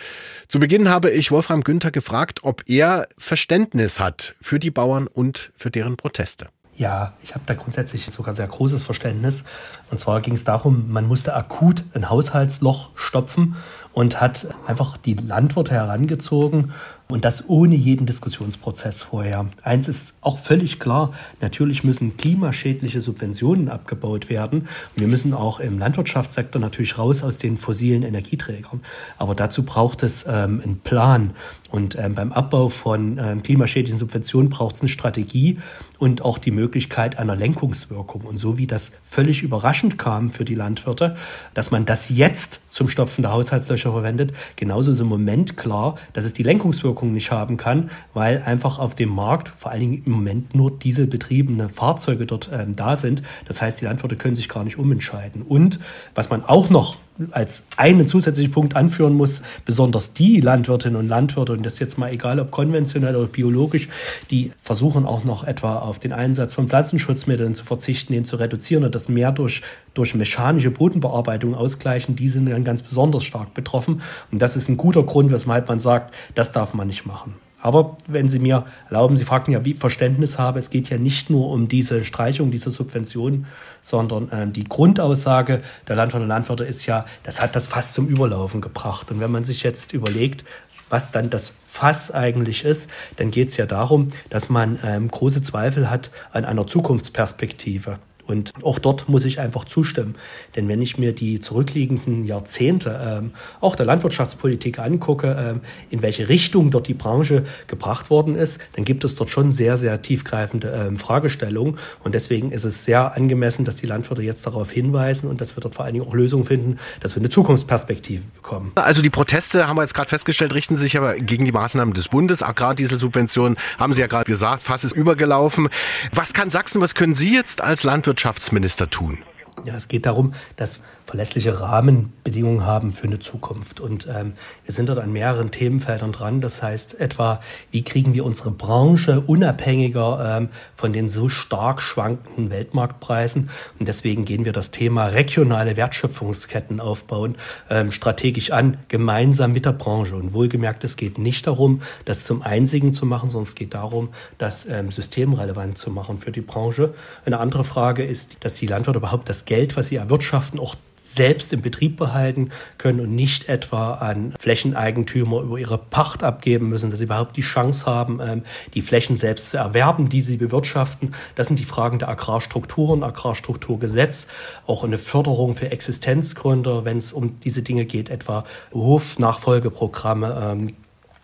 Zu Beginn habe ich Wolfram Günther gefragt, ob er Verständnis hat für die Bauern und für deren Proteste. Ja, ich habe da grundsätzlich sogar sehr großes Verständnis. Und zwar ging es darum, man musste akut ein Haushaltsloch stopfen und hat einfach die Landwirte herangezogen und das ohne jeden Diskussionsprozess vorher. Eins ist auch völlig klar, natürlich müssen klimaschädliche Subventionen abgebaut werden. Wir müssen auch im Landwirtschaftssektor natürlich raus aus den fossilen Energieträgern. Aber dazu braucht es ähm, einen Plan. Und ähm, beim Abbau von ähm, klimaschädlichen Subventionen braucht es eine Strategie und auch die Möglichkeit einer Lenkungswirkung. Und so wie das völlig überraschend kam für die Landwirte, dass man das jetzt zum Stopfen der Haushaltslöcher verwendet, genauso ist im Moment klar, dass es die Lenkungswirkung nicht haben kann, weil einfach auf dem Markt vor allen Dingen im Moment nur dieselbetriebene Fahrzeuge dort ähm, da sind. Das heißt, die Landwirte können sich gar nicht umentscheiden. Und was man auch noch als einen zusätzlichen Punkt anführen muss, besonders die Landwirtinnen und Landwirte, und das jetzt mal egal, ob konventionell oder biologisch, die versuchen auch noch etwa auf den Einsatz von Pflanzenschutzmitteln zu verzichten, den zu reduzieren und das mehr durch, durch mechanische Bodenbearbeitung ausgleichen, die sind dann ganz besonders stark betroffen. Und das ist ein guter Grund, weshalb man sagt, das darf man nicht machen. Aber wenn Sie mir erlauben, Sie fragten ja, wie Verständnis habe, es geht ja nicht nur um diese Streichung dieser Subventionen, sondern äh, die Grundaussage der Landwirte und Landwirte ist ja, das hat das Fass zum Überlaufen gebracht. Und wenn man sich jetzt überlegt, was dann das Fass eigentlich ist, dann geht es ja darum, dass man ähm, große Zweifel hat an einer Zukunftsperspektive. Und auch dort muss ich einfach zustimmen. Denn wenn ich mir die zurückliegenden Jahrzehnte ähm, auch der Landwirtschaftspolitik angucke, ähm, in welche Richtung dort die Branche gebracht worden ist, dann gibt es dort schon sehr, sehr tiefgreifende ähm, Fragestellungen. Und deswegen ist es sehr angemessen, dass die Landwirte jetzt darauf hinweisen und dass wir dort vor allen Dingen auch Lösungen finden, dass wir eine Zukunftsperspektive bekommen. Also die Proteste, haben wir jetzt gerade festgestellt, richten sich aber gegen die Maßnahmen des Bundes. Agrardieselsubventionen, haben Sie ja gerade gesagt, Fass ist übergelaufen. Was kann Sachsen, was können Sie jetzt als Landwirtschaftsminister tun? Ja, es geht darum, dass verlässliche Rahmenbedingungen haben für eine Zukunft. Und ähm, wir sind dort an mehreren Themenfeldern dran. Das heißt etwa, wie kriegen wir unsere Branche unabhängiger ähm, von den so stark schwankenden Weltmarktpreisen. Und deswegen gehen wir das Thema regionale Wertschöpfungsketten aufbauen ähm, strategisch an, gemeinsam mit der Branche. Und wohlgemerkt, es geht nicht darum, das zum Einzigen zu machen, sondern es geht darum, das ähm, systemrelevant zu machen für die Branche. Eine andere Frage ist, dass die Landwirte überhaupt das Geld, was sie erwirtschaften, auch selbst im Betrieb behalten können und nicht etwa an Flächeneigentümer über ihre Pacht abgeben müssen, dass sie überhaupt die Chance haben, ähm, die Flächen selbst zu erwerben, die sie bewirtschaften. Das sind die Fragen der Agrarstrukturen, Agrarstrukturgesetz, auch eine Förderung für Existenzgründer, wenn es um diese Dinge geht, etwa Hofnachfolgeprogramme,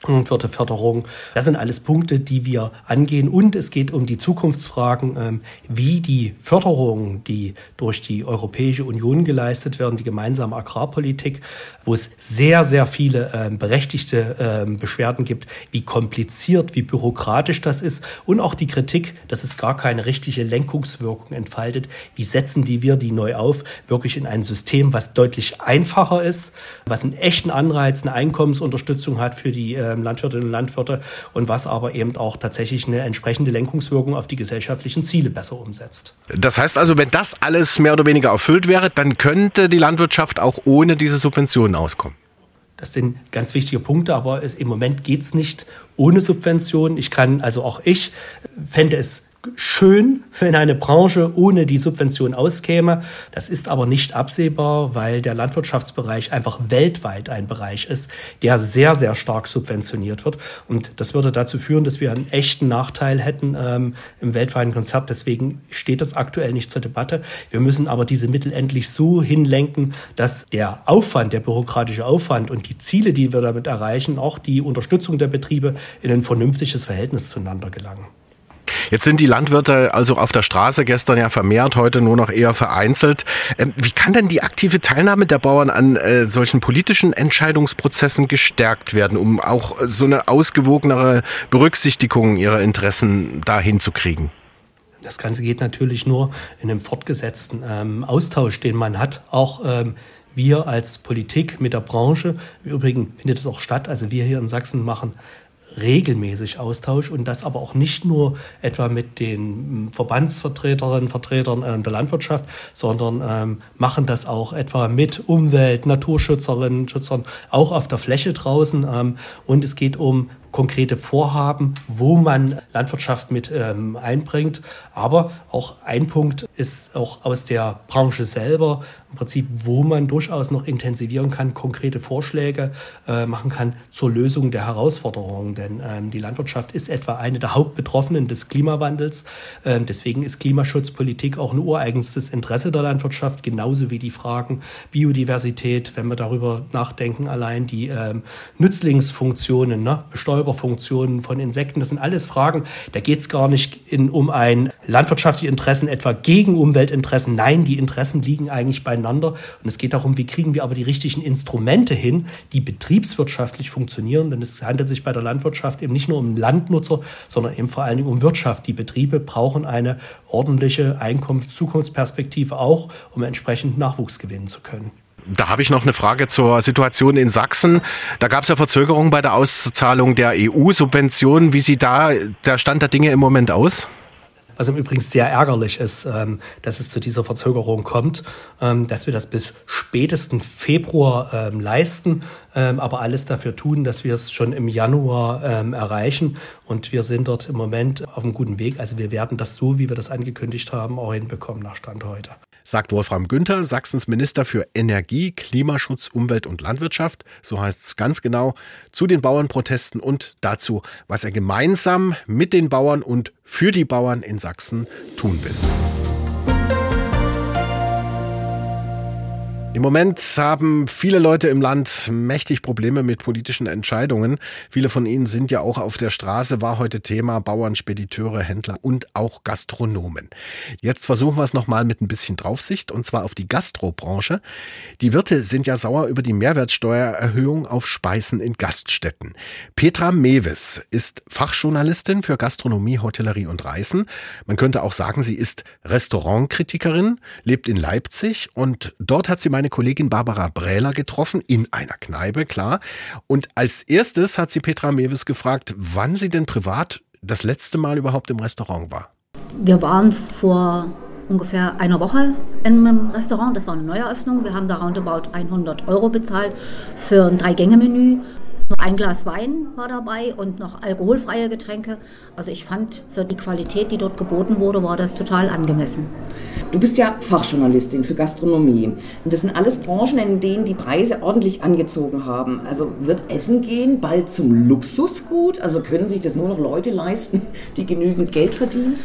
ähm, Förderung. Das sind alles Punkte, die wir angehen. Und es geht um die Zukunftsfragen, ähm, wie die Förderungen, die durch die Europäische Union geleistet werden, die gemeinsame Agrarpolitik, wo es sehr, sehr viele ähm, berechtigte ähm, Beschwerden gibt, wie kompliziert, wie bürokratisch das ist. Und auch die Kritik, dass es gar keine richtige Lenkungswirkung entfaltet. Wie setzen die wir die neu auf? Wirklich in ein System, was deutlich einfacher ist, was einen echten Anreiz, eine Einkommensunterstützung hat für die ähm, Landwirtinnen und Landwirte und was aber eben auch tatsächlich eine entsprechende Lenkungswirkung auf die gesellschaftlichen Ziele besser umsetzt. Das heißt also, wenn das alles mehr oder weniger erfüllt wäre, dann könnte die Landwirtschaft auch ohne diese Subventionen auskommen. Das sind ganz wichtige Punkte, aber es, im Moment geht es nicht ohne Subventionen. Ich kann, also auch ich fände es schön, wenn eine Branche ohne die Subvention auskäme. Das ist aber nicht absehbar, weil der Landwirtschaftsbereich einfach weltweit ein Bereich ist, der sehr, sehr stark subventioniert wird. Und das würde dazu führen, dass wir einen echten Nachteil hätten ähm, im weltweiten Konzert. Deswegen steht das aktuell nicht zur Debatte. Wir müssen aber diese Mittel endlich so hinlenken, dass der Aufwand, der bürokratische Aufwand und die Ziele, die wir damit erreichen, auch die Unterstützung der Betriebe in ein vernünftiges Verhältnis zueinander gelangen. Jetzt sind die Landwirte also auf der Straße gestern ja vermehrt, heute nur noch eher vereinzelt. Ähm, wie kann denn die aktive Teilnahme der Bauern an äh, solchen politischen Entscheidungsprozessen gestärkt werden, um auch so eine ausgewogenere Berücksichtigung ihrer Interessen dahin zu kriegen? Das Ganze geht natürlich nur in einem fortgesetzten ähm, Austausch, den man hat, auch ähm, wir als Politik mit der Branche. Im Übrigen findet es auch statt. Also wir hier in Sachsen machen regelmäßig Austausch und das aber auch nicht nur etwa mit den Verbandsvertreterinnen, Vertretern äh, der Landwirtschaft, sondern ähm, machen das auch etwa mit Umwelt, Naturschützerinnen, Schützern, auch auf der Fläche draußen. Ähm, und es geht um konkrete Vorhaben, wo man Landwirtschaft mit ähm, einbringt. Aber auch ein Punkt ist auch aus der Branche selber, im Prinzip, wo man durchaus noch intensivieren kann, konkrete Vorschläge äh, machen kann zur Lösung der Herausforderungen. Denn ähm, die Landwirtschaft ist etwa eine der Hauptbetroffenen des Klimawandels. Ähm, deswegen ist Klimaschutzpolitik auch ein ureigenstes Interesse der Landwirtschaft, genauso wie die Fragen Biodiversität, wenn wir darüber nachdenken, allein die ähm, Nützlingsfunktionen, ne? Bestäuberfunktionen von Insekten, das sind alles Fragen, da geht es gar nicht in, um ein landwirtschaftliche Interessen etwa gegen Umweltinteressen. Nein, die Interessen liegen eigentlich bei beieinander. Und es geht darum, wie kriegen wir aber die richtigen Instrumente hin, die betriebswirtschaftlich funktionieren. Denn es handelt sich bei der Landwirtschaft eben nicht nur um Landnutzer, sondern eben vor allen Dingen um Wirtschaft. Die Betriebe brauchen eine ordentliche Einkommens-Zukunftsperspektive auch, um entsprechend Nachwuchs gewinnen zu können. Da habe ich noch eine Frage zur Situation in Sachsen. Da gab es ja Verzögerungen bei der Auszahlung der EU-Subventionen. Wie sieht da der Stand der Dinge im Moment aus? Was im Übrigen sehr ärgerlich ist, ähm, dass es zu dieser Verzögerung kommt, ähm, dass wir das bis spätesten Februar ähm, leisten, aber alles dafür tun, dass wir es schon im Januar erreichen. Und wir sind dort im Moment auf einem guten Weg. Also wir werden das so, wie wir das angekündigt haben, auch hinbekommen nach Stand heute sagt Wolfram Günther, Sachsens Minister für Energie, Klimaschutz, Umwelt und Landwirtschaft, so heißt es ganz genau, zu den Bauernprotesten und dazu, was er gemeinsam mit den Bauern und für die Bauern in Sachsen tun will. Im Moment haben viele Leute im Land mächtig Probleme mit politischen Entscheidungen. Viele von ihnen sind ja auch auf der Straße, war heute Thema Bauern, Spediteure, Händler und auch Gastronomen. Jetzt versuchen wir es nochmal mit ein bisschen Draufsicht und zwar auf die Gastrobranche. Die Wirte sind ja sauer über die Mehrwertsteuererhöhung auf Speisen in Gaststätten. Petra Mewes ist Fachjournalistin für Gastronomie, Hotellerie und Reisen. Man könnte auch sagen, sie ist Restaurantkritikerin, lebt in Leipzig und dort hat sie meine Kollegin Barbara Brähler getroffen, in einer Kneipe, klar. Und als erstes hat sie Petra Mewes gefragt, wann sie denn privat das letzte Mal überhaupt im Restaurant war. Wir waren vor ungefähr einer Woche in einem Restaurant. Das war eine Neueröffnung. Wir haben da roundabout 100 Euro bezahlt für ein Drei-Gänge-Menü ein Glas Wein war dabei und noch alkoholfreie Getränke. Also ich fand, für die Qualität, die dort geboten wurde, war das total angemessen. Du bist ja Fachjournalistin für Gastronomie. Und das sind alles Branchen, in denen die Preise ordentlich angezogen haben. Also wird Essen gehen bald zum Luxusgut? Also können sich das nur noch Leute leisten, die genügend Geld verdienen?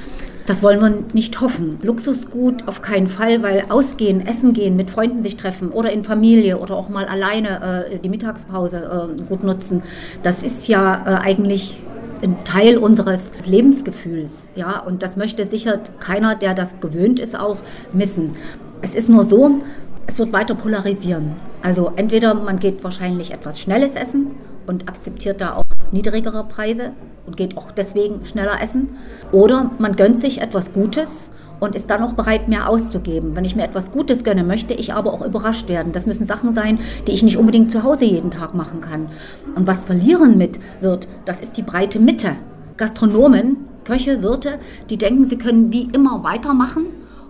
Das wollen wir nicht hoffen. Luxusgut auf keinen Fall, weil ausgehen, essen gehen, mit Freunden sich treffen oder in Familie oder auch mal alleine äh, die Mittagspause äh, gut nutzen, das ist ja äh, eigentlich ein Teil unseres Lebensgefühls. Ja, und das möchte sicher keiner, der das gewöhnt ist, auch missen. Es ist nur so, es wird weiter polarisieren. Also entweder man geht wahrscheinlich etwas Schnelles essen und akzeptiert da auch niedrigere Preise und geht auch deswegen schneller essen. Oder man gönnt sich etwas Gutes und ist dann auch bereit, mehr auszugeben. Wenn ich mir etwas Gutes gönne, möchte ich aber auch überrascht werden. Das müssen Sachen sein, die ich nicht unbedingt zu Hause jeden Tag machen kann. Und was verlieren mit wird, das ist die breite Mitte. Gastronomen, Köche, Wirte, die denken, sie können wie immer weitermachen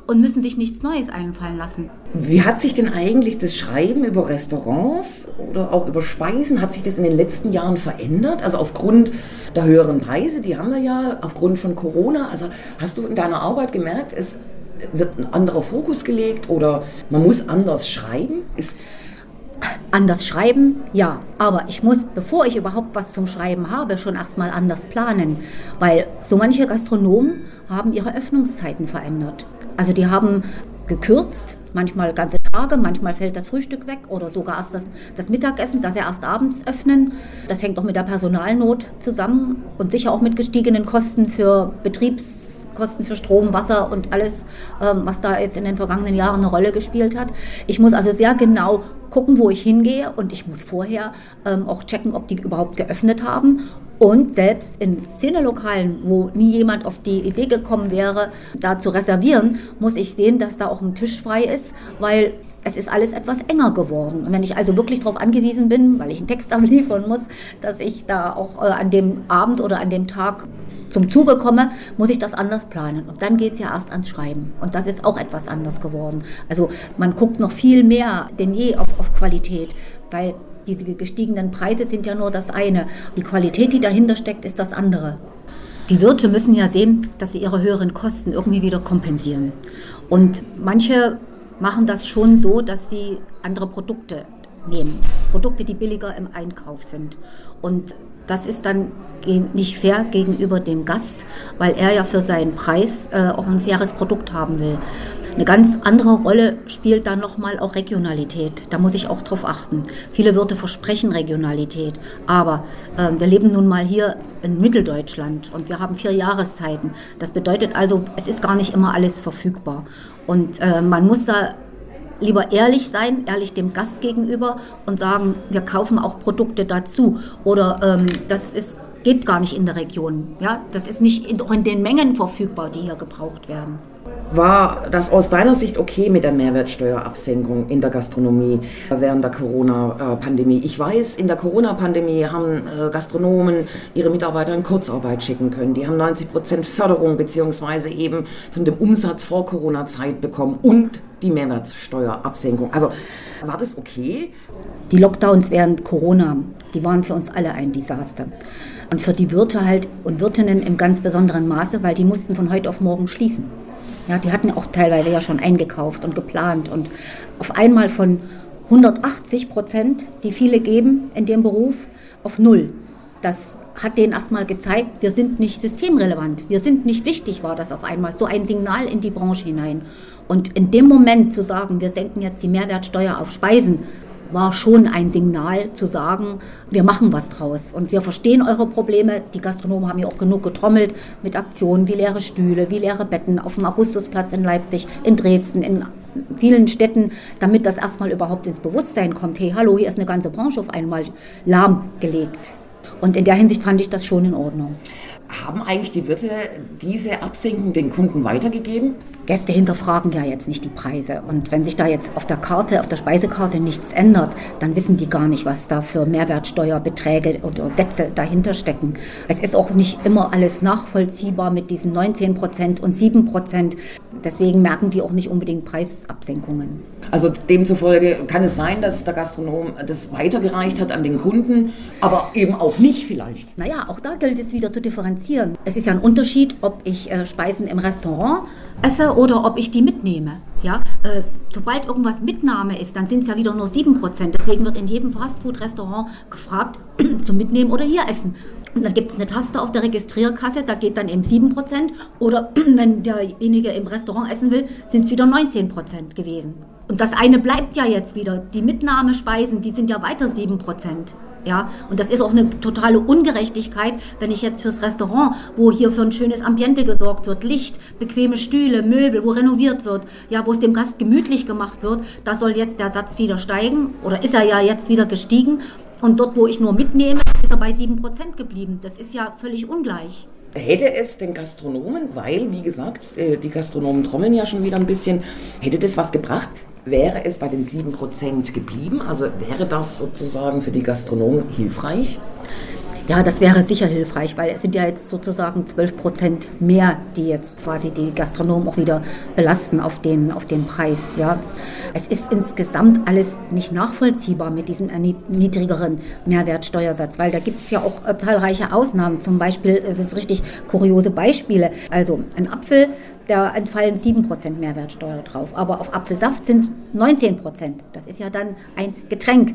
und müssen sich nichts Neues einfallen lassen. Wie hat sich denn eigentlich das Schreiben über Restaurants oder auch über Speisen, hat sich das in den letzten Jahren verändert? Also aufgrund der höheren Preise, die haben wir ja, aufgrund von Corona. Also hast du in deiner Arbeit gemerkt, es wird ein anderer Fokus gelegt oder man muss anders schreiben? Anders schreiben, ja. Aber ich muss, bevor ich überhaupt was zum Schreiben habe, schon erstmal anders planen. Weil so manche Gastronomen haben ihre Öffnungszeiten verändert. Also die haben gekürzt, manchmal ganze Tage, manchmal fällt das Frühstück weg oder sogar erst das, das Mittagessen, dass sie erst abends öffnen. Das hängt auch mit der Personalnot zusammen und sicher auch mit gestiegenen Kosten für Betriebskosten für Strom, Wasser und alles, ähm, was da jetzt in den vergangenen Jahren eine Rolle gespielt hat. Ich muss also sehr genau gucken, wo ich hingehe und ich muss vorher ähm, auch checken, ob die überhaupt geöffnet haben und selbst in Szenelokalen, wo nie jemand auf die Idee gekommen wäre, da zu reservieren, muss ich sehen, dass da auch ein Tisch frei ist, weil es ist alles etwas enger geworden. Und wenn ich also wirklich darauf angewiesen bin, weil ich einen Text *laughs* liefern muss, dass ich da auch äh, an dem Abend oder an dem Tag zum Zuge komme, muss ich das anders planen. Und dann geht es ja erst ans Schreiben. Und das ist auch etwas anders geworden. Also man guckt noch viel mehr denn je auf, auf Qualität, weil diese gestiegenen Preise sind ja nur das eine. Die Qualität, die dahinter steckt, ist das andere. Die Wirte müssen ja sehen, dass sie ihre höheren Kosten irgendwie wieder kompensieren. Und manche machen das schon so, dass sie andere Produkte nehmen. Produkte, die billiger im Einkauf sind. Und das ist dann nicht fair gegenüber dem Gast, weil er ja für seinen Preis äh, auch ein faires Produkt haben will. Eine ganz andere Rolle spielt dann nochmal auch Regionalität. Da muss ich auch drauf achten. Viele Wirte versprechen Regionalität, aber äh, wir leben nun mal hier in Mitteldeutschland und wir haben vier Jahreszeiten. Das bedeutet also, es ist gar nicht immer alles verfügbar. Und äh, man muss da lieber ehrlich sein, ehrlich dem Gast gegenüber und sagen, wir kaufen auch Produkte dazu. Oder ähm, das ist, geht gar nicht in der Region. Ja? Das ist nicht in, auch in den Mengen verfügbar, die hier gebraucht werden. War das aus deiner Sicht okay mit der Mehrwertsteuerabsenkung in der Gastronomie während der Corona-Pandemie? Ich weiß, in der Corona-Pandemie haben äh, Gastronomen ihre Mitarbeiter in Kurzarbeit schicken können. Die haben 90 Prozent Förderung beziehungsweise eben von dem Umsatz vor Corona-Zeit bekommen und die Mehrwertsteuerabsenkung. Also war das okay? Die Lockdowns während Corona, die waren für uns alle ein Desaster. Und für die Wirte halt und Wirtinnen im ganz besonderen Maße, weil die mussten von heute auf morgen schließen. Ja, die hatten auch teilweise ja schon eingekauft und geplant und auf einmal von 180 Prozent, die viele geben in dem Beruf, auf null. Das hat denen erstmal gezeigt, wir sind nicht systemrelevant, wir sind nicht wichtig, war das auf einmal. So ein Signal in die Branche hinein. Und in dem Moment zu sagen, wir senken jetzt die Mehrwertsteuer auf Speisen, war schon ein Signal zu sagen, wir machen was draus und wir verstehen eure Probleme. Die Gastronomen haben ja auch genug getrommelt mit Aktionen wie leere Stühle, wie leere Betten auf dem Augustusplatz in Leipzig, in Dresden, in vielen Städten, damit das erstmal überhaupt ins Bewusstsein kommt. Hey, hallo, hier ist eine ganze Branche auf einmal lahmgelegt. Und in der Hinsicht fand ich das schon in Ordnung. Haben eigentlich die Wirte diese Absenkung den Kunden weitergegeben? Gäste hinterfragen ja jetzt nicht die Preise. Und wenn sich da jetzt auf der Karte, auf der Speisekarte nichts ändert, dann wissen die gar nicht, was da für Mehrwertsteuerbeträge oder Sätze dahinter stecken. Es ist auch nicht immer alles nachvollziehbar mit diesen 19 Prozent und 7 Prozent. Deswegen merken die auch nicht unbedingt Preisabsenkungen. Also demzufolge kann es sein, dass der Gastronom das weitergereicht hat an den Kunden, aber eben auch nicht vielleicht. Naja, auch da gilt es wieder zu differenzieren. Es ist ja ein Unterschied, ob ich äh, Speisen im Restaurant esse oder ob ich die mitnehme. Ja, äh, sobald irgendwas Mitnahme ist, dann sind es ja wieder nur 7%. Deswegen wird in jedem Fastfood-Restaurant gefragt, *clears throat* zum Mitnehmen oder hier essen. Und dann gibt es eine Taste auf der Registrierkasse, da geht dann eben 7%. Oder *clears throat* wenn derjenige im Restaurant essen will, sind es wieder 19% gewesen. Und das eine bleibt ja jetzt wieder. Die Mitnahmespeisen, die sind ja weiter 7%. Ja, und das ist auch eine totale Ungerechtigkeit, wenn ich jetzt fürs Restaurant, wo hier für ein schönes Ambiente gesorgt wird, Licht, bequeme Stühle, Möbel, wo renoviert wird, ja, wo es dem Gast gemütlich gemacht wird, da soll jetzt der Satz wieder steigen oder ist er ja jetzt wieder gestiegen und dort, wo ich nur mitnehme, ist er bei 7% geblieben. Das ist ja völlig ungleich. Hätte es den Gastronomen, weil, wie gesagt, äh, die Gastronomen trommeln ja schon wieder ein bisschen, hätte das was gebracht, Wäre es bei den 7% geblieben? Also wäre das sozusagen für die Gastronomen hilfreich? Ja, das wäre sicher hilfreich, weil es sind ja jetzt sozusagen 12 Prozent mehr, die jetzt quasi die Gastronomen auch wieder belasten auf den, auf den Preis. Ja. Es ist insgesamt alles nicht nachvollziehbar mit diesem niedrigeren Mehrwertsteuersatz, weil da gibt es ja auch äh, zahlreiche Ausnahmen. Zum Beispiel, es ist richtig kuriose Beispiele. Also ein Apfel, da entfallen 7 Prozent Mehrwertsteuer drauf, aber auf Apfelsaft sind es 19 Prozent. Das ist ja dann ein Getränk.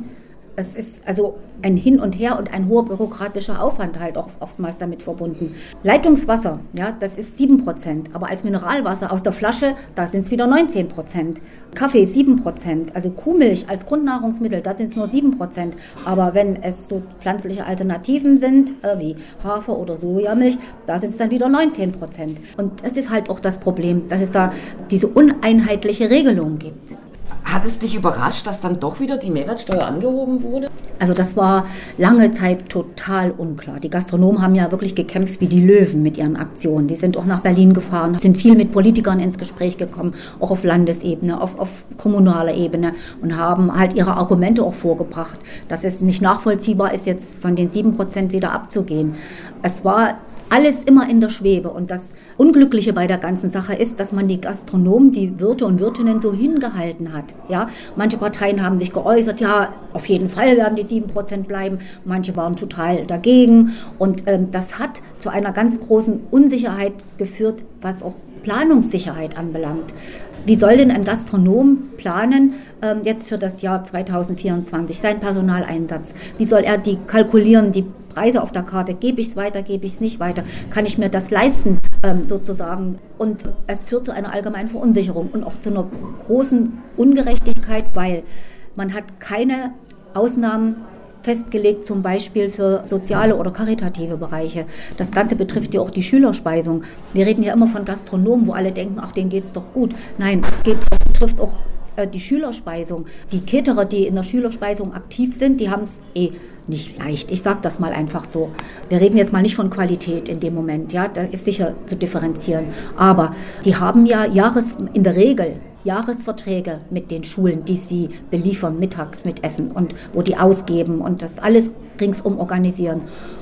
Es ist also ein Hin und Her und ein hoher bürokratischer Aufwand halt auch oftmals damit verbunden. Leitungswasser, ja, das ist 7%, aber als Mineralwasser aus der Flasche, da sind es wieder 19%. Kaffee 7%, also Kuhmilch als Grundnahrungsmittel, da sind es nur 7%. Aber wenn es so pflanzliche Alternativen sind, äh, wie Hafer oder Sojamilch, da sind es dann wieder 19%. Und das ist halt auch das Problem, dass es da diese uneinheitliche Regelung gibt. Hat es dich überrascht, dass dann doch wieder die Mehrwertsteuer angehoben wurde? Also das war lange Zeit total unklar. Die Gastronomen haben ja wirklich gekämpft wie die Löwen mit ihren Aktionen. Die sind auch nach Berlin gefahren, sind viel mit Politikern ins Gespräch gekommen, auch auf Landesebene, auf, auf kommunaler Ebene und haben halt ihre Argumente auch vorgebracht, dass es nicht nachvollziehbar ist, jetzt von den sieben Prozent wieder abzugehen. Es war alles immer in der Schwebe und das Unglückliche bei der ganzen Sache ist, dass man die Gastronomen, die Wirte und Wirtinnen so hingehalten hat. Ja, manche Parteien haben sich geäußert, ja, auf jeden Fall werden die 7% bleiben. Manche waren total dagegen. Und ähm, das hat zu einer ganz großen Unsicherheit geführt, was auch Planungssicherheit anbelangt. Wie soll denn ein Gastronom planen ähm, jetzt für das Jahr 2024, seinen Personaleinsatz? Wie soll er die kalkulieren, die Preise auf der Karte? Gebe ich es weiter, gebe ich es nicht weiter? Kann ich mir das leisten ähm, sozusagen? Und es führt zu einer allgemeinen Verunsicherung und auch zu einer großen Ungerechtigkeit, weil man hat keine Ausnahmen festgelegt, zum Beispiel für soziale oder karitative Bereiche. Das Ganze betrifft ja auch die Schülerspeisung. Wir reden ja immer von Gastronomen, wo alle denken, ach, denen geht es doch gut. Nein, es geht, betrifft auch äh, die Schülerspeisung. Die Caterer, die in der Schülerspeisung aktiv sind, die haben es eh nicht leicht. Ich sage das mal einfach so. Wir reden jetzt mal nicht von Qualität in dem Moment, ja, da ist sicher zu differenzieren. Aber die haben ja Jahres, in der Regel Jahresverträge mit den Schulen, die sie beliefern mittags mit Essen und wo die ausgeben und das alles ringsum organisieren.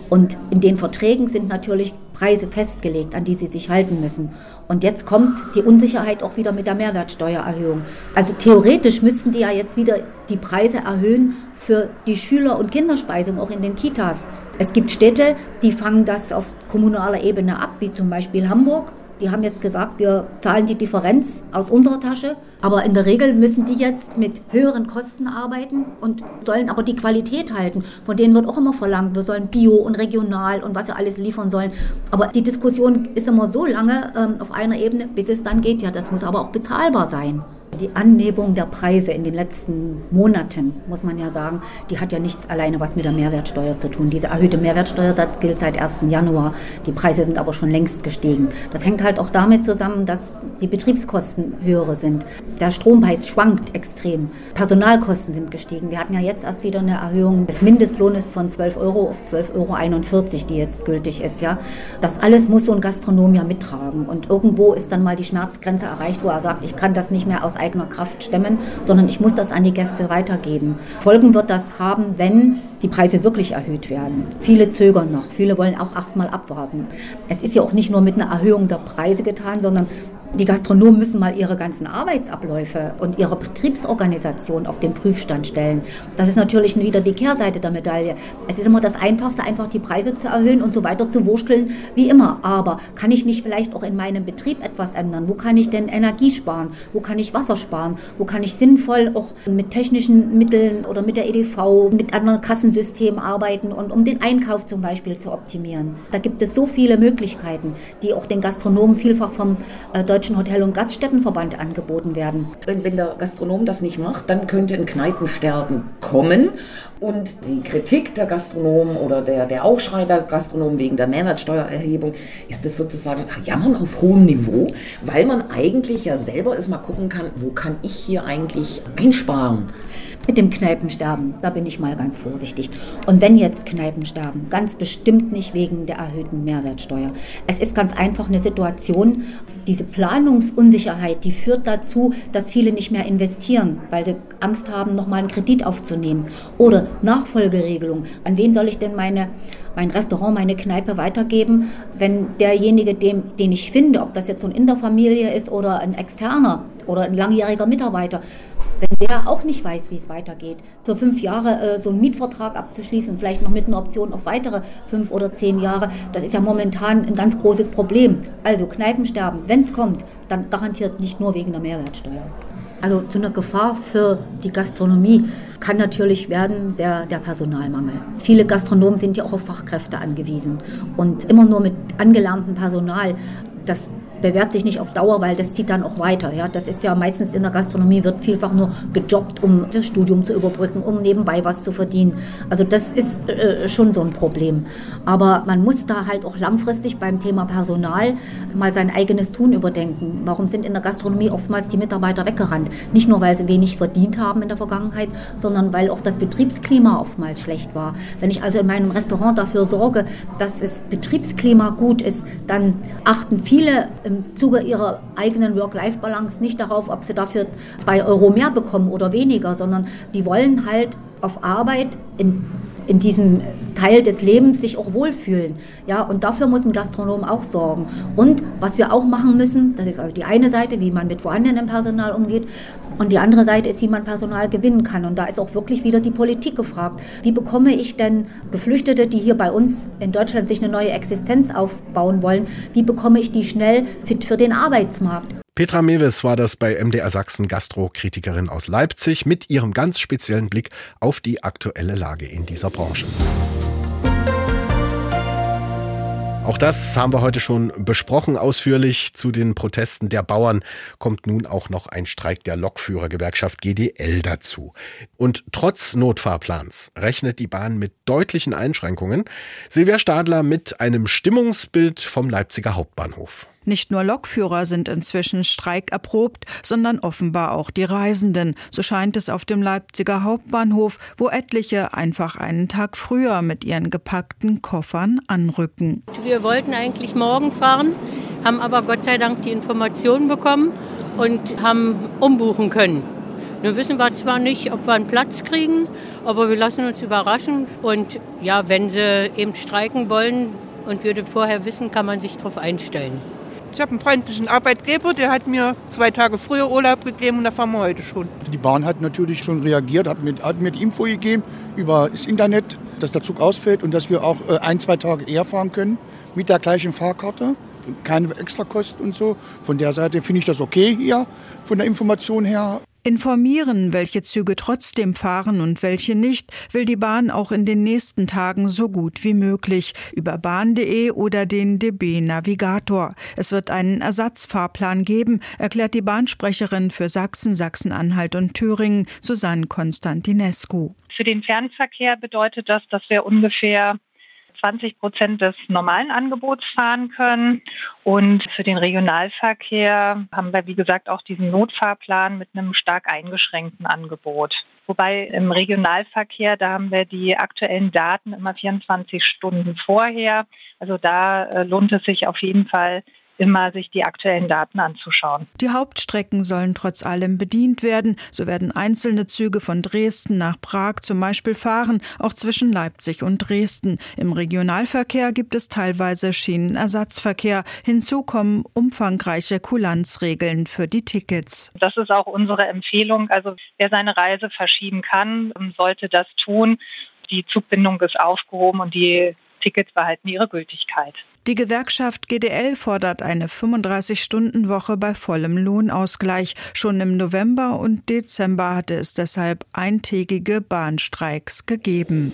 Und in den Verträgen sind natürlich Preise festgelegt, an die sie sich halten müssen. Und jetzt kommt die Unsicherheit auch wieder mit der Mehrwertsteuererhöhung. Also theoretisch müssten die ja jetzt wieder die Preise erhöhen für die Schüler- und Kinderspeisung, auch in den Kitas. Es gibt Städte, die fangen das auf kommunaler Ebene ab, wie zum Beispiel Hamburg Die haben jetzt gesagt, wir zahlen die Differenz aus unserer Tasche, aber in der Regel müssen die jetzt mit höheren Kosten arbeiten und sollen aber die Qualität halten. Von denen wird auch immer verlangt, wir sollen bio und regional und was sie alles liefern sollen. Aber die Diskussion ist immer so lange ähm, auf einer Ebene, bis es dann geht, ja, das muss aber auch bezahlbar sein. Die Annäherung der Preise in den letzten Monaten, muss man ja sagen, die hat ja nichts alleine was mit der Mehrwertsteuer zu tun. Dieser erhöhte Mehrwertsteuersatz gilt seit 1. Januar. Die Preise sind aber schon längst gestiegen. Das hängt halt auch damit zusammen, dass die Betriebskosten höhere sind. Der Strompreis schwankt extrem. Personalkosten sind gestiegen. Wir hatten ja jetzt erst wieder eine Erhöhung des Mindestlohnes von 12 Euro auf 12,41 Euro, die jetzt gültig ist. Ja. Das alles muss so ein Gastronom ja mittragen. Und irgendwo ist dann mal die Schmerzgrenze erreicht, wo er sagt, ich kann das nicht mehr aus eigener Kraft stemmen, sondern ich muss das an die Gäste weitergeben. Folgen wird das haben, wenn die Preise wirklich erhöht werden. Viele zögern noch, viele wollen auch erstmal abwarten. Es ist ja auch nicht nur mit einer Erhöhung der Preise getan, sondern die Gastronomen müssen mal ihre ganzen Arbeitsabläufe und ihre Betriebsorganisation auf den Prüfstand stellen. Das ist natürlich wieder die Kehrseite der Medaille. Es ist immer das Einfachste, einfach die Preise zu erhöhen und so weiter zu wurschteln wie immer. Aber kann ich nicht vielleicht auch in meinem Betrieb etwas ändern? Wo kann ich denn Energie sparen? Wo kann ich Wasser sparen? Wo kann ich sinnvoll auch mit technischen Mitteln oder mit der EDV, mit anderen Kassensystemen arbeiten und um den Einkauf zum Beispiel zu optimieren? Da gibt es so viele Möglichkeiten, die auch den Gastronomen vielfach vom äh, Deutschen Hotel- und Gaststättenverband angeboten werden. Wenn, wenn der Gastronom das nicht macht, dann könnte ein Kneipensterben kommen. Und die Kritik der Gastronomen oder der, der Aufschrei der Gastronomen wegen der Mehrwertsteuererhebung ist das sozusagen Jammern auf hohem Niveau, weil man eigentlich ja selber erstmal gucken kann, wo kann ich hier eigentlich einsparen. Mit dem Kneipensterben, da bin ich mal ganz vorsichtig. Und wenn jetzt Kneipensterben, ganz bestimmt nicht wegen der erhöhten Mehrwertsteuer. Es ist ganz einfach eine Situation, diese Planungsunsicherheit, die führt dazu, dass viele nicht mehr investieren, weil sie Angst haben, nochmal einen Kredit aufzunehmen. Oder Nachfolgeregelung. An wen soll ich denn meine, mein Restaurant, meine Kneipe weitergeben, wenn derjenige, dem, den ich finde, ob das jetzt so ein in der Familie ist oder ein externer oder ein langjähriger Mitarbeiter, wenn der auch nicht weiß, wie es weitergeht, für fünf Jahre äh, so einen Mietvertrag abzuschließen, vielleicht noch mit einer Option auf weitere fünf oder zehn Jahre, das ist ja momentan ein ganz großes Problem. Also Kneipensterben, wenn es kommt, dann garantiert nicht nur wegen der Mehrwertsteuer. Also zu einer Gefahr für die Gastronomie kann natürlich werden der, der Personalmangel. Viele Gastronomen sind ja auch auf Fachkräfte angewiesen und immer nur mit angelerntem Personal. Das bewährt sich nicht auf Dauer, weil das zieht dann auch weiter. Ja, das ist ja meistens in der Gastronomie wird vielfach nur gejobbt, um das Studium zu überbrücken, um nebenbei was zu verdienen. Also das ist äh, schon so ein Problem. Aber man muss da halt auch langfristig beim Thema Personal mal sein eigenes Tun überdenken. Warum sind in der Gastronomie oftmals die Mitarbeiter weggerannt? Nicht nur, weil sie wenig verdient haben in der Vergangenheit, sondern weil auch das Betriebsklima oftmals schlecht war. Wenn ich also in meinem Restaurant dafür sorge, dass das Betriebsklima gut ist, dann achten viele im Zuge ihrer eigenen Work-Life-Balance nicht darauf, ob sie dafür zwei Euro mehr bekommen oder weniger, sondern die wollen halt auf Arbeit in, in diesem Teil des Lebens sich auch wohlfühlen. Ja, und dafür muss ein Gastronom auch sorgen. Und was wir auch machen müssen, das ist also die eine Seite, wie man mit vorhandenem Personal umgeht, und die andere Seite ist, wie man Personal gewinnen kann. Und da ist auch wirklich wieder die Politik gefragt. Wie bekomme ich denn Geflüchtete, die hier bei uns in Deutschland sich eine neue Existenz aufbauen wollen, wie bekomme ich die schnell fit für den Arbeitsmarkt? Petra Mewes war das bei MDR Sachsen Gastrokritikerin aus Leipzig mit ihrem ganz speziellen Blick auf die aktuelle Lage in dieser Branche. Auch das haben wir heute schon besprochen ausführlich. Zu den Protesten der Bauern kommt nun auch noch ein Streik der Lokführergewerkschaft GDL dazu. Und trotz Notfahrplans rechnet die Bahn mit deutlichen Einschränkungen. Silvia Stadler mit einem Stimmungsbild vom Leipziger Hauptbahnhof. Nicht nur Lokführer sind inzwischen streiterprobt, sondern offenbar auch die Reisenden. So scheint es auf dem Leipziger Hauptbahnhof, wo etliche einfach einen Tag früher mit ihren gepackten Koffern anrücken. Wir wollten eigentlich morgen fahren, haben aber Gott sei Dank die Informationen bekommen und haben umbuchen können. Nun wissen wir zwar nicht, ob wir einen Platz kriegen, aber wir lassen uns überraschen. Und ja, wenn sie eben streiken wollen und wir vorher wissen, kann man sich darauf einstellen. Ich habe einen freundlichen Arbeitgeber, der hat mir zwei Tage früher Urlaub gegeben und da fahren wir heute schon. Die Bahn hat natürlich schon reagiert, hat mit, hat mit Info gegeben über das Internet, dass der Zug ausfällt und dass wir auch äh, ein, zwei Tage eher fahren können mit der gleichen Fahrkarte keine Extrakosten und so. Von der Seite finde ich das okay hier, von der Information her. Informieren, welche Züge trotzdem fahren und welche nicht, will die Bahn auch in den nächsten Tagen so gut wie möglich über bahn.de oder den DB Navigator. Es wird einen Ersatzfahrplan geben, erklärt die Bahnsprecherin für Sachsen, Sachsen-Anhalt und Thüringen, Susanne Konstantinescu. Für den Fernverkehr bedeutet das, dass wir ungefähr 20 Prozent des normalen Angebots fahren können. Und für den Regionalverkehr haben wir, wie gesagt, auch diesen Notfahrplan mit einem stark eingeschränkten Angebot. Wobei im Regionalverkehr, da haben wir die aktuellen Daten immer 24 Stunden vorher. Also da äh, lohnt es sich auf jeden Fall, immer sich die aktuellen Daten anzuschauen. Die Hauptstrecken sollen trotz allem bedient werden. So werden einzelne Züge von Dresden nach Prag zum Beispiel fahren, auch zwischen Leipzig und Dresden. Im Regionalverkehr gibt es teilweise Schienenersatzverkehr. Hinzu kommen umfangreiche Kulanzregeln für die Tickets. Das ist auch unsere Empfehlung. Also wer seine Reise verschieben kann, sollte das tun. Die Zugbindung ist aufgehoben und die Tickets behalten ihre Gültigkeit. Die Gewerkschaft GDL fordert eine 35-Stunden-Woche bei vollem Lohnausgleich. Schon im November und Dezember hatte es deshalb eintägige Bahnstreiks gegeben.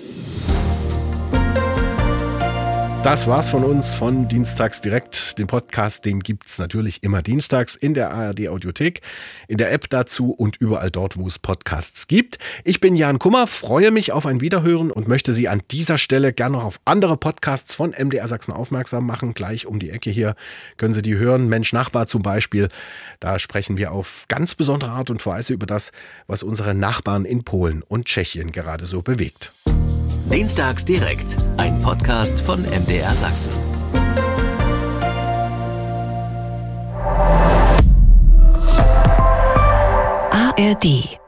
Das war's von uns von Dienstags direkt. Den Podcast, den gibt's natürlich immer dienstags in der ARD Audiothek, in der App dazu und überall dort, wo es Podcasts gibt. Ich bin Jan Kummer, freue mich auf ein Wiederhören und möchte Sie an dieser Stelle gerne noch auf andere Podcasts von MDR Sachsen aufmerksam machen. Gleich um die Ecke hier können Sie die hören. Mensch Nachbar zum Beispiel. Da sprechen wir auf ganz besondere Art und Weise über das, was unsere Nachbarn in Polen und Tschechien gerade so bewegt. Dienstags direkt, ein Podcast von MDR Sachsen. ARD